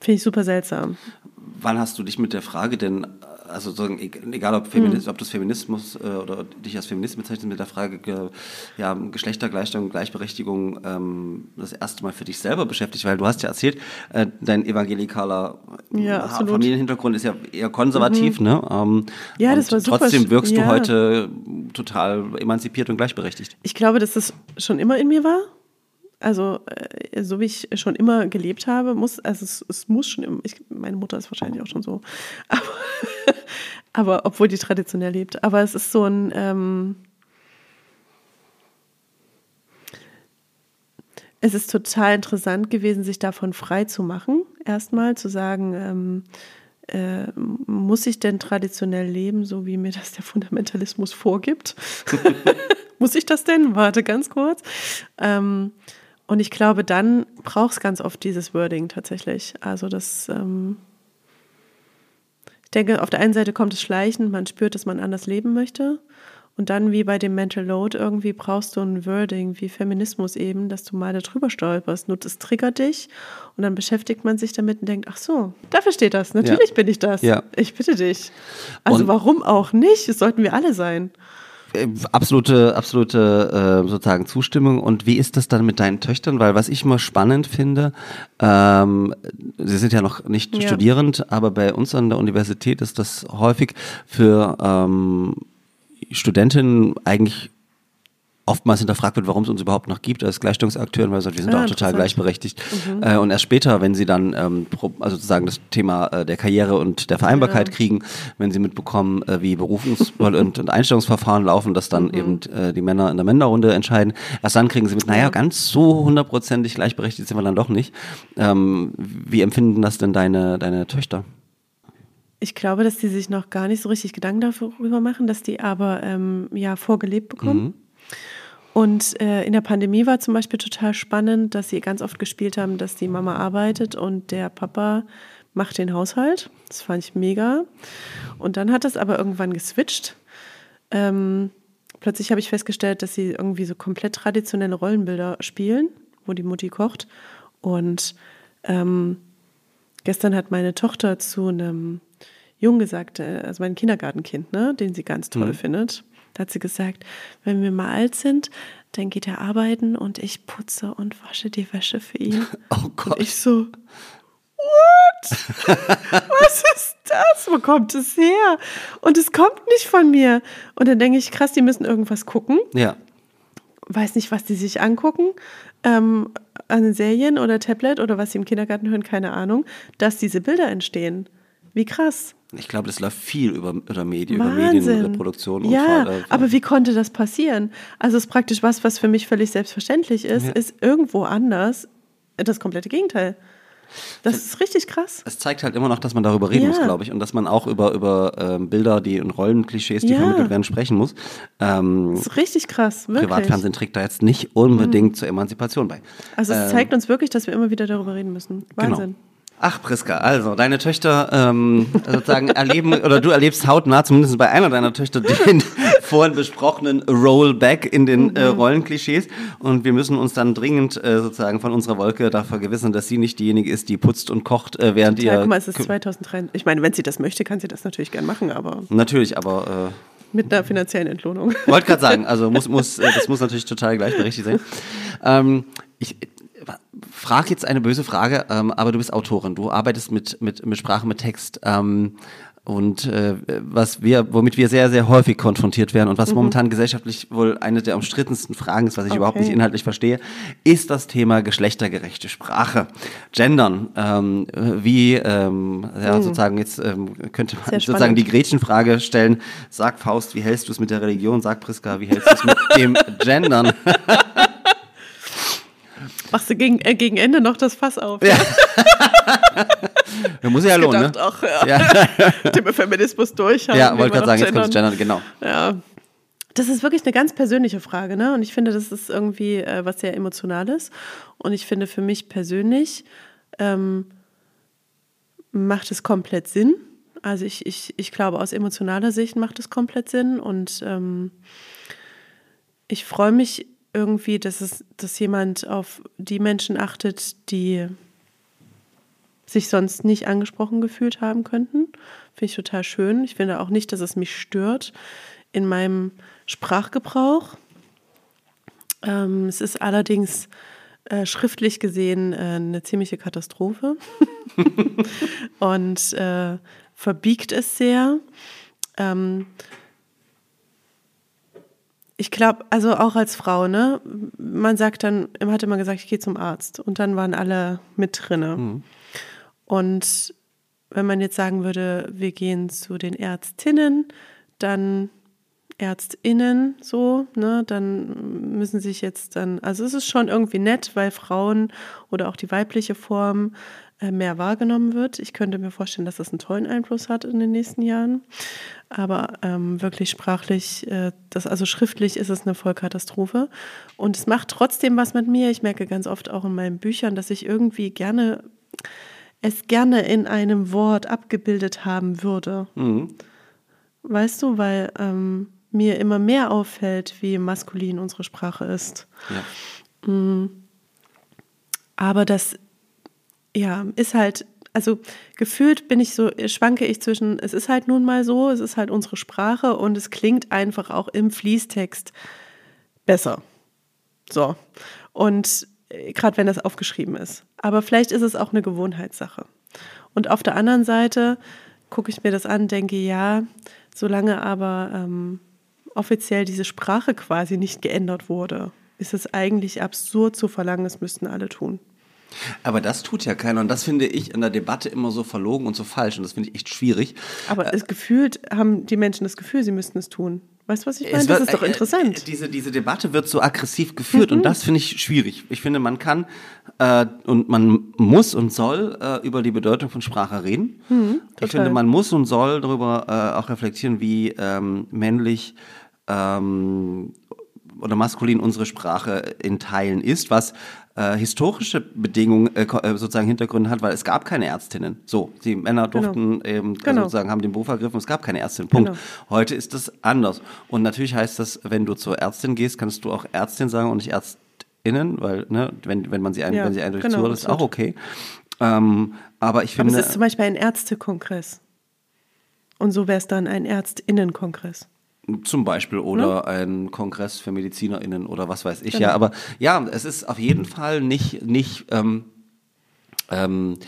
Finde ich super seltsam. Wann hast du dich mit der Frage denn, äh, also sozusagen, e- egal ob, Feminis Hm. ob das Feminismus äh, oder dich als Feminist bezeichnest, mit der Frage ge, ja, Geschlechtergleichstellung, Gleichberechtigung ähm, das erste Mal für dich selber beschäftigt? Weil du hast ja erzählt, äh, dein evangelikaler Ja, absolut. Mhm. Familienhintergrund ist ja eher konservativ, ne? Ähm, Ja, das war super Trotzdem wirkst du ja. heute total emanzipiert und gleichberechtigt. Ich glaube, dass das schon immer in mir war. Also, äh, so wie ich schon immer gelebt habe, muss, also es, es muss schon immer, ich, meine Mutter ist wahrscheinlich auch schon so. Aber, aber obwohl die traditionell lebt. Aber es ist so ein, ähm, es ist total interessant gewesen, sich davon frei zu machen. Erstmal zu sagen, ähm, äh, muss ich denn traditionell leben, so wie mir das der Fundamentalismus vorgibt? muss ich das denn? Warte ganz kurz. Ähm, und ich glaube, dann braucht es ganz oft dieses Wording tatsächlich. Also das, ähm, ich denke, auf der einen Seite kommt es schleichend, man spürt, dass man anders leben möchte. Und dann wie bei dem Mental Load irgendwie brauchst du ein Wording wie Feminismus eben, dass du mal darüber stolperst. Nur das triggert dich und dann beschäftigt man sich damit und denkt, ach so, dafür steht das. Natürlich Ja. bin ich das. Ja. Ich bitte dich. Also Und- warum auch nicht? Das sollten wir alle sein. Äh, Absolute, absolute äh, sozusagen Zustimmung. Und wie ist das dann mit deinen Töchtern? Weil was ich immer spannend finde, ähm, sie sind ja noch nicht Ja. studierend, aber bei uns an der Universität ist das häufig für ähm, Studentinnen eigentlich oftmals hinterfragt wird, warum es uns überhaupt noch gibt als Gleichstellungsakteuren, weil wir sind Ah, auch total interessant. Mhm. gleichberechtigt. Äh, und erst später, wenn sie dann ähm, also sozusagen das Thema äh, der Karriere und der Vereinbarkeit Ja. kriegen, wenn sie mitbekommen, äh, wie Berufungs- und, und Einstellungsverfahren laufen, dass dann Mhm. eben äh, die Männer in der Männerrunde entscheiden, erst dann kriegen sie mit, naja, ganz so hundertprozentig gleichberechtigt sind wir dann doch nicht. Ähm, wie empfinden das denn deine, deine Töchter? Ich glaube, dass die sich noch gar nicht so richtig Gedanken darüber machen, dass die aber ähm, ja vorgelebt bekommen. Und äh, in der Pandemie war zum Beispiel total spannend, dass sie ganz oft gespielt haben, dass die Mama arbeitet und der Papa macht den Haushalt. Das fand ich mega. Und dann hat das aber irgendwann geswitcht. Ähm, plötzlich habe ich festgestellt, dass sie irgendwie so komplett traditionelle Rollenbilder spielen, wo die Mutti kocht. Und ähm, Gestern hat meine Tochter zu einem Jungen gesagt, äh, also mein Kindergartenkind, ne, den sie ganz toll findet, da hat sie gesagt, wenn wir mal alt sind, dann geht er arbeiten und ich putze und wasche die Wäsche für ihn. Oh Gott. Und ich so, what? Was ist das? Wo kommt es her? Und es kommt nicht von mir. Und dann denke ich, krass, die müssen irgendwas gucken Ja. weiß nicht, was die sich angucken, ähm, an Serien oder Tablet oder was sie im Kindergarten hören, keine Ahnung, dass diese Bilder entstehen. Wie krass. Ich glaube, das läuft viel über, über Medien, über Medienproduktion. und Ja, vor- äh, aber wie konnte das passieren? Also es ist praktisch was, was für mich völlig selbstverständlich ist, Ja. ist irgendwo anders das komplette Gegenteil. Das ist richtig krass. es zeigt halt immer noch, dass man darüber reden Ja. muss, glaube ich, und dass man auch über, über ähm, Bilder, die und Rollenklischees, die Ja. vermittelt werden, sprechen muss. Ähm, Das ist richtig krass, wirklich. Privatfernsehen trägt da jetzt nicht unbedingt zur Emanzipation bei. Also es Ähm, zeigt uns wirklich, dass wir immer wieder darüber reden müssen. Wahnsinn. Genau. Ach, Priska, also deine Töchter ähm, sozusagen erleben oder du erlebst hautnah, zumindest bei einer deiner Töchter, den vorhin besprochenen Rollback in den äh, Mhm. Rollenklischees. Und wir müssen uns dann dringend äh, sozusagen von unserer Wolke da vergewissern, dass sie nicht diejenige ist, die putzt und kocht, äh, während Ja, ihr. guck mal, es ist 2003. Ich meine, wenn sie das möchte, kann sie das natürlich gern machen, aber Natürlich, aber äh, mit einer finanziellen Entlohnung. Wollte gerade sagen, also muss, muss, äh, das muss natürlich total gleichberechtigt sein. Ähm, ich frage jetzt eine böse Frage, ähm, aber du bist Autorin, du arbeitest mit, mit, mit Sprache, mit Text. Ähm, und äh, was wir, womit wir sehr, sehr häufig konfrontiert werden und was momentan gesellschaftlich wohl eine der umstrittensten Fragen ist, was ich überhaupt nicht Okay. inhaltlich verstehe, ist das Thema geschlechtergerechte Sprache. Gendern. Ähm, wie, ähm, ja, sozusagen, jetzt ähm, könnte man. Sehr sozusagen spannend. die Gretchenfrage stellen. Sag Faust, wie hältst du es mit der Religion? Sag Priska, wie hältst du es mit dem Gendern? Machst du gegen, äh, gegen Ende noch das Fass auf? Ja. Da muss ja lohnen, ne? gedacht, ach ja, Thema Feminismus durchhaben. Ja, wollte gerade sagen, noch jetzt kommt Gendern. Gendern, genau. Ja. Das ist wirklich eine ganz persönliche Frage, ne? Und ich finde, das ist irgendwie äh, was sehr Emotionales. Und ich finde für mich persönlich ähm, macht es komplett Sinn. Also ich, ich, ich glaube, aus emotionaler Sicht macht es komplett Sinn. Und ähm, ich freue mich irgendwie, dass es, dass jemand auf die Menschen achtet, die sich sonst nicht angesprochen gefühlt haben könnten. Finde ich total schön. Ich finde auch nicht, dass es mich stört in meinem Sprachgebrauch. Ähm, es ist allerdings äh, schriftlich gesehen äh, eine ziemliche Katastrophe und äh, verbiegt es sehr. Ähm, ich glaube, also auch als Frau, ne? Man sagt dann, man hat immer gesagt, ich gehe zum Arzt. Und dann waren alle mit drinne. Und wenn man jetzt sagen würde, wir gehen zu den Ärztinnen, dann Ärztinnen so, ne, dann müssen sich jetzt dann, also es ist schon irgendwie nett, weil Frauen oder auch die weibliche Form mehr wahrgenommen wird. Ich könnte mir vorstellen, dass das einen tollen Einfluss hat in den nächsten Jahren. Aber ähm, wirklich sprachlich, äh, das, also schriftlich ist es eine Vollkatastrophe. Und es macht trotzdem was mit mir. Ich merke ganz oft auch in meinen Büchern, dass ich irgendwie gerne es gerne in einem Wort abgebildet haben würde. Weißt du, weil ähm, mir immer mehr auffällt, wie maskulin unsere Sprache ist. Ja. Aber das, ja, ist halt, also gefühlt bin ich so, schwanke ich zwischen, es ist halt nun mal so, es ist halt unsere Sprache und es klingt einfach auch im Fließtext besser. So. Und gerade wenn das aufgeschrieben ist. Aber vielleicht ist es auch eine Gewohnheitssache. Und auf der anderen Seite gucke ich mir das an, denke, ja, solange aber ähm, offiziell diese Sprache quasi nicht geändert wurde, ist es eigentlich absurd zu verlangen, es müssten alle tun. Aber das tut ja keiner und das finde ich in der Debatte immer so verlogen und so falsch und das finde ich echt schwierig. Aber es gefühlt haben die Menschen das Gefühl, sie müssten es tun. Weißt du, was ich meine? Es Das wird- ist doch äh, interessant. äh, Diese, diese Debatte wird so aggressiv geführt Mhm. und das finde ich schwierig. Ich finde, man kann äh, und man muss und soll äh, über die Bedeutung von Sprache reden. ich Mhm, total. finde, man muss und soll darüber äh, auch reflektieren, wie ähm, männlich ähm, oder maskulin unsere Sprache in Teilen ist, was äh, historische Bedingungen äh, äh, sozusagen Hintergründe hat, weil es gab keine Ärztinnen. So, die Männer durften eben also Genau. sozusagen haben den Beruf ergriffen, es gab keine Ärztin. Punkt. Genau. Heute ist das anders. Und natürlich heißt das, wenn du zur Ärztin gehst, kannst du auch Ärztin sagen und nicht Ärztinnen, weil, ne, wenn, wenn man sie, ein, Ja, wenn sie eindeutig genau, zuhört, ist auch okay. Ähm, aber ich Aber finde, es ist zum Beispiel ein Ärztekongress. Und so wäre es dann ein Ärztinnenkongress. Zum Beispiel oder ein Kongress für MedizinerInnen oder was weiß ich. Ja, aber ja, es ist auf jeden Fall nicht, nicht, ähm, ähm, äh,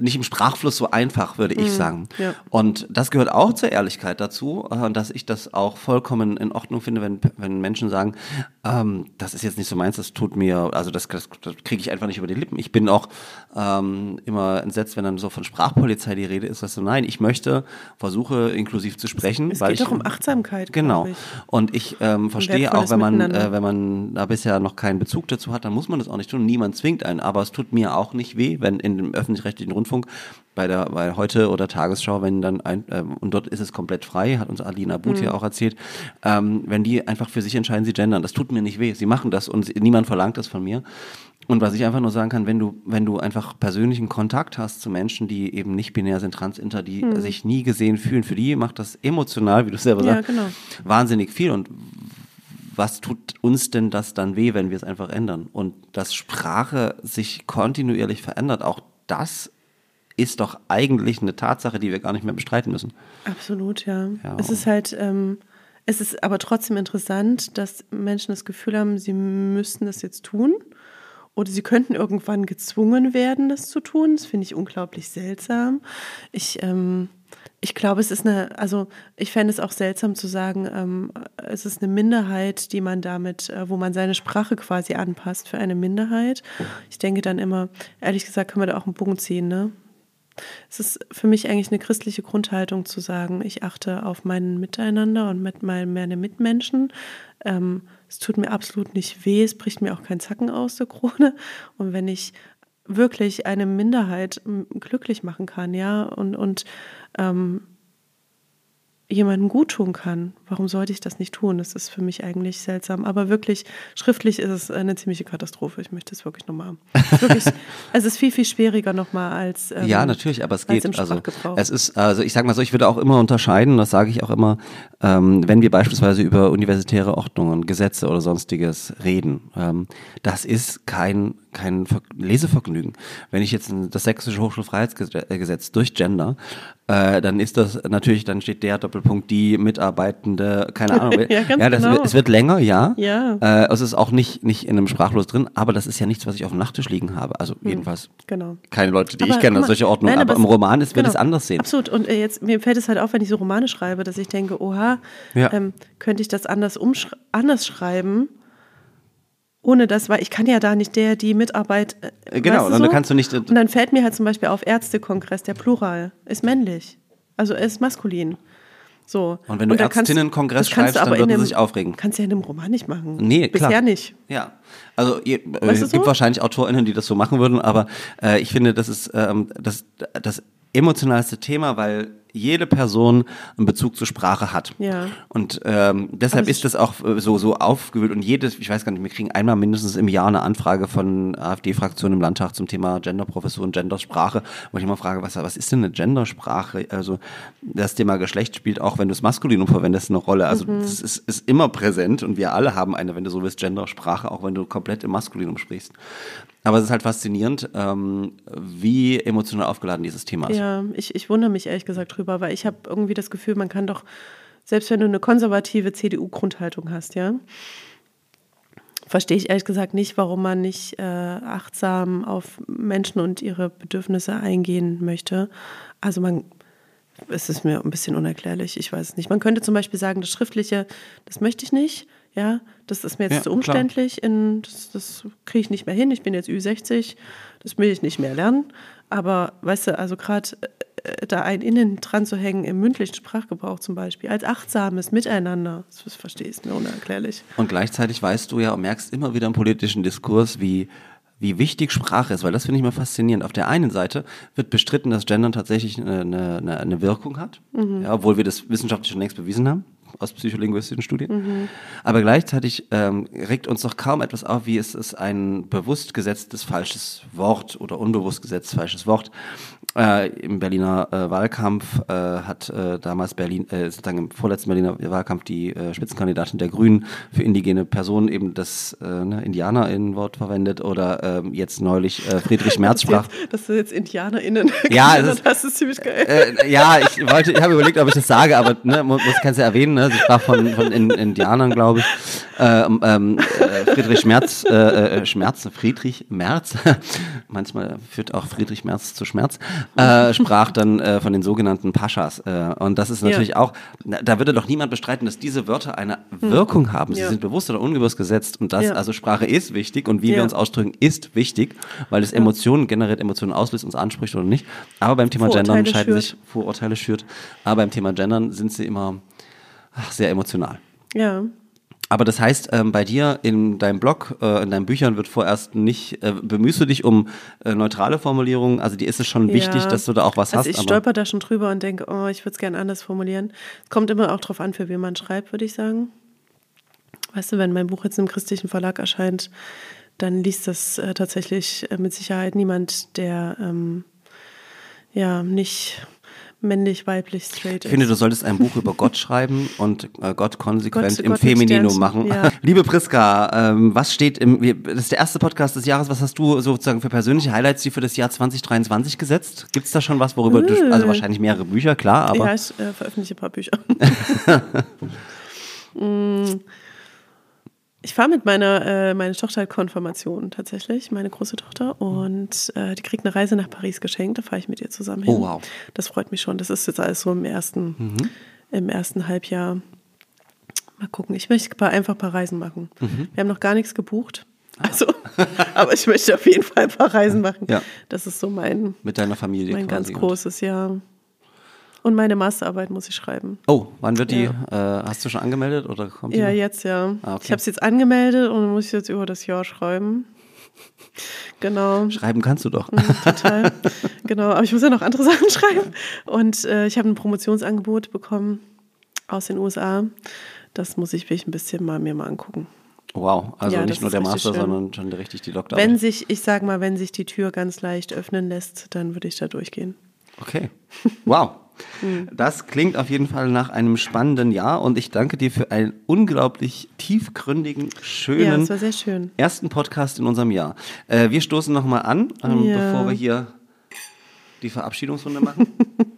nicht im Sprachfluss so einfach, würde ich sagen. ja. Und das gehört auch zur Ehrlichkeit dazu, äh, dass ich das auch vollkommen in Ordnung finde, wenn, wenn Menschen sagen, ähm, das ist jetzt nicht so meins, das tut mir, also das, das, das kriege ich einfach nicht über die Lippen. Ich bin auch ähm, immer entsetzt, wenn dann so von Sprachpolizei die Rede ist, dass so, nein, ich möchte, versuche inklusiv zu sprechen. Es weil geht doch um Achtsamkeit. Genau. ich. Und ich ähm, verstehe auch, wenn man, äh, wenn man da bisher noch keinen Bezug dazu hat, dann muss man das auch nicht tun. Niemand zwingt einen. Aber es tut mir auch nicht weh, wenn in dem öffentlich-rechtlichen Rundfunk bei der bei heute oder Tagesschau, wenn dann ein, ähm, und dort ist es komplett frei, hat uns Alina But Mhm. hier auch erzählt, ähm, wenn die einfach für sich entscheiden, sie gendern. Das tut mir nicht weh. Sie machen das und sie, niemand verlangt das von mir. Und was ich einfach nur sagen kann, wenn du, wenn du einfach persönlichen Kontakt hast zu Menschen, die eben nicht binär sind, transinter, die sich nie gesehen fühlen, für die macht das emotional, wie du selber Mhm. Ja, sagst, genau. wahnsinnig viel. Und was tut uns denn das dann weh, wenn wir es einfach ändern? Und dass Sprache sich kontinuierlich verändert, auch das ist doch eigentlich eine Tatsache, die wir gar nicht mehr bestreiten müssen. Absolut, ja. Ja. Es ist halt, ähm, es ist aber trotzdem interessant, dass Menschen das Gefühl haben, sie müssten das jetzt tun. Oder sie könnten irgendwann gezwungen werden, das zu tun. Das finde ich unglaublich seltsam. Ich, ähm, Ich glaube, es ist eine, also ich fände es auch seltsam zu sagen, ähm, es ist eine Minderheit, die man damit, äh, wo man seine Sprache quasi anpasst für eine Minderheit. Ich denke dann immer, ehrlich gesagt, kann man da auch einen Bogen ziehen, ne? Es ist für mich eigentlich eine christliche Grundhaltung zu sagen, ich achte auf mein Miteinander und mit meine Mitmenschen. Ähm, es tut mir absolut nicht weh, es bricht mir auch kein Zacken aus der Krone. Und wenn ich wirklich eine Minderheit glücklich machen kann, ja, und, und ähm, jemandem gut tun kann, warum sollte ich das nicht tun? Das ist für mich eigentlich seltsam. Aber wirklich, schriftlich ist es eine ziemliche Katastrophe. Ich möchte es wirklich nochmal. Es ist, wirklich, es ist viel, viel schwieriger nochmal als. Ähm, Ja, natürlich, aber es geht. Also, es ist, also ich sage mal so, ich würde auch immer unterscheiden, das sage ich auch immer, ähm, wenn wir beispielsweise über universitäre Ordnungen, Gesetze oder sonstiges reden. Ähm, das ist kein, kein Ver Lesevergnügen. Wenn ich jetzt das Sächsische Hochschulfreiheitsgesetz durchgender, äh, dann ist das natürlich, dann steht der Doppelpunkt die Mitarbeitende, keine Ahnung. Ja, ganz das, genau. wird- Es wird länger, ja. Ja. Äh, es ist auch nicht, nicht in einem Sprachlos drin, aber das ist ja nichts, was ich auf dem Nachttisch liegen habe. Also jedenfalls Genau. keine Leute, die Aber ich kenne, solche Ordnungen. nein, aber, aber im Roman ist, wird genau. es anders sehen. Absolut. Und äh, jetzt, mir fällt es halt auf, wenn ich so Romane schreibe, dass ich denke, oha, Ja. ähm, könnte ich das anders, anders schreiben, ohne das, weil ich kann ja da nicht der, die Mitarbeit. Äh, Äh, genau, weißt und dann kannst du nicht- Und dann fällt mir halt zum Beispiel auf Ärztekongress, der Plural ist männlich. Also ist maskulin. So. Und wenn du Ärztinnenkongress schreibst, dann würden sie sich aufregen. Kannst du ja in einem Roman nicht machen. Nee, klar. Bisher nicht. Ja, also je, äh, Weißt es gibt so? wahrscheinlich AutorInnen, die das so machen würden, aber äh, ich finde, das ist ähm, das, das emotionalste Thema, weil jede Person einen Bezug zur Sprache hat. Ja. Und ähm, deshalb es ist das auch äh, so, so aufgewühlt und jedes, ich weiß gar nicht, wir kriegen einmal mindestens im Jahr eine Anfrage von AfD-Fraktionen im Landtag zum Thema Genderprofessur und Gendersprache, wo ich immer frage, was, was ist denn eine Gendersprache? Also das Thema Geschlecht spielt auch, wenn du das Maskulinum verwendest, eine Rolle. Also Mhm. das ist, ist immer präsent und wir alle haben eine, wenn du so willst, Gendersprache, auch wenn du komplett im Maskulinum sprichst. Aber es ist halt faszinierend, ähm, wie emotional aufgeladen dieses Thema ist. Ja, ich, ich wundere mich ehrlich gesagt drüber, weil ich habe irgendwie das Gefühl, man kann doch, selbst wenn du eine konservative CDU-Grundhaltung hast, ja, verstehe ich ehrlich gesagt nicht, warum man nicht äh, achtsam auf Menschen und ihre Bedürfnisse eingehen möchte. Also man, es ist mir ein bisschen unerklärlich, ich weiß es nicht. Man könnte zum Beispiel sagen, das Schriftliche, das möchte ich nicht, ja, das ist mir jetzt Ja, zu umständlich, in, das, das kriege ich nicht mehr hin, ich bin jetzt Ü60, das will ich nicht mehr lernen. Aber weißt du, also gerade äh, da ein Innen dran zu hängen im mündlichen Sprachgebrauch zum Beispiel, als achtsames Miteinander, das, verstehe ich, ist mir unerklärlich. Und gleichzeitig weißt du ja und merkst immer wieder im politischen Diskurs, wie, wie wichtig Sprache ist, weil das finde ich mal faszinierend. Auf der einen Seite wird bestritten, dass Gendern tatsächlich eine, eine, eine Wirkung hat, ja, obwohl wir das wissenschaftlich schon längst bewiesen haben aus psycholinguistischen Studien. Aber gleichzeitig ähm, regt uns doch kaum etwas auf, wie es ist ein bewusst gesetztes falsches Wort oder unbewusst gesetztes falsches Wort. Äh, Im Berliner äh, Wahlkampf äh, hat äh, damals Berlin, äh, sozusagen im vorletzten Berliner Wahlkampf die äh, Spitzenkandidatin der Grünen für indigene Personen eben das ne, IndianerInnen-Wort verwendet oder ähm, jetzt neulich Friedrich Merz sprach. Dass du jetzt IndianerInnen Ja, es genannt ist- hast, ist ziemlich geil. Ja, ich wollte, ich habe überlegt, ob ich das sage, aber ne, muss, kannst du erwähnen, ne? Sie sprach von, von in, Indianern, glaube ich. Ähm, ähm, äh, Friedrich Merz, äh, äh, Schmerz, Friedrich Merz, manchmal führt auch Friedrich Merz zu Schmerz, äh, sprach dann äh, von den sogenannten Paschas. Äh, und das ist natürlich auch, na, da würde doch niemand bestreiten, dass diese Wörter eine Wirkung haben. Sie Ja. sind bewusst oder unbewusst gesetzt und das, Ja. also Sprache ist wichtig und wie wir Ja. uns ausdrücken, ist wichtig, weil es Emotionen generiert, Emotionen auslöst, uns anspricht oder nicht. Aber beim Thema Gendern scheiden sich Vorurteile schürt. Aber beim Thema Gendern sind sie immer ach, sehr emotional. Ja. Aber das heißt, ähm, bei dir in deinem Blog, äh, in deinen Büchern wird vorerst nicht, äh, bemühst du dich um äh, neutrale Formulierungen? Also dir ist es schon wichtig, Ja. dass du da auch was also hast. Ich stolper da schon drüber und denke, oh, ich würde es gerne anders formulieren. Es kommt immer auch drauf an, für wen man schreibt, würde ich sagen. Weißt du, wenn mein Buch jetzt im christlichen Verlag erscheint, dann liest das äh, tatsächlich äh, mit Sicherheit niemand, der ähm, ja nicht männlich, weiblich, straight Ich finde, du solltest ein Buch über Gott schreiben und äh, Gott konsequent Gott- im Gott Femininum machen. ja. Liebe Priska, ähm, was steht im, das ist der erste Podcast des Jahres, was hast du sozusagen für persönliche Highlights die für das Jahr 2023 gesetzt? Gibt es da schon was, worüber du, Äh. also wahrscheinlich mehrere Bücher, klar, aber ja, ich äh, veröffentliche ein paar Bücher. Mm. Ich fahre mit meiner äh, meine Tochter Konfirmation tatsächlich, meine große Tochter. Und äh, die kriegt eine Reise nach Paris geschenkt. Da fahre ich mit ihr zusammen hin. Oh, wow. Das freut mich schon. Das ist jetzt alles so im ersten, im ersten Halbjahr. Mal gucken. Ich möchte einfach ein paar Reisen machen. Wir haben noch gar nichts gebucht. Also, aber ich möchte auf jeden Fall ein paar Reisen machen. Ja. Das ist so mein, Mit deiner Familie mein ganz großes Jahr. Und meine Masterarbeit muss ich schreiben. Oh, wann wird die? Ja. Äh, hast du schon angemeldet oder kommt die? Ja, noch? jetzt ja. Ah, okay. Ich habe es jetzt angemeldet und muss jetzt über das Jahr schreiben. Genau. Schreiben kannst du doch. Total. genau, aber ich muss ja noch andere Sachen schreiben. Und äh, ich habe ein Promotionsangebot bekommen aus den USA. Das muss ich mich ein bisschen mal mir mal angucken. Wow, also Ja, nicht nur der Master, schön. sondern schon richtig die Doktorarbeit. Wenn sich, ich sag mal, wenn sich die Tür ganz leicht öffnen lässt, dann würde ich da durchgehen. Okay. Wow. Hm. Das klingt auf jeden Fall nach einem spannenden Jahr und ich danke dir für einen unglaublich tiefgründigen, Ja, schönen sehr schön. ersten Podcast in unserem Jahr. Äh, wir stoßen nochmal an, ähm, Ja. bevor wir hier die Verabschiedungsrunde machen.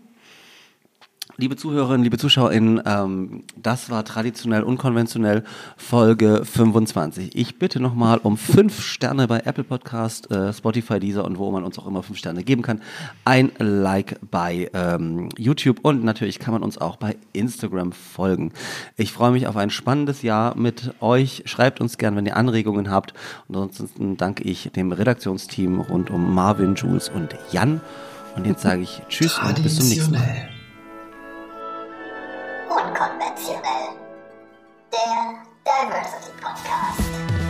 Liebe Zuhörerinnen, liebe ZuschauerInnen, ähm, das war traditionell unkonventionell Folge 25. Ich bitte nochmal um fünf Sterne bei Apple Podcast, äh, Spotify, Deezer und wo man uns auch immer fünf Sterne geben kann. Ein Like bei ähm, YouTube und natürlich kann man uns auch bei Instagram folgen. Ich freue mich auf ein spannendes Jahr mit euch. Schreibt uns gern, wenn ihr Anregungen habt. Und ansonsten danke ich dem Redaktionsteam rund um Marvin, Jules und Jan. Und jetzt sage ich Tschüss und bis zum nächsten Mal unkonventionell. Der Diversity Podcast.